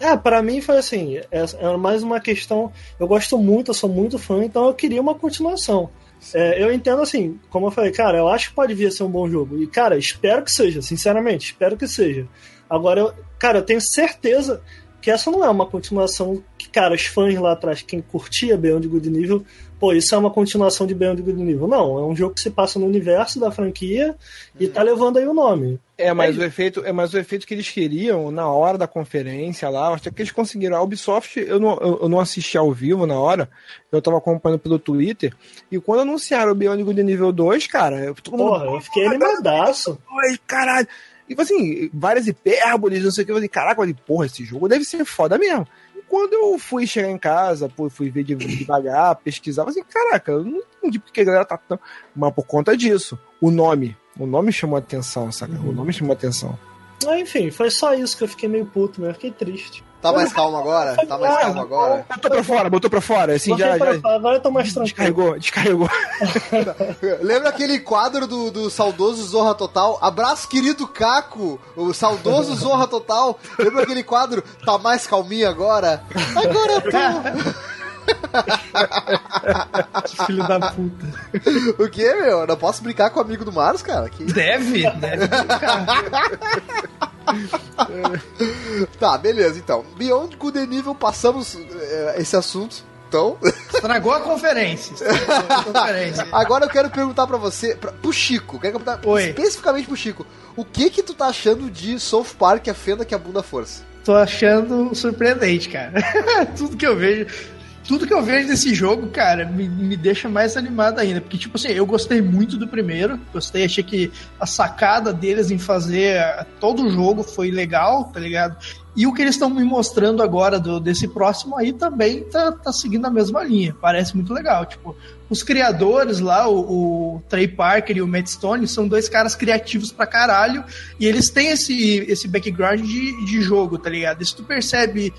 É, pra mim foi assim, é, é mais uma questão. Eu gosto muito, eu sou muito fã, então eu queria uma continuação. É, eu entendo assim, como eu falei, cara, eu acho que pode vir a ser um bom jogo. E, cara, espero que seja, sinceramente, espero que seja. Agora, eu, cara, eu tenho certeza que essa não é uma continuação que, cara, os fãs lá atrás, quem curtia Beyond Good Nível, pô, isso é uma continuação de Beyond Good Nível. Não, é um jogo que se passa no universo da franquia e tá levando aí o nome. É, mas É o efeito, é mais o efeito que eles queriam na hora da conferência lá, acho que eles conseguiram. A Ubisoft, eu não, eu, não assisti ao vivo na hora, eu tava acompanhando pelo Twitter, e quando anunciaram o Beyond Good nível 2, cara, eu, todo mundo, Porra, eu fiquei animadaço. "Ai, caralho. E tipo assim, várias hipérboles, não sei o que, eu falei, caraca, falei, porra, esse jogo deve ser foda mesmo. E quando eu fui chegar em casa, pô, fui ver de- devagar, pesquisar, assim, caraca, eu não entendi porque a galera tá tão. Mas por conta disso, o nome. O nome chamou atenção, saca? O nome chamou atenção. Enfim, foi só isso que eu fiquei meio puto, né? Eu fiquei triste. Tá mais calmo agora? Tá mais calmo agora? Botou pra fora, botou pra fora, assim, Botei já, pra já fora, Agora eu tô mais tranquilo. descarregou, descarregou. Lembra aquele quadro do, do saudoso Zorra Total? Abraço, querido Caco, o saudoso Zorra Total. Lembra aquele quadro? Tá mais calminho agora? Agora eu Filho da puta. O que, meu? Eu não posso brincar com o amigo do Maros, cara? Que... Deve, deve. Tá, beleza, então. Beyond Good and Evil, passamos eh, esse assunto. Então, Estragou a conferência. Estragou a conferência. Agora eu quero perguntar pra você, pra, pro Chico, quero perguntar Oi. especificamente pro Chico, o que que tu tá achando de South Park, a fenda que abunda a força? Tô achando surpreendente, cara. tudo que eu vejo. Tudo que eu vejo desse jogo, cara, me, me deixa mais animado ainda. Porque, tipo assim, eu gostei muito do primeiro. Gostei, achei que a sacada deles em fazer eh, todo o jogo foi legal, tá ligado? E o que eles estão me mostrando agora do, desse próximo aí também tá, tá seguindo a mesma linha. Parece muito legal. Tipo, os criadores lá, o, o Trey Parker e o Matt Stone, são dois caras criativos pra caralho. E eles têm esse, esse background de, de jogo, tá ligado? Isso tu percebe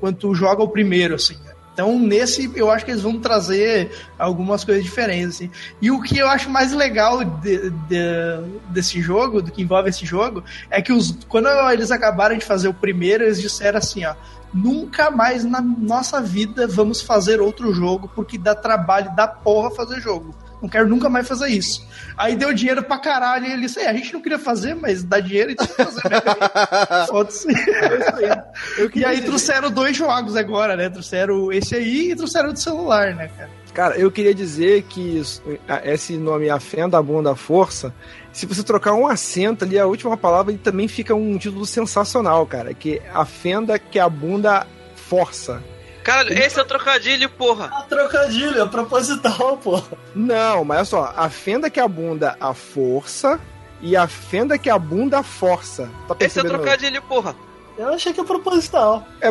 quando tu joga o primeiro, assim. Então, nesse, eu acho que eles vão trazer algumas coisas diferentes, assim. E o que eu acho mais legal de- de- desse jogo, do que envolve esse jogo, é que os, quando eles acabaram de fazer o primeiro, eles disseram assim, ó, nunca mais na nossa vida vamos fazer outro jogo, porque dá trabalho da porra fazer jogo. Não quero nunca mais fazer isso. Aí deu dinheiro pra caralho e ele disse, é, a gente não queria fazer, mas dá dinheiro, então vamos fazer mesmo. Foda-se. E aí trouxeram dois jogos agora, né? Trouxeram esse aí e trouxeram do celular, né, cara? Cara, eu queria dizer que isso- esse nome, a fenda, a bunda, a força, se você trocar um acento ali, a última palavra, ele também fica um título sensacional, cara. Que é a fenda que a bunda força. Caralho, esse é o trocadilho, porra. Ah, trocadilho, é proposital, pô. Não, mas olha só, a fenda que a bunda a força e a fenda que a bunda força. Tá Esse é o trocadilho, porra. Eu achei que é proposital. É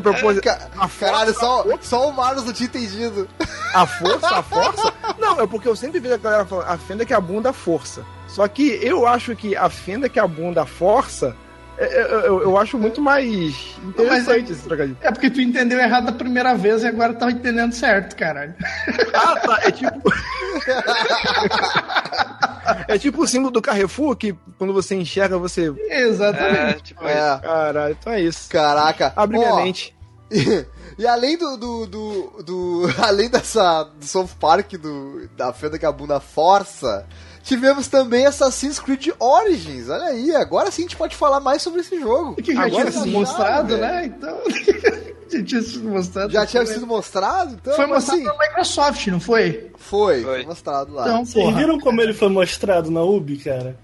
A força, Caralho, só, só o Marlos não tinha entendido. A força, a força? Não, é porque eu sempre vejo a galera falando a fenda que a bunda força. Só que eu acho que a fenda que a bunda força, é- é- eu, eu acho muito mais interessante esse trocadilho. É porque tu entendeu errado da primeira vez e agora tá entendendo certo, caralho. Ah, tá. É tipo. é tipo o símbolo do Carrefour, que quando você enxerga, você. É, Exatamente. tipo, É, Caralho, então é isso. caraca. Abre minha mente. E, e além do, do, do, do- Além dessa. Do South Park, do, da fenda que a bunda força. Tivemos também Assassin's Creed Origins. Olha aí, agora sim a gente pode falar mais sobre esse jogo. Que já Agora tinha sido mostrado, velho. né? Então. já tinha sido mostrado. Já tinha sido mostrado? Então, Foi mostrado assim, na Microsoft, não foi? foi, Foi. foi mostrado lá. Então, Vocês porra. viram como ele foi mostrado na UB, cara?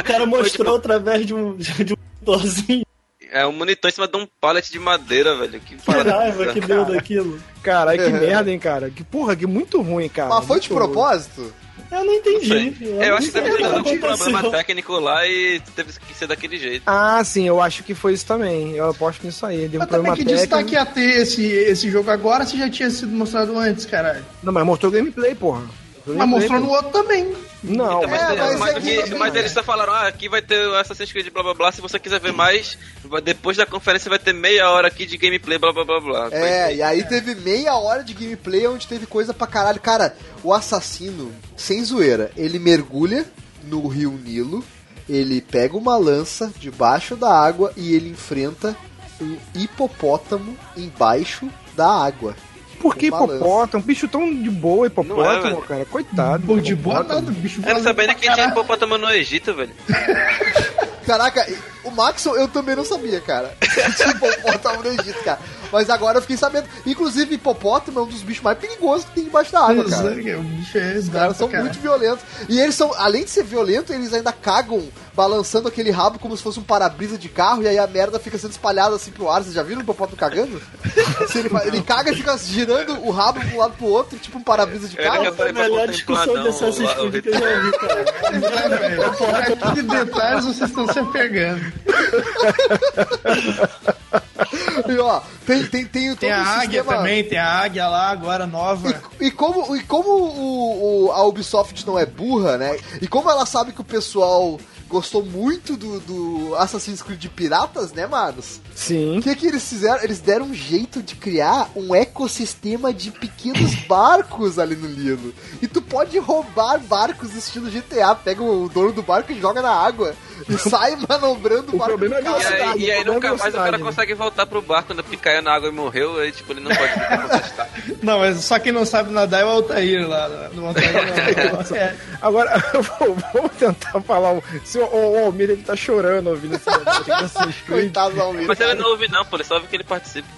O cara mostrou através de um, de um monitorzinho. É um monitor em cima de um pallet de madeira, velho. Que Que raiva que deu daquilo. Caralho, que merda, hein, cara. Que porra, que muito ruim, cara. Mas foi de ruim. propósito? Eu não entendi. Sei. Eu acho que deve ter algum problema técnico lá e teve que ser daquele jeito. Ah, sim, eu acho que foi isso também. Eu aposto nisso aí. Deu um Mas também problema que destaque técnico. ia ter esse, esse jogo agora se já tinha sido mostrado antes, caralho. Não, mas mostrou gameplay, porra. Mas mostrou no outro também. Não, Então, mas, É, mas mas, é que- que- mas eles só falaram, ah, aqui vai ter o Assassin's Creed blá blá blá. Se você quiser ver mais, depois da conferência vai ter meia hora aqui de gameplay blá blá blá blá. É, e aí teve meia hora de gameplay onde teve coisa pra caralho. Cara, o assassino, sem zoeira, ele mergulha no rio Nilo, ele pega uma lança debaixo da água e ele enfrenta um hipopótamo embaixo da água. Por que hipopótamo? Um bicho tão de boa, é, hipopótamo, velho. cara. Coitado. Bom, de boa nada, bicho Eu não valeu sabia nem pra que tinha hipopótamo no Egito, velho. Caraca, o Maxon eu também não sabia, cara. Tinha hipopótamo no Egito, cara. Mas agora eu fiquei sabendo. Inclusive, hipopótamo é um dos bichos mais perigosos que tem debaixo da água, cara. O bicho é Os caras são muito violentos. E eles são, além de ser violento, eles ainda cagam balançando aquele rabo como se fosse um para-brisa de carro e aí a merda fica sendo espalhada assim pro ar. Vocês já viram o hipopótamo cagando? Ele, ele caga e fica girando o rabo de um lado pro outro, tipo um para-brisa de carro. É a falei pra melhor discussão não, de Assassin's Creed que eu já vi, cara. Aqui de detalhes vocês estão se apegando. E ó, tem, tem, tem, todo Tem a águia sistema- também, tem a águia lá agora nova. E, e como, e como o, o- a Ubisoft não é burra, né? E como ela sabe que o pessoal gostou muito do, do Assassin's Creed de piratas, né, Manos? Sim. O que, que eles fizeram? Eles deram um jeito de criar um ecossistema de pequenos barcos ali no Nilo. E tu pode roubar barcos estilo GTA. Pega o dono do barco e joga na água. E sai manobrando o O barco. problema é E velocidade. aí, e aí o problema nunca é mais o cara né? consegue voltar pro barco quando porque caiu na água e morreu, aí tipo, ele não pode contestar. Não, mas só quem não sabe nadar é o Altair lá. No Altair. É. Agora, vamos vamos tentar falar. Se o, o Almir ele tá chorando ouvindo esse negócio de Assassin's Creed. Coitado do Almir. Mas ele não ouve não, pô, ele só ouve que ele participa.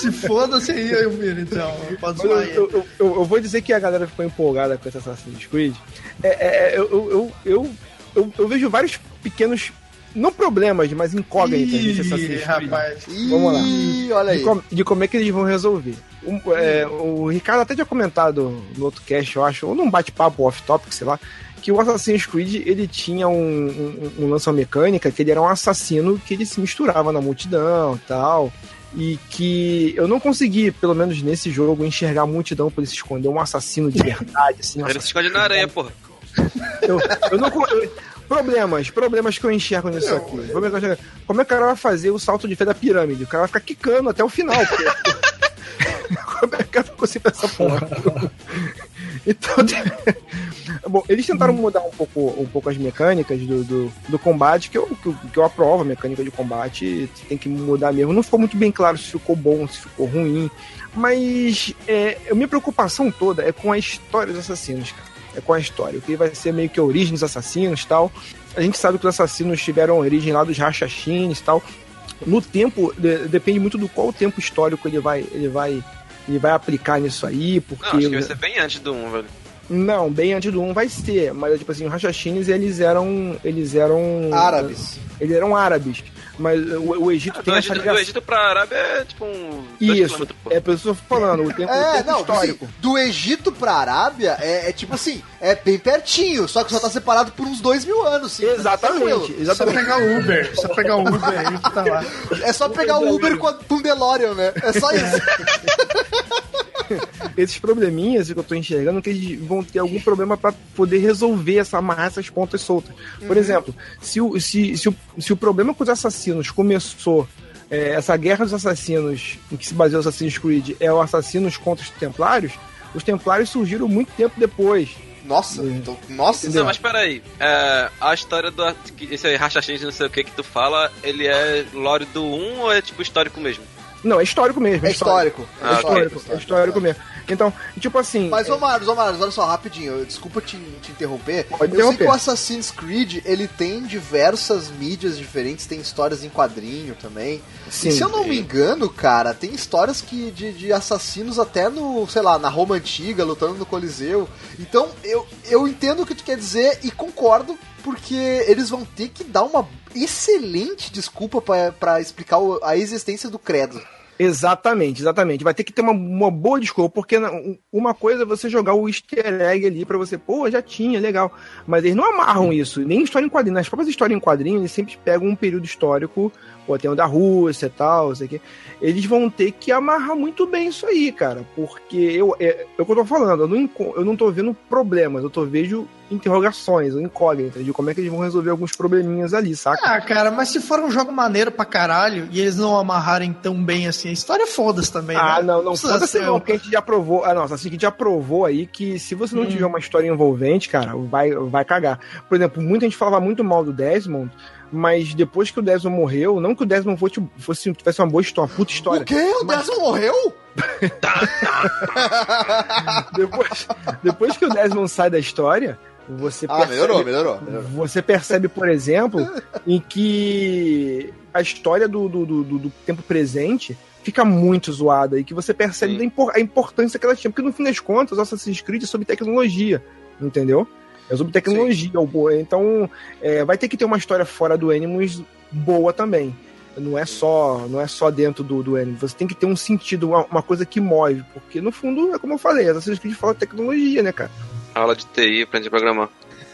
Se foda-se aí, eu viro, então. Pode Eu, zoar aí. eu, eu- eu- eu vou dizer que a galera ficou empolgada com esse Assassin's Creed. É, é, é, eu, eu, eu, eu, eu- eu vejo vários pequenos, não problemas, mas incógnitas nesse Assassin's Creed. rapaz. Vamos lá. Ih, olha aí. De, com- de como é que eles vão resolver. Um, é, o Ricardo até tinha comentado no outro cast, eu acho, ou num bate-papo off-topic, sei lá, que o Assassin's Creed ele tinha um, um, um lance uma mecânica que ele era um assassino que ele se misturava na multidão e tal. E que eu não consegui, pelo menos nesse jogo, enxergar a multidão pra ele se esconder, um assassino de verdade, assim. Ele se esconde na areia, porra. eu, eu não. eu- problemas, problemas que eu enxergo nisso aqui. Eu enxergo. Como é que o cara vai fazer o salto de fé da pirâmide? O cara vai ficar quicando até o final. porque- Como é que o cara vai conseguir essa porra? Então. Bom, eles tentaram mudar um pouco, um pouco as mecânicas do, do, do combate, que eu, que, que eu aprovo a mecânica de combate, tem que mudar mesmo. Não ficou muito bem claro se ficou bom, se ficou ruim. Mas é, a minha preocupação toda é com a história dos assassinos, cara. É com a história. O que vai ser meio que a origem dos assassinos e tal. A gente sabe que os assassinos tiveram origem lá dos rachachines e tal. No tempo, de- depende muito do qual tempo histórico ele vai, ele vai, ele vai aplicar nisso aí, porque... Não, acho que vai ser bem antes do 1, velho. Não, bem antes do 1 vai ser, mas tipo assim, os rachachines eles eram, eles eram Árabes. Eles eram árabes, mas o, o Egito tem Do essa Egito, do ligação. Egito pra Arábia é tipo um. Isso, é por isso que eu tô falando, o tempo, o É, tempo não, histórico. assim, do Egito pra Arábia é, é tipo assim, é bem pertinho, só que só tá separado por uns dois mil anos. Sim, Exatamente, Tranquilo. Só exatamente. pegar o Uber. Só pegar o Uber aí que tá lá. É só pegar o Uber com, a, com o DeLorean, né? É só isso. Esses probleminhas que eu tô enxergando que eles vão ter algum problema pra poder resolver essa amarrar essas pontas soltas. Por exemplo, se o, se, se, o, se o problema com os assassinos começou é, essa guerra dos assassinos em que se baseou o Assassin's Creed é o assassinos contra os templários, os templários surgiram muito tempo depois. Nossa, então, nossa. Não, mas peraí. É, a história do. que- Esse aí, Rachachins, não sei o que que tu fala, ele é lore do 1 ou é tipo histórico mesmo? Não, é histórico mesmo. É histórico. É histórico, é histórico mesmo. Então, tipo assim. Mas, é- ô Marlos, ô Marlos, olha só, rapidinho, eu- desculpa te, te interromper. Pode eu sei interromper. que o Assassin's Creed, ele tem diversas mídias diferentes, tem histórias em quadrinho também. Sim. e se eu não me engano, cara, tem histórias que de, de assassinos até no, sei lá, na Roma Antiga, lutando no Coliseu. Então, eu, eu entendo o que tu quer dizer e concordo, porque eles vão ter que dar uma excelente desculpa pra- pra explicar o- a existência do credo. Exatamente, exatamente. Vai ter que ter uma, uma boa desculpa, porque um- uma coisa é você jogar o easter egg ali pra você, pô, já tinha, legal. Mas eles não amarram isso, nem história em quadrinho. Nas próprias histórias em quadrinho, eles sempre pegam um período histórico, pô, tem o da Rússia e tal, sei o quê. Eles vão ter que amarrar muito bem isso aí, cara, porque eu, é, é o que eu tô falando, eu não, eu não tô vendo problemas, eu tô vendo interrogações, ou incógnitas, de como é que eles vão resolver alguns probleminhas ali, saca? Ah, cara, mas se for um jogo maneiro pra caralho e eles não amarrarem tão bem assim, a história foda-se também. Ah, né? não, não foda-se não, porque a gente já provou. Ah, não, assim, a gente já provou aí que se você não Hum. tiver uma história envolvente, cara, vai, vai cagar. Por exemplo, muita gente falava muito mal do Desmond, mas depois que o Desmond morreu, não que o Desmond fosse, fosse tivesse uma boa história, uma puta história. O quê? O Desmond morreu? depois, depois que o Desmond sai da história, você Ah, percebe, melhorou, melhorou. melhorou. Você percebe, por exemplo, em que a história do, do, do, do- do tempo presente fica muito zoada e que você percebe impor- a importância que ela tinha. Porque no fim das contas, o Assassin's Creed é sobre tecnologia, entendeu? É sobre tecnologia. o- Então, é, vai ter que ter uma história fora do Animus boa também. Não é só, não é só dentro do, do Animus. Você tem que ter um sentido, uma, uma coisa que move. Porque, no fundo, é como eu falei, Assassin's Creed fala de tecnologia, né, cara? Aula de TI, aprende a programar.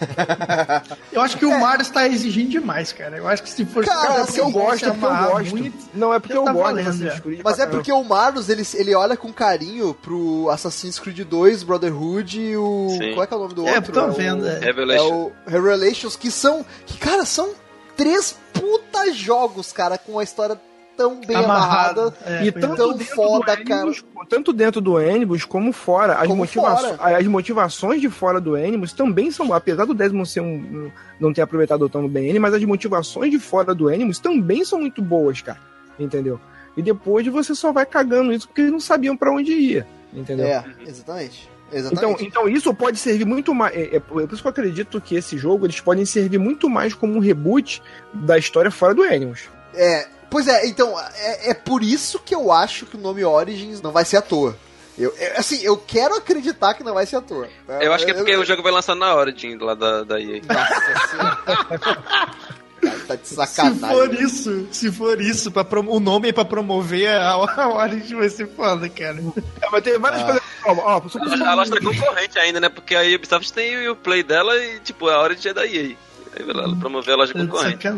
Eu acho que o Mario está exigindo demais, cara. Eu acho que se for Cara, é porque eu gosto, é porque eu amarrar gosto. muito- Não, é porque Já eu tá gosto valendo, de Assassin's já. Creed. Mas é porque o Marlos, ele, ele olha com carinho pro Assassin's Creed 2, Brotherhood e o... Sim. Qual é que é o nome do É, outro? tô o- vendo, é. É o Revelations, que são... Que, cara, são três puta jogos, cara, com uma história tão bem amarrada. É, E Tão dentro foda, do Animus, tanto dentro do Animus como fora. As, Como motiva fora. as motivações de fora do Animus também são, apesar do Desmond ser um, um- não ter aproveitado tão bem ele, mas as motivações de fora do Animus também são muito boas, cara. Entendeu? E depois você só vai cagando isso porque eles não sabiam pra onde ia. Entendeu? É, exatamente. Então, Exatamente. então isso pode servir muito mais. É, é por isso que eu acredito que esse jogo eles podem servir muito mais como um reboot da história fora do Animus. É, Pois é, então, é, é por isso que eu acho que o nome Origins não vai ser à toa. Eu, eu- assim, eu quero acreditar que não vai ser à toa. Eu acho que é porque o jogo vai lançar na Origin lá da, da EA. Nossa tá de Se sacanagem. for isso, se for isso, pra prom- o nome é pra promover a, a Origin vai ser foda, cara. É, mas tem várias coisas. Ó, ó, só pra- A loja tá concorrente ainda, né? Porque a Ubisoft tem o play dela e, tipo, a Origin é da EA. Aí ela promoveu a loja Tá concorrente.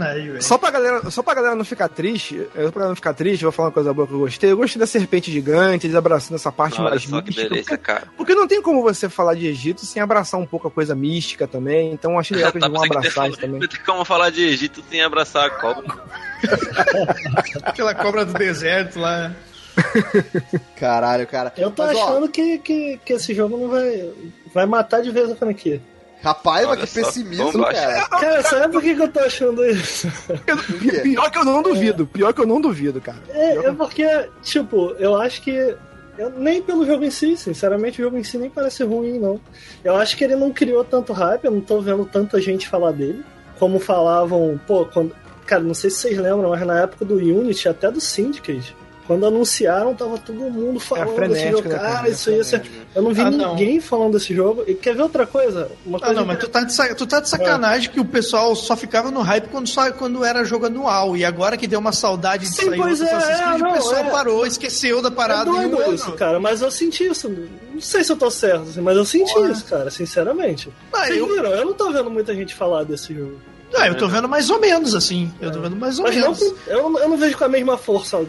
Só pra, galera, só pra galera não ficar triste, eu, pra galera não ficar triste, eu vou falar uma coisa boa que eu gostei. Eu gostei da serpente gigante, eles abraçando essa parte Olha mais só que mística. beleza, cara. Porque não tem como você falar de Egito sem abraçar um pouco a coisa mística também. Então eu achei legal que Tá, eles vão pensei que abraçar isso também. Não tem como falar de Egito sem abraçar a cobra. Aquela cobra do deserto lá. Caralho, cara. Eu tô Mas, ó, achando que, que, que esse jogo não vai. Vai matar de vez a franquia. Rapaz, mas Olha que só, pessimismo, cara. Cara, sabe por que, que eu tô achando isso? quê? Pior que eu não duvido, pior que eu não duvido, cara. É, é porque, tipo, eu acho que. eu- nem pelo jogo em si, sinceramente, o jogo em si nem parece ruim, não. Eu acho que ele não criou tanto hype, eu não tô vendo tanta gente falar dele. Como falavam, pô, quando. Cara, não sei se vocês lembram, mas na época do Unity, até do Syndicate, quando anunciaram, tava todo mundo falando desse frenético, jogo. né, Cara, cara? isso ia ser. Eu não vi Ah, não. ninguém falando desse jogo. E quer ver outra coisa? Uma Ah, coisa não, mas tu tá, de, sa- tu tá de sacanagem que o pessoal só ficava no hype quando, só, quando era jogo anual. E agora que deu uma saudade de Sim, sair pois é, é, não, o pessoal é. parou, esqueceu da parada é doido ano. isso, cara, mas eu senti isso. Não sei se eu tô certo, assim, mas eu senti Porra. isso, cara, sinceramente. Ah, Vocês eu, viram? Eu não tô vendo muita gente falar desse jogo. ah, eu tô vendo mais ou menos, assim. Eu tô vendo mais ou Mas não, menos. com- eu, não- eu não vejo com a mesma força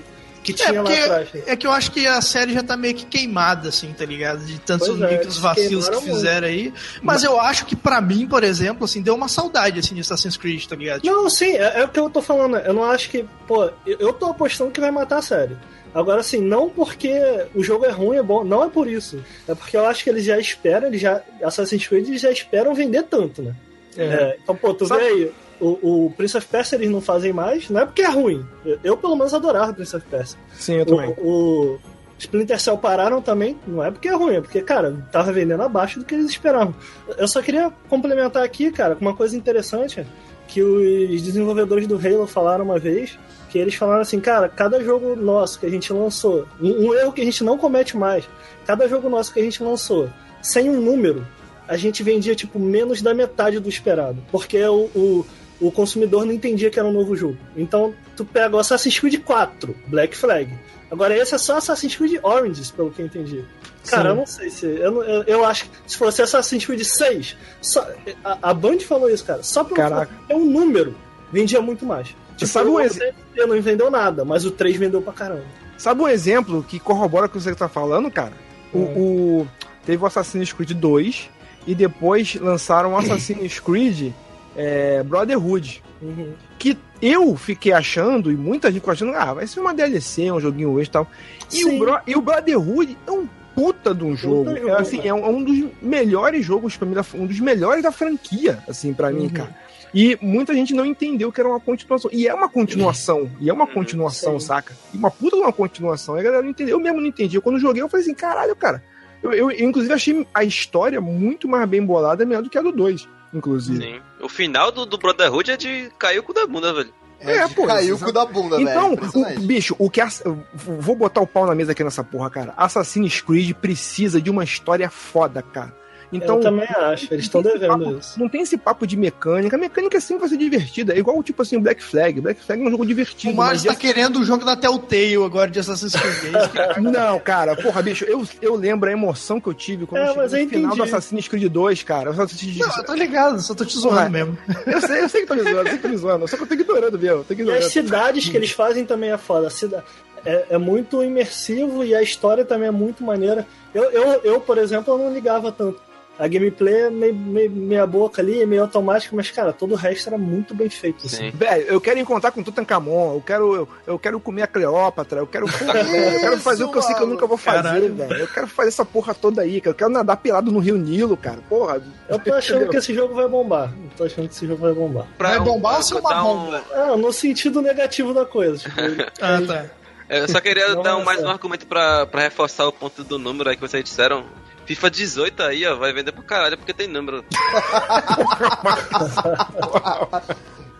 que É, tinha lá atrás. é que eu acho que a série já tá meio que queimada, assim, tá ligado? De tantos Pois é, meio que os vacilos que queimaram muito. fizeram aí. Mas eu acho que pra mim, por exemplo, assim, deu uma saudade, assim, de Assassin's Creed, tá ligado? Tipo, Não, sim, é, é o que eu tô falando. Eu não acho que. Pô, eu, tô apostando que vai matar a série. Agora, assim, não porque o jogo é ruim, é bom, não é por isso. É porque eu acho que eles já esperam, eles já. Assassin's Creed eles já esperam vender tanto, né? É, então, pô, tu Sabe- vê aí, o, o Prince of Persia eles não fazem mais, não é porque é ruim. Eu, eu, pelo menos, adorava Prince of Persia. Sim, eu também. O, o Splinter Cell pararam também, não é porque é ruim, é porque, cara, tava vendendo abaixo do que eles esperavam. Eu só queria complementar aqui, cara, com uma coisa interessante que os desenvolvedores do Halo falaram uma vez, que eles falaram assim, cara, cada jogo nosso que a gente lançou, um, um erro que a gente não comete mais, cada jogo nosso que a gente lançou, sem um número, a gente vendia, tipo, menos da metade do esperado. Porque o, o, o consumidor não entendia que era um novo jogo. Então, tu pega o Assassin's Creed 4, Black Flag. Agora, esse é só Assassin's Creed Oranges, pelo que eu entendi. Cara, Sim. eu não sei se. Eu, eu, eu acho que se fosse Assassin's Creed 6, só, a, a Band falou isso, cara. Só pelo Caraca. ter um número, vendia muito mais. Tipo, sabe um o ex- 3 não vendeu nada, mas o 3 vendeu pra caramba. Sabe um exemplo que corrobora o que você tá falando, cara? O, Hum. o- teve o Assassin's Creed 2 e depois lançaram o Assassin's Creed é, Brotherhood. Uhum. Que eu fiquei achando, e muita gente ficou achando, ah, vai ser uma DLC, um joguinho hoje e tal. E Sim. o, Bro- e o Brotherhood é um puta de um jogo. jogo, É, assim, é um, é um dos melhores jogos pra mim, um dos melhores da franquia, assim, pra mim, Uhum. cara. E muita gente não entendeu que era uma continuação. E é uma continuação. E é uma Uhum, continuação, sim. saca? E uma puta de uma continuação. E a galera não entendeu. Eu mesmo não entendi. Quando eu joguei, eu falei assim, caralho, cara. Eu, eu, eu, inclusive, achei a história muito mais bem bolada, melhor do que a do 2, inclusive. Sim. O final do, do Brotherhood é de caiu com o da bunda, velho. É, É, de pô, caiu o cu da bunda, Então, velho. o, Impressionante. bicho, o que. eu Vou botar o pau na mesa aqui nessa porra, cara. Assassin's Creed precisa de uma história foda, cara. Então, eu também acho, eles estão devendo isso. não tem esse papo de mecânica. A mecânica sempre vai ser divertida. É igual, tipo assim, Black Flag. Black Flag é um jogo divertido. o Mario mas tá querendo o jogo da Telltale agora de Assassin's Creed. É que- Não, cara, porra, bicho, eu, eu lembro a emoção que eu tive quando É, eu cheguei no final entendi. do Assassin's Creed 2, cara. Assassin's Não, eu tô ligado, só tô te zoando mesmo. eu, sei, eu sei que tô me zoando, eu sei que tô me zoando. Só que eu tô ignorando mesmo. Tô E ignorando. as cidades que eles fazem também é foda. Cida- É, é muito imersivo e a história também é muito maneira. Eu, eu, eu, por exemplo, eu não ligava tanto. A gameplay é meio, meio, meia boca ali, meio automática, mas, cara, todo o resto era muito bem feito. Assim. Sim. Velho, eu quero encontrar com Tutankhamon, eu quero, eu, eu quero comer a Cleópatra, eu quero, porra, velho, eu quero fazer o que eu sei que eu nunca vou fazer, velho. Eu quero fazer essa porra toda aí, cara. Eu quero nadar pelado no Rio Nilo, cara. Porra. Eu tô achando que esse jogo vai bombar. Eu tô achando que esse jogo vai bombar. Vai um- bombar ou ser uma bomba? Ah, no sentido negativo da coisa. Tipo, Ah, tá. Eu só queria Não dar vai um- mais um argumento pra, pra reforçar o ponto do número aí que vocês disseram. FIFA 18 aí, ó, vai vender pra caralho porque tem número.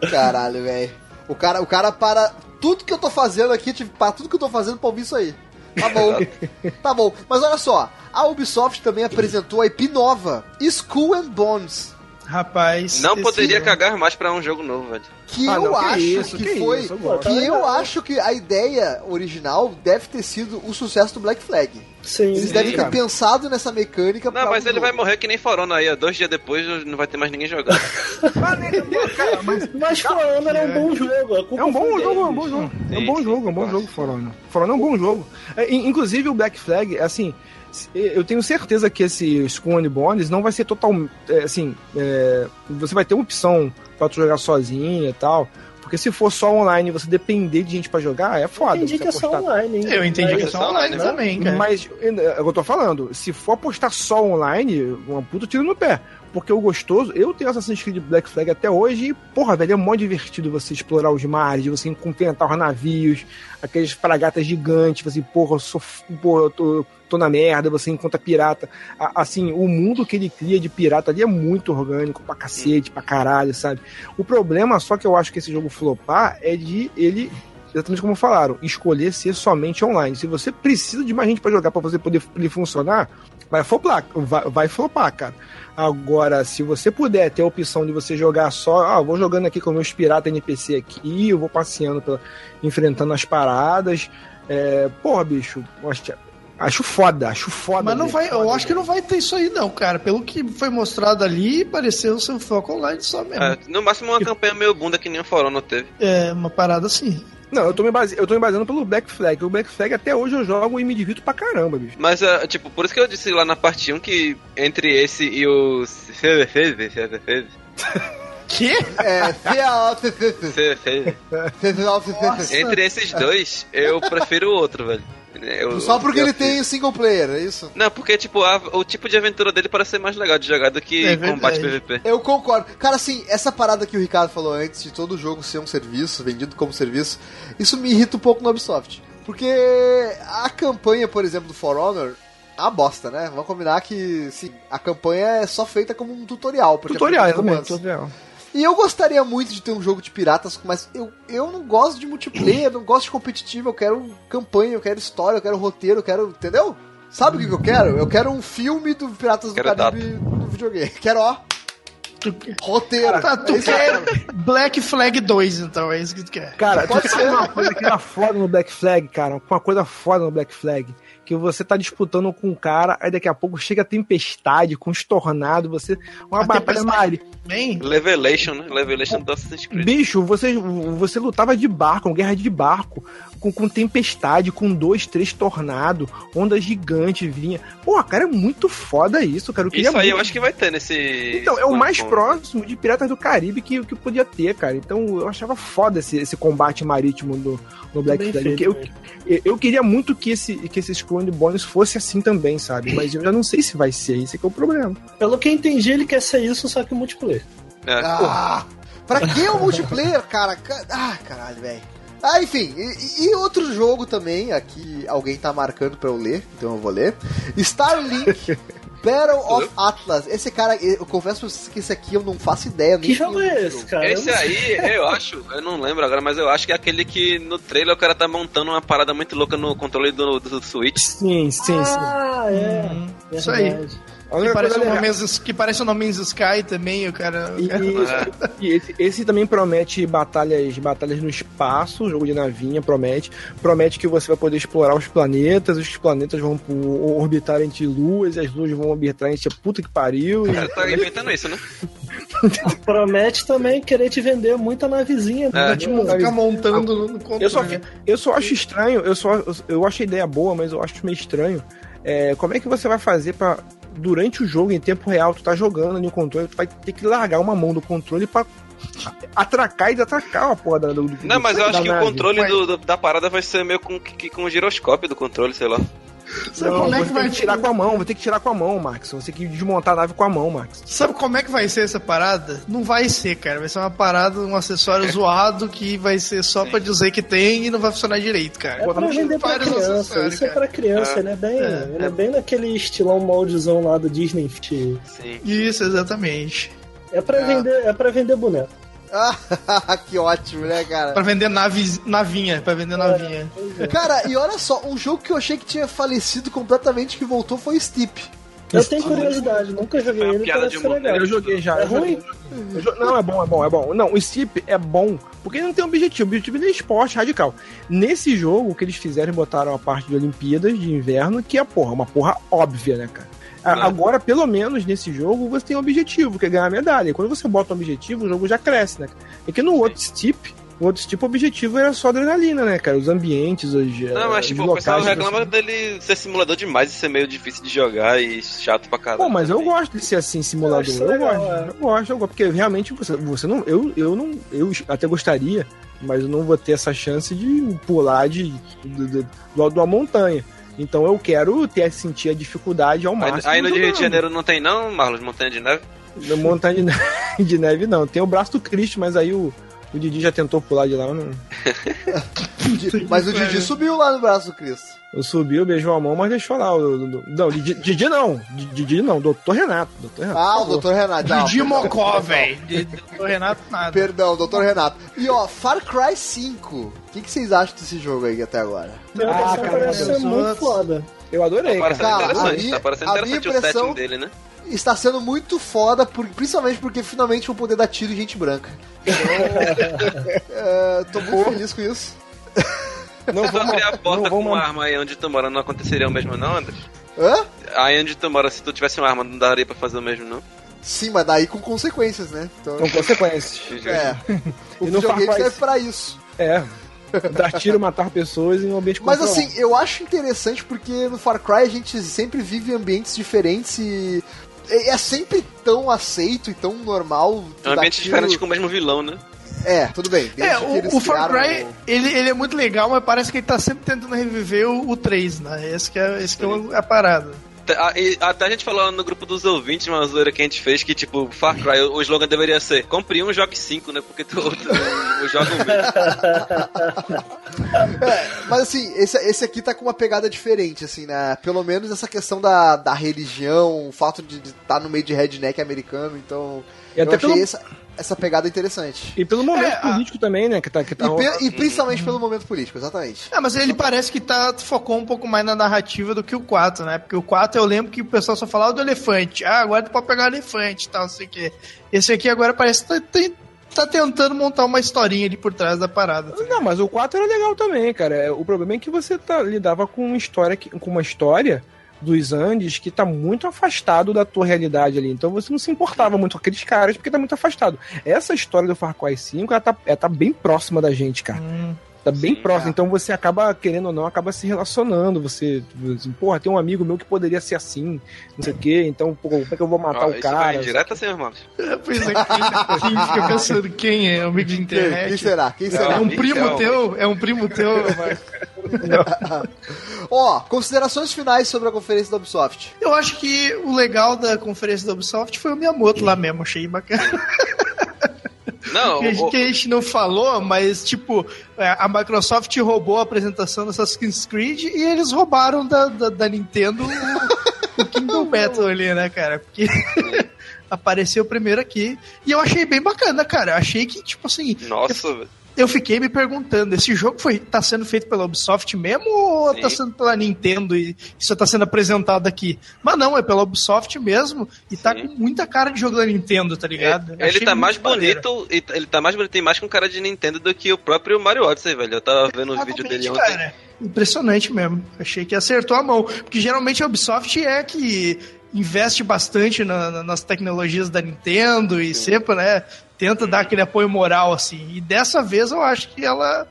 Caralho, velho. O cara, o cara para tudo que eu tô fazendo aqui, tive que parar tudo que eu tô fazendo pra ouvir isso aí. Tá bom. tá bom. Mas olha só, a Ubisoft também apresentou a IP nova, Skull and Bones. Rapaz. Não poderia jogo- cagar mais pra um jogo novo, velho. Que Ah, eu não, que acho isso, que, que foi. isso, eu que eu acho que a ideia original deve ter sido o sucesso do Black Flag. Sim. Eles devem ter pensado nessa mecânica Não, pra mas um ele vai morrer que nem Forona aí. Dois dias depois não vai ter mais ninguém jogando. Mas Mas For Honor é um bom jogo. É um bom jogo, é um bom jogo. É um bom jogo, é um bom jogo, For Honor. For Honor é um bom jogo. É, in- inclusive o Black Flag, assim, se- eu tenho certeza que esse Skull and Bones não vai ser total, é, assim, é, você vai ter uma opção pra tu jogar sozinho e tal. Porque se for só online e você depender de gente pra jogar, é foda. Entendi você que é só online, hein? Eu entendi Mas- que é só online né? também, cara. Mas é que eu tô falando, se for apostar só online, uma puta tiro no pé. Porque o gostoso, eu tenho Assassin's Creed Black Flag até hoje e, porra, velho, é mó divertido você explorar os mares, você enfrentar os navios, aqueles fragatas gigantes, você, porra, eu sou, porra, eu tô, tô na merda, você encontra pirata. Assim, o mundo que ele cria de pirata ali é muito orgânico pra cacete, pra caralho, sabe? O problema, só que eu acho que esse jogo flopar, é de ele exatamente como falaram, escolher ser somente online. Se você precisa de mais gente pra jogar pra você poder ele funcionar, vai flopar, vai, vai flopar, cara. Agora, se você puder ter a opção de você jogar só, ah, vou jogando aqui com meus pirata NPC aqui, eu vou passeando enfrentando as paradas, é, porra, bicho, acho, foda, acho foda. Mas não vai, eu acho que não vai ter isso aí, não, cara. Pelo que foi mostrado ali, pareceu ser um foco online só mesmo. É, no máximo uma campanha meio bunda que nem o Forona teve. É, uma parada assim. Não, eu tô, me base... eu tô me baseando pelo Black Flag. O Black Flag até hoje eu jogo e me divirto pra caramba, bicho. Mas, é, tipo, por isso que eu disse lá na parte 1 que entre esse e o CVFV, CVFV, Que? É, CVFV, entre esses dois, eu prefiro o outro, velho. Eu- Só porque eu- ele tem single player, é isso? Não, porque, tipo, a- o tipo de aventura dele parece ser mais legal de jogar do que É combate PVP. Eu concordo. Cara, assim, essa parada que o Ricardo falou antes de todo jogo ser um serviço, vendido como serviço, isso me irrita um pouco no Ubisoft. Porque a campanha, por exemplo, do For Honor, uma bosta, né? Vamos combinar que, sim, a campanha é só feita como um tutorial. Tutorial, é feito exatamente, tutorial. E eu gostaria muito de ter um jogo de piratas, mas eu, eu não gosto de multiplayer, não gosto de competitivo, eu quero campanha, eu quero história, eu quero roteiro, eu quero. Entendeu? Sabe o que, que eu quero? Eu quero um filme do Piratas do Quero Caribe no videogame. Quero, ó, roteiro. Tá, tu É quer quero. Black Flag 2, então, é isso que tu quer. Cara, Pode tu ser. sabe uma coisa que era foda no Black Flag, cara? Uma coisa foda no Black Flag. Que você tá disputando com um cara, aí daqui a pouco chega a tempestade, com os tornados, você. Uma A batalha mari. Bem, Levelation, né? Levelation do Assassin's Creed. Bicho, você, você lutava de barco, uma guerra de barco, com, com tempestade, com dois, três tornados, ondas gigantes vinha. Pô, cara, é muito foda isso, cara. Eu queria Isso aí eu muito- acho que vai ter nesse. Então, é o mais Bom, próximo de Piratas do Caribe que, que podia ter, cara. Então, eu achava foda esse, esse combate marítimo no, no Black Flag. eu, eu, eu queria muito que esse, que esse and Bones fosse assim também, sabe? Mas eu já não sei se vai ser, esse que é o problema. Pelo que eu entendi, ele quer ser isso, só que multiplayer. É. Ah, pra que o multiplayer, cara? Ca- Ah, caralho, velho. Ah, enfim, e, e outro jogo também, aqui alguém tá marcando pra eu ler, então eu vou ler. Starlink Battle of Atlas. Esse cara, eu confesso pra vocês que esse aqui eu não faço ideia. Que nem jogo é esse, cara? Esse aí, eu acho, eu não lembro agora, mas eu acho que é aquele que no trailer o cara tá montando uma parada muito louca no controle do, do Switch. Sim, sim, sim. Ah, é. Hum, isso aí. Que parece, No Man's, que parece o No Man's Sky também, o cara. E, e- e esse, esse também promete batalhas, batalhas no espaço, jogo de navinha, promete. Promete que você vai poder explorar os planetas, os planetas vão pro- orbitar entre luas, e as luas vão orbitar entre a puta que pariu. E... cara tá inventando isso, né? Promete também querer te vender muita navezinha. É. né? Tipo, ficar montando no, no controle. Eu só, fi- eu só acho estranho, eu só eu acho a ideia boa, mas eu acho meio estranho. É, como é que você vai fazer pra durante o jogo, em tempo real, tu tá jogando ali o controle, tu vai ter que largar uma mão do controle pra atracar e desatracar a porra da, do, Não, mas eu acho que o nave. controle Mas- do- do- da parada vai ser meio com, que- com o giroscópio do controle, sei lá. Sabe Não, como é você que tem vai que tirar com a mão, vai ter que tirar com a mão, Max. Você tem que desmontar a nave com a mão, Max. Sabe como é que vai ser essa parada? Não vai ser, cara. Vai ser uma parada, um acessório zoado que vai ser só pra dizer que tem e não vai funcionar direito, cara. É pra vender pra criança. Isso é cara. pra criança, É. ele é bem. É. Ele é bem naquele estilão moldezão lá do Disney. Sim. Isso, exatamente. É pra, É. vender, é pra vender boneco. Ah, que ótimo, né, cara? Pra vender nave, navinha, pra vender navinha. Cara, e olha só, um jogo que eu achei que tinha falecido completamente que voltou foi Steep. Eu tenho curiosidade, nunca joguei uma ele, parece ser legal. Eu joguei já. É eu joguei. ruim? Eu jo- Não, é bom, é bom, é bom. Não, o Steep é bom porque ele não tem objetivo. O objetivo dele é esporte radical. Nesse jogo, o que eles fizeram, botaram a parte de Olimpíadas de inverno, que é, porra, uma porra óbvia, né, cara? Né? Agora, pelo menos nesse jogo, você tem um objetivo, que é ganhar medalha. E quando você bota um objetivo, o jogo já cresce, né? Porque no outro Steep, o outro Steep, o objetivo era só adrenalina, né, cara? Os ambientes, os. Não, mas os tipo, o pessoal que reclama você- dele ser simulador demais e ser meio difícil de jogar e chato pra caralho. Pô, mas eu gosto de ser assim, simulador. Eu acho Eu, legal, gosto, é. eu gosto, eu gosto. Porque realmente você, você não. Eu, eu não. Eu até gostaria, mas eu não vou ter essa chance de pular de, de, de, do alto de uma montanha. Então eu quero ter sentir a dificuldade ao máximo. aí no Rio de. Janeiro não tem não, Marlos, montanha de neve? Montanha de neve, de neve, não. Tem o braço do Cristo, mas aí o, o Didi já tentou pular de lá. Não. Mas o Didi subiu lá no braço do Cristo. Eu subiu, beijou a mão, mas deixou lá. O, não, Didi, Didi não. Didi não, doutor Renato. Doutor Renato Ah, o doutor Renato. Não, Didi Mocó, velho. De- Do Renato, nada. Perdão, doutor Renato. E ó, Far Cry 5. O que, que vocês acham desse jogo aí até agora? Ah, cara, parece ser muito foda. Eu adorei, Tá cara. parecendo Cara, a interessante, minha- tá parecendo a interessante o impressão- setting dele, né? Está sendo muito foda, por- principalmente porque finalmente vou poder dar tiro em gente branca. Então, é, tô muito feliz com isso. Não tu abrir a não porta vou com uma ma- arma aí onde tu mora, não aconteceria o mesmo não, André? Hã? Aí onde tu mora, se tu tivesse uma arma, não daria pra fazer o mesmo não? Sim, mas daí com consequências, né? Então, Com consequências. é. O E videogame Cry serve pra isso. É. Dar tiro, matar pessoas em um ambiente Mas assim, eu acho interessante porque no Far Cry a gente sempre vive em ambientes diferentes e é é sempre tão aceito e tão normal. É um ambiente diferente com o mesmo vilão, né? É, tudo bem. É, o, o Far Cry, o- ele, ele é muito legal, mas parece que ele tá sempre tentando reviver o, o 3, né? Esse que é, esse que é a parada. Até- a- e Até a gente falou no grupo dos ouvintes, uma zoeira que a gente fez, que tipo, Far Cry, o o slogan deveria ser Compre um, jogue cinco, né? Porque tu, tu, tu joga um mesmo. É, mas assim, esse, esse aqui tá com uma pegada diferente, assim, né? Pelo menos essa questão da, da religião, o fato de estar no meio de redneck americano, então. E até eu achei pelo- essa, essa pegada interessante. E pelo momento É, a- político também, né? Que tá, que tá E, pe- e principalmente pelo momento político, exatamente. É, mas ele parece que tá, focou um pouco mais na narrativa do que o 4, né? Porque o 4 eu lembro que o pessoal só falava do elefante. Ah, agora tu pode pegar o elefante e tal, não sei o quê. Esse aqui agora parece que tá, tem- tá tentando montar uma historinha ali por trás da parada. tá? Não, mas o 4 era legal também, cara. É, O problema é que você tá, lidava com uma história, que- com uma história dos Andes que tá muito afastado da tua realidade ali. Então você não se importava muito com aqueles caras porque tá muito afastado. Essa história do Far Cry 5, ela tá, ela tá bem próxima da gente, cara. Hum. Tá bem Sim, próximo. é. Então você acaba, querendo ou não, acaba se relacionando. Você, assim, porra, tem um amigo meu que poderia ser assim, não sei o quê. Então, pô, como é que eu vou matar Ó, o isso cara? vai direto assim, irmão. É, Pois é, quem, quem fica pensando quem é amigo de Quem, internet? quem será? Quem É será? um Amigo, primo é um- teu? É um primo teu? mas- Ó, considerações finais sobre a conferência da Ubisoft. Eu acho que o legal da conferência da Ubisoft foi o Miyamoto lá mesmo, achei bacana. Não, Que a, o- gente, que a gente não falou, mas tipo, é, a Microsoft roubou a apresentação do Assassin's Creed e eles roubaram da, da, da Nintendo o, o Kingdom Battle ali, né, cara? Porque apareceu primeiro aqui. E eu achei bem bacana, cara. Eu achei que, tipo assim, Nossa, velho. Eu fiquei me perguntando, esse jogo foi, tá sendo feito pela Ubisoft mesmo ou Sim. tá sendo pela Nintendo e isso tá sendo apresentado aqui? Mas não, é pela Ubisoft mesmo e tá Sim. com muita cara de jogo da Nintendo, tá ligado? Eu Ele tá muito mais maneiro. bonito, e- ele tá mais bonito e mais com cara de Nintendo do que o próprio Mario Odyssey, velho. Eu tava vendo os vídeos dele ontem. cara. Impressionante mesmo. Achei que acertou a mão. Porque geralmente a Ubisoft é que investe bastante na- na- nas tecnologias da Nintendo e sempre, né, tenta dar aquele apoio moral, assim. E dessa vez eu acho que ela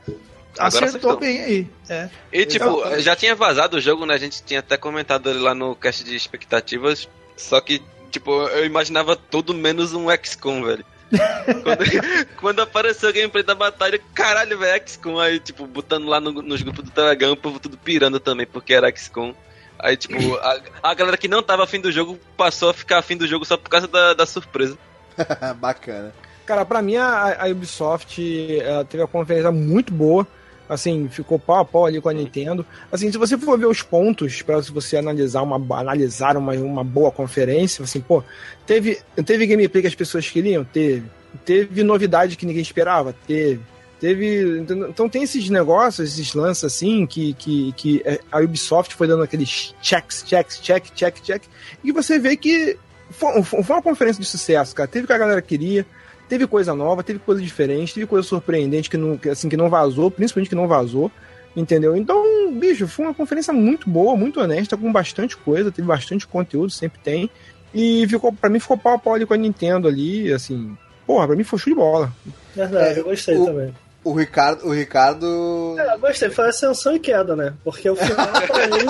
acertou, acertou. bem aí. É. E tipo, já tinha vazado o jogo, né? A gente tinha até comentado ele lá no cast de expectativas. Só que, tipo, eu imaginava tudo menos um XCOM, velho. quando, quando apareceu o gameplay da batalha, caralho, velho, XCOM. Aí, tipo, botando lá no- nos grupos do Telegram, o povo tudo pirando também, porque era XCOM. Aí, tipo, a, a galera que não tava afim do jogo passou a ficar afim do jogo só por causa da, da surpresa. Bacana. Cara, pra mim a, a Ubisoft ela teve uma conferência muito boa. Assim, ficou pau a pau ali com a Nintendo. Assim, se você for ver os pontos para se você analisar uma analisar uma, uma boa conferência, assim, pô, teve teve gameplay que as pessoas queriam, teve. Teve novidade que ninguém esperava? Teve. Teve. Então tem esses negócios, esses lances assim, que, que, que é, a Ubisoft foi dando aqueles checks, checks, check, check, check. E você vê que foi, foi uma conferência de sucesso, cara. Teve o que a galera queria, teve coisa nova, teve coisa diferente, teve coisa surpreendente que não, assim, que não vazou, principalmente que não vazou. Entendeu? Então, bicho, foi uma conferência muito boa, muito honesta, com bastante coisa, teve bastante conteúdo, sempre tem. E ficou, pra mim ficou pau a pau ali com a Nintendo ali, assim. Porra, pra mim foi show de bola. Verdade, É, eu gostei o- também. O Ricardo. O Ricardo. É, eu gostei, foi ascensão e queda, né? Porque o final pra mim.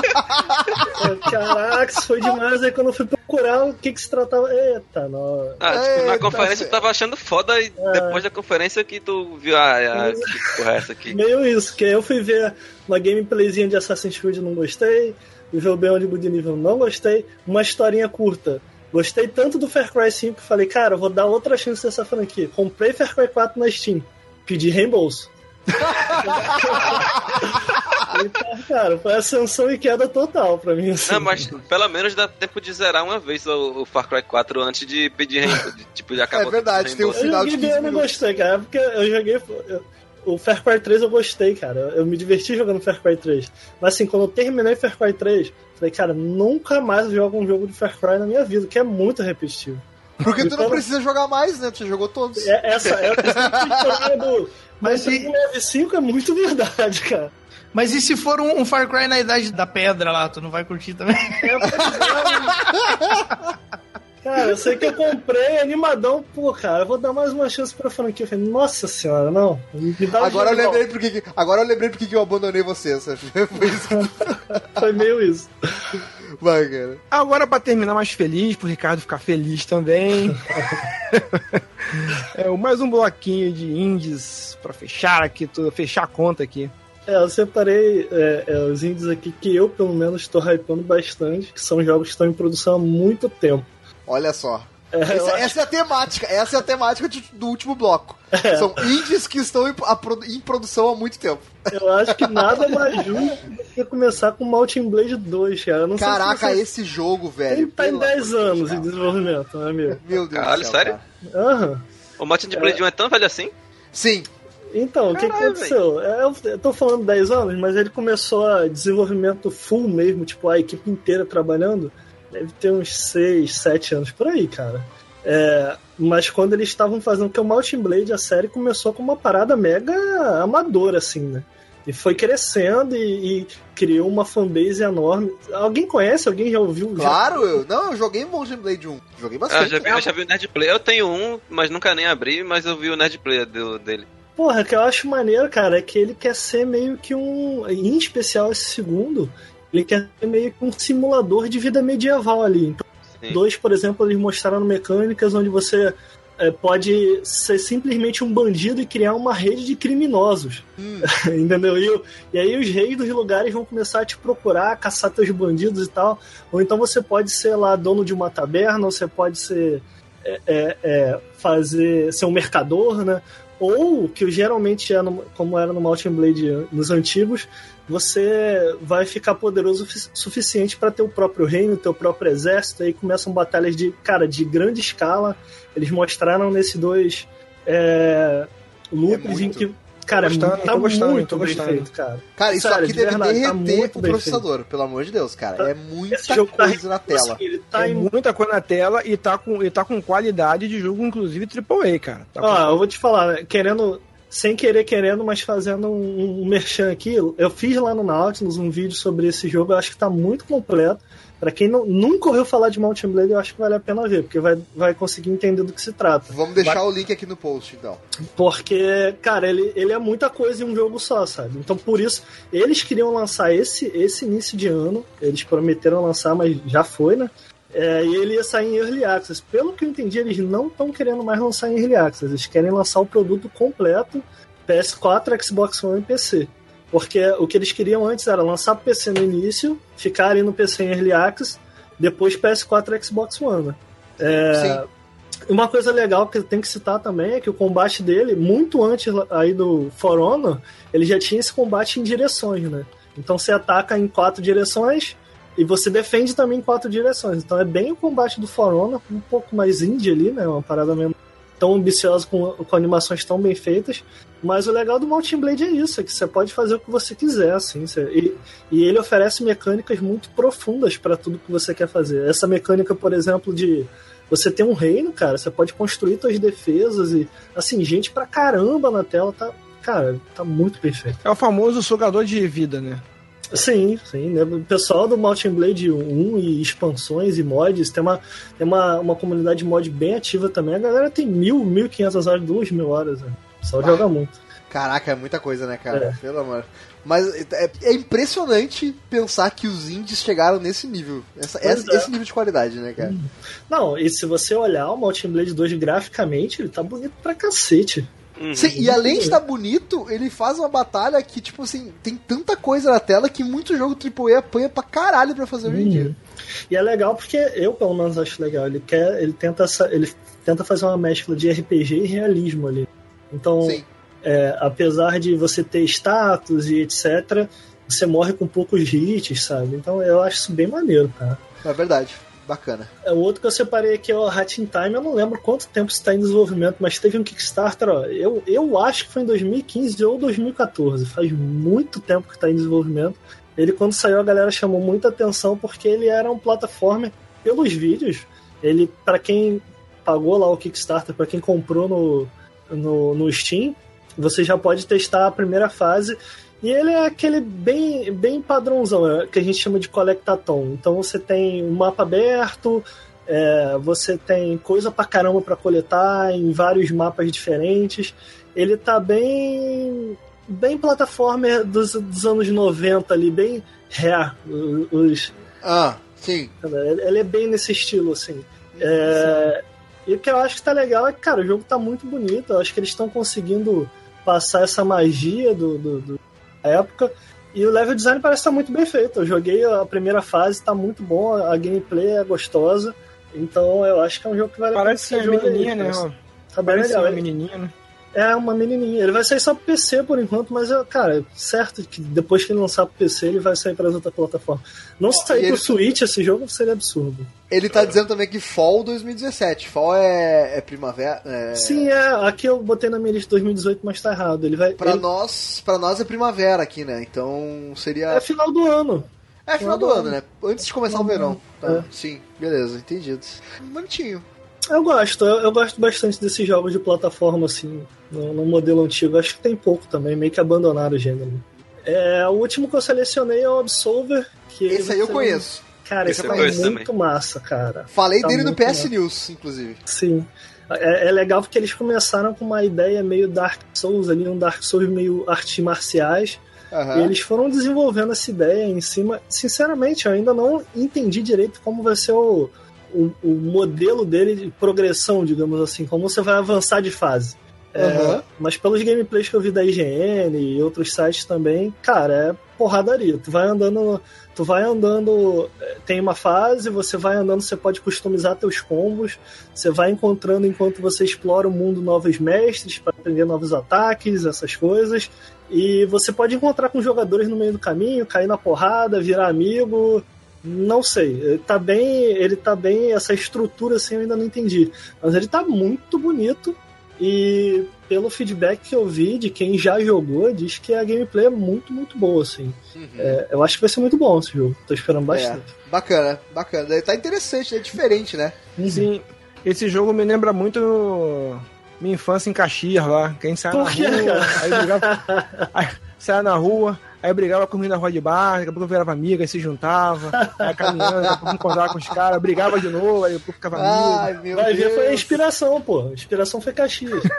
é, Caraca, isso foi demais. Aí quando eu fui procurar o que que se tratava. Eita, não. Ah, tipo, na Eita, conferência cê- tu tava achando foda e depois da conferência que tu viu, ah, ah que porra é essa aqui? Meio isso, que eu fui ver uma gameplayzinha de Assassin's Creed não gostei, o Beyond and Evil não gostei, uma historinha curta. Gostei tanto do Far Cry 5 que falei, cara, eu vou dar outra chance dessa franquia. Comprei Far Cry 4 na Steam, pedi reembolso. então, cara, foi ascensão e queda total pra mim. Assim. Não, mas pelo menos dá tempo de zerar uma vez o, o Far Cry 4 antes de pedir reembolso. de- Tipo, de acabar É verdade, tem um Eu final de joguei 15 bem, eu não gostei, cara, porque eu joguei. eu- o Far Cry 3 eu gostei, cara. Eu me diverti jogando Far Cry 3. Mas assim, quando eu terminei Far Cry 3, falei, cara, nunca mais eu jogo um jogo de Far Cry na minha vida, que é muito repetitivo. Porque tu não Então- precisa jogar mais, né? Tu já jogou todos. É, essa é a história do. Mas Mas e- o Leve 5 é muito verdade, cara. Mas e se for um, um Far Cry na idade da pedra lá, tu não vai curtir também? É. Cara, eu sei que eu comprei animadão, pô, cara, eu vou dar mais uma chance pra franquia. Eu falei, nossa senhora, não. Me dá um Agora eu lembrei porque que- agora eu lembrei porque que eu abandonei você, sabe? Foi isso que não. Foi meio isso. Vai, cara. Agora, pra terminar mais feliz, pro Ricardo ficar feliz também. é, mais um bloquinho de indies pra fechar aqui, tudo, fechar a conta aqui. É, eu separei é, é, os indies aqui que eu, pelo menos, estou hypando bastante, que são jogos que estão em produção há muito tempo. Olha só. É, Essa, essa é a temática, essa é a temática de- do último bloco. São indies que estão em, a em produção há muito tempo. Eu acho que nada mais justo do que começar com Mountain Blade 2, cara. Não Caraca, sei se você... esse jogo, velho. Ele tá em pelo 10 amor de anos de cara. desenvolvimento, né, amigo? Meu Deus Caralho, do céu, sério? Aham. O Martin de Blade 1 é tão velho assim? Sim, Então, o que, que aconteceu? É, Eu, eu tô falando 10 anos, mas ele começou a desenvolvimento full mesmo, tipo, a equipe inteira trabalhando, deve ter uns 6, 7 anos por aí, cara. É, mas quando eles estavam fazendo, que o Mountain Blade, a série começou com uma parada mega amadora, assim, né? E foi crescendo e, e criou uma fanbase enorme. Alguém conhece? Alguém já ouviu? Já- claro. Eu, não, eu joguei Motion Blade 1. Joguei Ah, bastante. eu já vi, eu já vi o Nerd Play. Eu tenho um, mas nunca nem abri, mas eu vi o Nerd Play do, dele. Porra, o que eu acho maneiro, cara, é que ele quer ser meio que um. Em especial esse segundo, ele quer ser meio que um simulador de vida medieval ali. Então, Sim. dois, por exemplo, eles mostraram mecânicas onde você é, pode ser simplesmente um bandido e criar uma rede de criminosos. Hum. Entendeu? E, e aí os reis dos lugares vão começar a te procurar, caçar teus bandidos e tal. Ou então você pode ser lá dono de uma taberna, ou você pode ser. é, é, é, fazer. ser um mercador, né? Ou, que geralmente é no- como era no Mountain Blade nos antigos, você vai ficar poderoso o sufici- suficiente para ter o próprio reino, teu próprio exército, aí começam batalhas de, cara, de grande escala. Eles mostraram nesse dois é, loops em muito. que, cara, Tô gostando, tá tô gostando, muito tô bem gostando. feito, cara. Cara, isso Sério, aqui de deve verdade, tá derreter muito o bem processador, pelo amor de Deus, cara. Tá- É muita tá coisa na tela. Ele tá é em muita coisa na tela e tá com, e tá com qualidade de jogo, inclusive AAA, cara. Tá Ó, com- eu vou te falar, né, querendo, sem querer querendo, mas fazendo um, um merchan aqui, eu fiz lá no Nautilus um vídeo sobre esse jogo, eu acho que tá muito completo. Pra quem não, nunca ouviu falar de Mountain Blade, eu acho que vale a pena ver, porque vai, vai conseguir entender do que se trata. Vamos deixar o link aqui no post, então. Porque, cara, ele, ele é muita coisa em um jogo só, sabe? Então, por isso, eles queriam lançar esse, esse início de ano. Eles prometeram lançar, mas já foi, né? É, e ele ia sair em Early Access. Pelo que eu entendi, eles não estão querendo mais lançar em Early Access. Eles querem lançar o produto completo PS4, Xbox One e PC. Porque o que eles queriam antes era lançar o PC no início, ficar ali no PC em Early Access, depois PS4 e Xbox One. né? É, uma coisa legal que tem que citar também é que o combate dele, muito antes aí do For Honor, ele já tinha esse combate em direções, né? Então você ataca em quatro direções e você defende também em quatro direções. Então é bem o combate do For Honor, um pouco mais indie ali, né? Uma parada mesmo tão ambiciosa, com, com animações tão bem feitas. Mas o legal do Mountain Blade é isso, é que você pode fazer o que você quiser, assim. Você, e, e ele oferece mecânicas muito profundas para tudo que você quer fazer. Essa mecânica, por exemplo, de você ter um reino, cara, você pode construir suas defesas e, assim, gente pra caramba na tela, tá, cara, tá muito perfeito. É o famoso sugador de vida, né? Sim, sim. Né? O pessoal do Mountain Blade 1 e expansões e mods, tem uma, tem uma, uma comunidade de mod bem ativa também. A galera tem mil, mil quinhentas horas, duas mil horas. Né? Só Ah. joga muito. Caraca, é muita coisa, né, cara? É. Pelo amor. Mas é, é impressionante pensar que os indies chegaram nesse nível. Essa, esse, é. esse nível de qualidade, né, cara? Não, e se você olhar o Mountain Blade 2 graficamente, ele tá bonito pra cacete. Uhum. Sim, e além de estar bonito, ele faz uma batalha que, tipo assim, tem tanta coisa na tela que muito jogo AAA apanha pra caralho pra fazer hoje em dia. Uhum. E é legal porque eu, pelo menos, acho legal. Ele quer, ele tenta, essa- ele tenta fazer uma mescla de RPG e realismo ali. Então, é, apesar de você ter status e etc., você morre com poucos hits, sabe? Então eu acho isso bem maneiro, cara. É verdade. Bacana. É, O outro que eu separei aqui é o Hat in Time, eu não lembro quanto tempo está em desenvolvimento, mas teve um Kickstarter, ó, eu, eu acho que foi em 2015 ou 2014, faz muito tempo que está em desenvolvimento. Ele, quando saiu, a galera chamou muita atenção porque ele era um plataforma pelos vídeos. Ele, para quem pagou lá o Kickstarter, para quem comprou no, no, no Steam, você já pode testar a primeira fase. E ele é aquele bem, bem padrãozão, é, que a gente chama de collectathon. Então você tem um mapa aberto, é, você tem coisa pra caramba pra coletar em vários mapas diferentes. Ele tá bem. bem plataforma dos, dos anos 90 ali, bem rare. Os, Ah, sim. ele é bem nesse estilo, assim. É, e o que eu acho que tá legal é que, cara, o jogo tá muito bonito. Eu acho que eles estão conseguindo passar essa magia do, do- do- época. E o level design parece estar muito bem feito. Eu joguei a primeira fase, tá muito bom, a gameplay é gostosa. Então eu acho que é um jogo que vale a Parece pena ser você jogar aí, menininha, né? Tá bem Parece ser legal. Ele- menininha, né? É uma menininha. Ele vai sair só pro PC por enquanto, mas, eu, cara, certo que depois que ele lançar pro PC, ele vai sair para as outras plataformas. Não se sair pro Switch esse jogo seria absurdo. Ele tá dizendo também que Fall 2017. Fall é, é primavera. É... Sim, é. Aqui eu botei na minha lista 2018, mas tá errado. Ele vai. Pra ele- nós, para nós é primavera aqui, né? Então seria. É final do ano. É final do ano, né? Antes de começar o verão. Tá, É. Sim, beleza, entendido. Bonitinho. Eu gosto, eu, eu gosto bastante desses jogos de plataforma, assim, no, no modelo antigo. Acho que tem pouco também, meio que abandonaram o gênero. É, o último que eu selecionei é o Absolver. Que Esse aí eu conheço. Cara, Esse esse é muito massa, cara. Falei Tá dele no PS massa. News, inclusive. Sim. É, é legal porque eles começaram com uma ideia meio Dark Souls ali, um Dark Souls meio artes marciais. Aham. E eles foram desenvolvendo essa ideia em cima. Sinceramente, eu ainda não entendi direito como vai ser o, o, o modelo dele de progressão, digamos assim, como você vai avançar de fase. É, Aham. mas pelos gameplays que eu vi da IGN e outros sites também, cara, é porradaria. Tu vai andando, tu vai andando, é, tem uma fase, você vai andando, você pode customizar teus combos, você vai encontrando enquanto você explora o mundo novos mestres para aprender novos ataques, essas coisas. E você pode encontrar com jogadores no meio do caminho, cair na porrada, virar amigo. Não sei. Ele tá bem. Ele tá bem. Essa estrutura assim eu ainda não entendi. Mas ele tá muito bonito. E pelo feedback que eu vi de quem já jogou, diz que a gameplay é muito, muito boa, assim. Uhum. É, eu acho que vai ser muito bom esse jogo. Tô esperando bastante. É, bacana, bacana. Daí Tá interessante, é diferente, né? Sim, esse jogo me lembra muito minha infância em Caxias lá. Quem sai na rua, aí brigava, aí saia na rua, aí brigava comigo na rua de bar, daqui a pouco virava amiga, aí se juntava, aí caminhando, daqui a pouco encontrava com os caras, brigava de novo, aí depois ficava amigo. Ai, meu Vai Deus. ver, foi a inspiração, pô. A inspiração foi Caxias.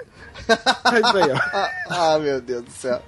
É isso aí, ó. Ah, ah, meu Deus do céu.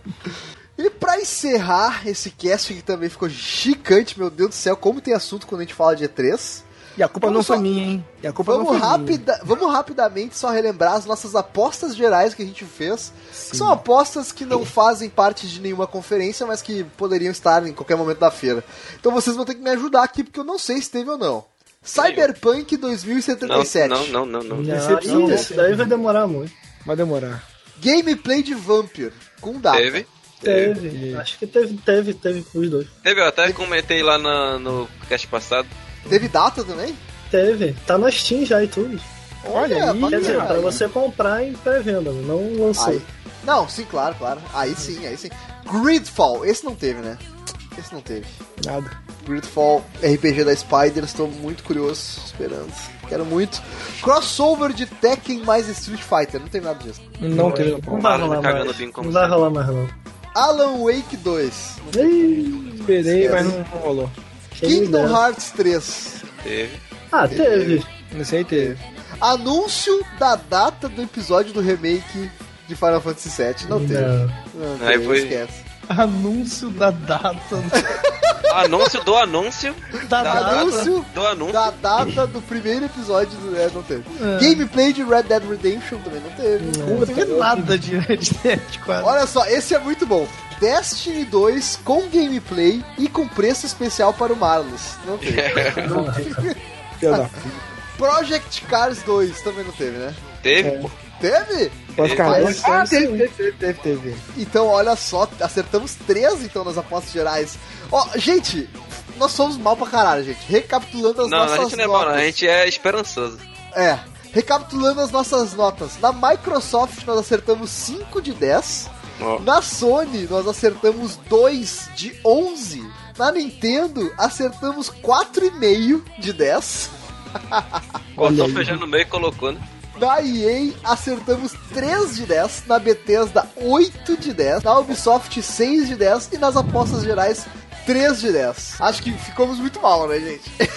E pra encerrar esse cast que também ficou gigante, meu Deus do céu, como tem assunto quando a gente fala de E3. E a culpa Vamos não foi só- minha, hein? E a culpa Vamos, não foi minha. vamos rapidamente só relembrar as nossas apostas gerais que a gente fez. Que são apostas que não fazem parte de nenhuma conferência, mas que poderiam estar em qualquer momento da feira. Então vocês vão ter que me ajudar aqui, porque eu não sei se teve ou não. Cyberpunk Não, 2077. não, não, não, não. Não. Ih, esse daí vai demorar muito. Vai demorar. Gameplay de Vampire. Com data. Teve. Teve. Acho que teve, teve, teve os dois. Teve, eu até comentei lá na- no cast passado. Teve data também? Teve. Tá na Steam já e tudo. Olha aí, Quer dizer, pra você comprar em pré-venda, não lançou. Aí. Não, sim, claro, claro. Aí sim, aí sim. Gridfall, esse não teve, né? Esse não teve. Nada. Gridfall, RPG da Spider, estou muito curioso, esperando. Quero muito. Crossover de Tekken mais Street Fighter, não tem nada disso. Não teve. Não vai Marlon rolar mais. Não vai rolar mais, não. Alan Wake 2. Ih, Esperei, mas não rolou. Kingdom. Hearts 3. Teve. Ah, teve. Esse aí teve. Anúncio da data do episódio do remake de Final Fantasy VII. Não teve. Não. Não Aí teve, foi- esquece. Anúncio da data. Anúncio do anúncio. Da Da data. Anúncio Do anúncio. da data do primeiro episódio do. É, não teve. É. Gameplay de Red Dead Redemption também não teve. Não teve nada de Red Dead quase. Olha só, esse é muito bom. Destiny 2 com gameplay e com preço especial para o Marlos. Não teve. Filha da Project Cars 2 também não teve, né? Teve, pô. Teve? Pode ficar Teve, dois. Ah, teve, teve, teve, teve, teve, teve. Então, olha só, acertamos três então nas apostas gerais. Ó, gente, nós somos mal pra caralho, gente. Recapitulando as Não, nossas a gente não é notas. mal, não. A gente é esperançoso. É, recapitulando as nossas notas. Na Microsoft nós acertamos 5 de 10. Na Sony nós acertamos 2 de 11. Na Nintendo acertamos 4,5 de 10. Cortou o feijão no meio e colocou, né? Na EA acertamos 3 de 10. Na Bethesda 8 de 10. Na Ubisoft 6 de 10. E nas apostas gerais 3 de 10. Acho que ficamos muito mal, né, gente?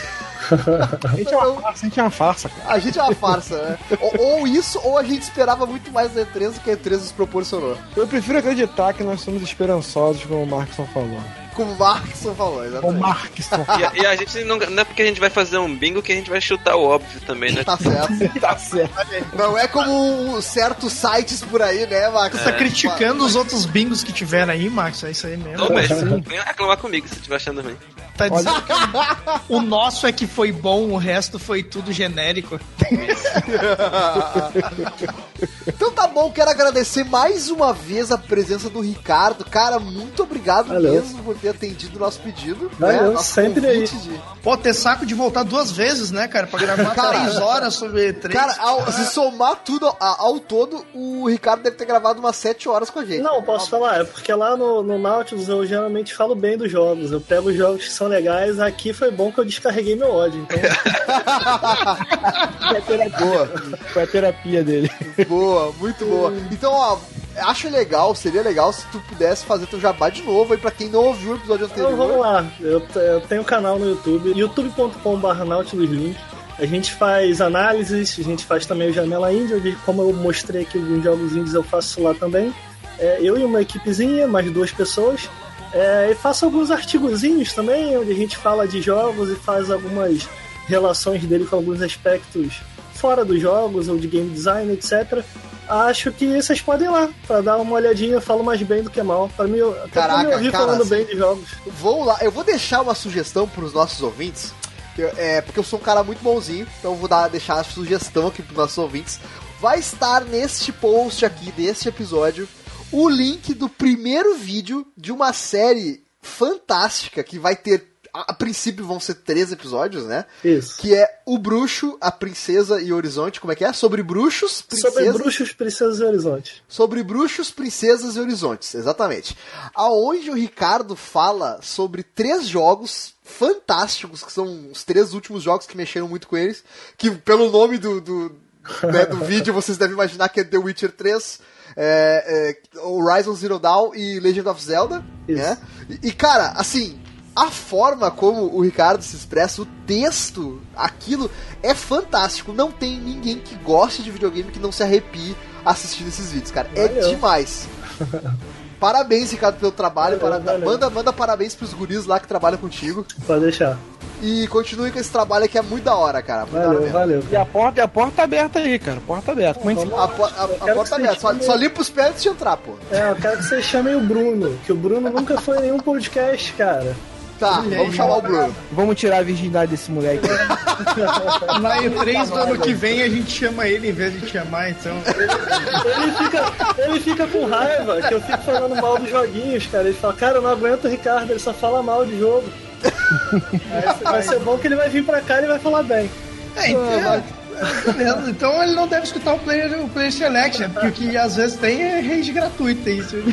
A gente é uma farsa, a gente é uma farsa, cara. A gente é uma farsa, né? ou, ou isso, ou a gente esperava muito mais da E3 do que a E3 nos proporcionou. Eu prefiro acreditar que nós somos esperançosos, como o Markson falou. Como o Markson falou, O exatamente. Markson. E, a- e a gente não, não é porque a gente vai fazer um bingo que a gente vai chutar o óbvio também, né? Tá certo. tá certo. Não é como certos sites por aí, né, Max? Tá criticando os outros bingos que tiveram aí, Max? É isso aí mesmo. Ô, mas venha reclamar comigo se estiver achando ruim. Tá dizendo que o, o nosso é que foi bom, o resto foi tudo genérico. Então tá bom, quero agradecer mais uma vez a presença do Ricardo. Cara, muito obrigado Valeu. mesmo por ter atendido o nosso pedido. Valeu, né? Nosso sempre convite de- Pô, ter saco de voltar duas vezes, né, cara? Pra gravar Cara, três horas sobre três. Cara, ao- se somar tudo a- ao todo, o Ricardo deve ter gravado umas 7 horas com a gente. Não, posso falar, é porque lá no, no Nautilus eu geralmente falo bem dos jogos. Eu pego os jogos que são legais, aqui foi bom que eu descarreguei meu ódio. Então, Boa. Foi a terapia dele. Boa, muito boa. Então, ó, acho legal, seria legal se tu pudesse fazer teu jabá de novo aí pra quem não ouviu o episódio então vamos anterior. lá. Eu, eu tenho um canal no YouTube, youtube.com.br nautiluslink. A gente faz análises, a gente faz também o Janela Índia, onde, como eu mostrei aqui alguns jogos índios, eu faço lá também. É, eu e uma equipezinha, mais duas pessoas. É, e faço alguns artigozinhos também, onde a gente fala de jogos e faz algumas relações dele com alguns aspectos fora dos jogos ou de game design, etc. Acho que vocês podem ir lá para dar uma olhadinha. Eu falo mais bem do que mal. Para mim, até pra Caraca, me ouvir cara, falando assim, bem de jogos. Vou lá, eu vou deixar uma sugestão pros nossos ouvintes. É, porque eu sou um cara muito bonzinho, então vou dar, deixar a sugestão aqui pros nossos ouvintes. Vai estar neste post aqui, deste episódio, o link do primeiro vídeo de uma série fantástica que vai ter. A, a princípio vão ser três episódios, né? Isso. Que é O Bruxo, a Princesa e o Horizonte. Como é que é? Sobre bruxos, princesas. Sobre bruxos, princesas e horizonte. Sobre bruxos, princesas e horizontes, exatamente. Aonde o Ricardo fala sobre três jogos fantásticos, que são os três últimos jogos que mexeram muito com eles, que pelo nome do, do, né, do vídeo vocês devem imaginar que é The Witcher 3, é, é, Horizon Zero Dawn e Legend of Zelda, Isso. né? E, e, cara, assim, a forma como o Ricardo se expressa, o texto, aquilo é fantástico. Não tem ninguém que goste de videogame que não se arrepie assistindo esses vídeos, cara. É Valeu. demais. Parabéns, Ricardo, pelo trabalho. Valeu, para- valeu. Manda, manda parabéns pros guris lá que trabalham contigo. Pode deixar. E continue com esse trabalho que é muito da hora, cara. Muito Valeu, valeu. E a porta, a porta tá aberta aí, cara. Porta aberta. Como a gente- A, po- a- a porta aberta. Só, vocês só limpa os pés antes de entrar, pô. É, eu quero que vocês chamem o Bruno, que o Bruno nunca foi em nenhum podcast, cara. Tá, vamos chamar o Bruno. Vamos tirar a virgindade desse moleque. Na E3 do ano que vem a gente chama ele em vez de te chamar, então. Ele fica, ele fica com raiva que eu fico falando mal dos joguinhos, cara. Ele fala, cara, eu não aguento o Ricardo, ele só fala mal de jogo. Aí vai ser bom que ele vai vir pra cá e vai falar bem. É, então, Beleza, então ele não deve escutar o Player, o player Select, né? Porque o que às vezes tem é rage gratuita, isso.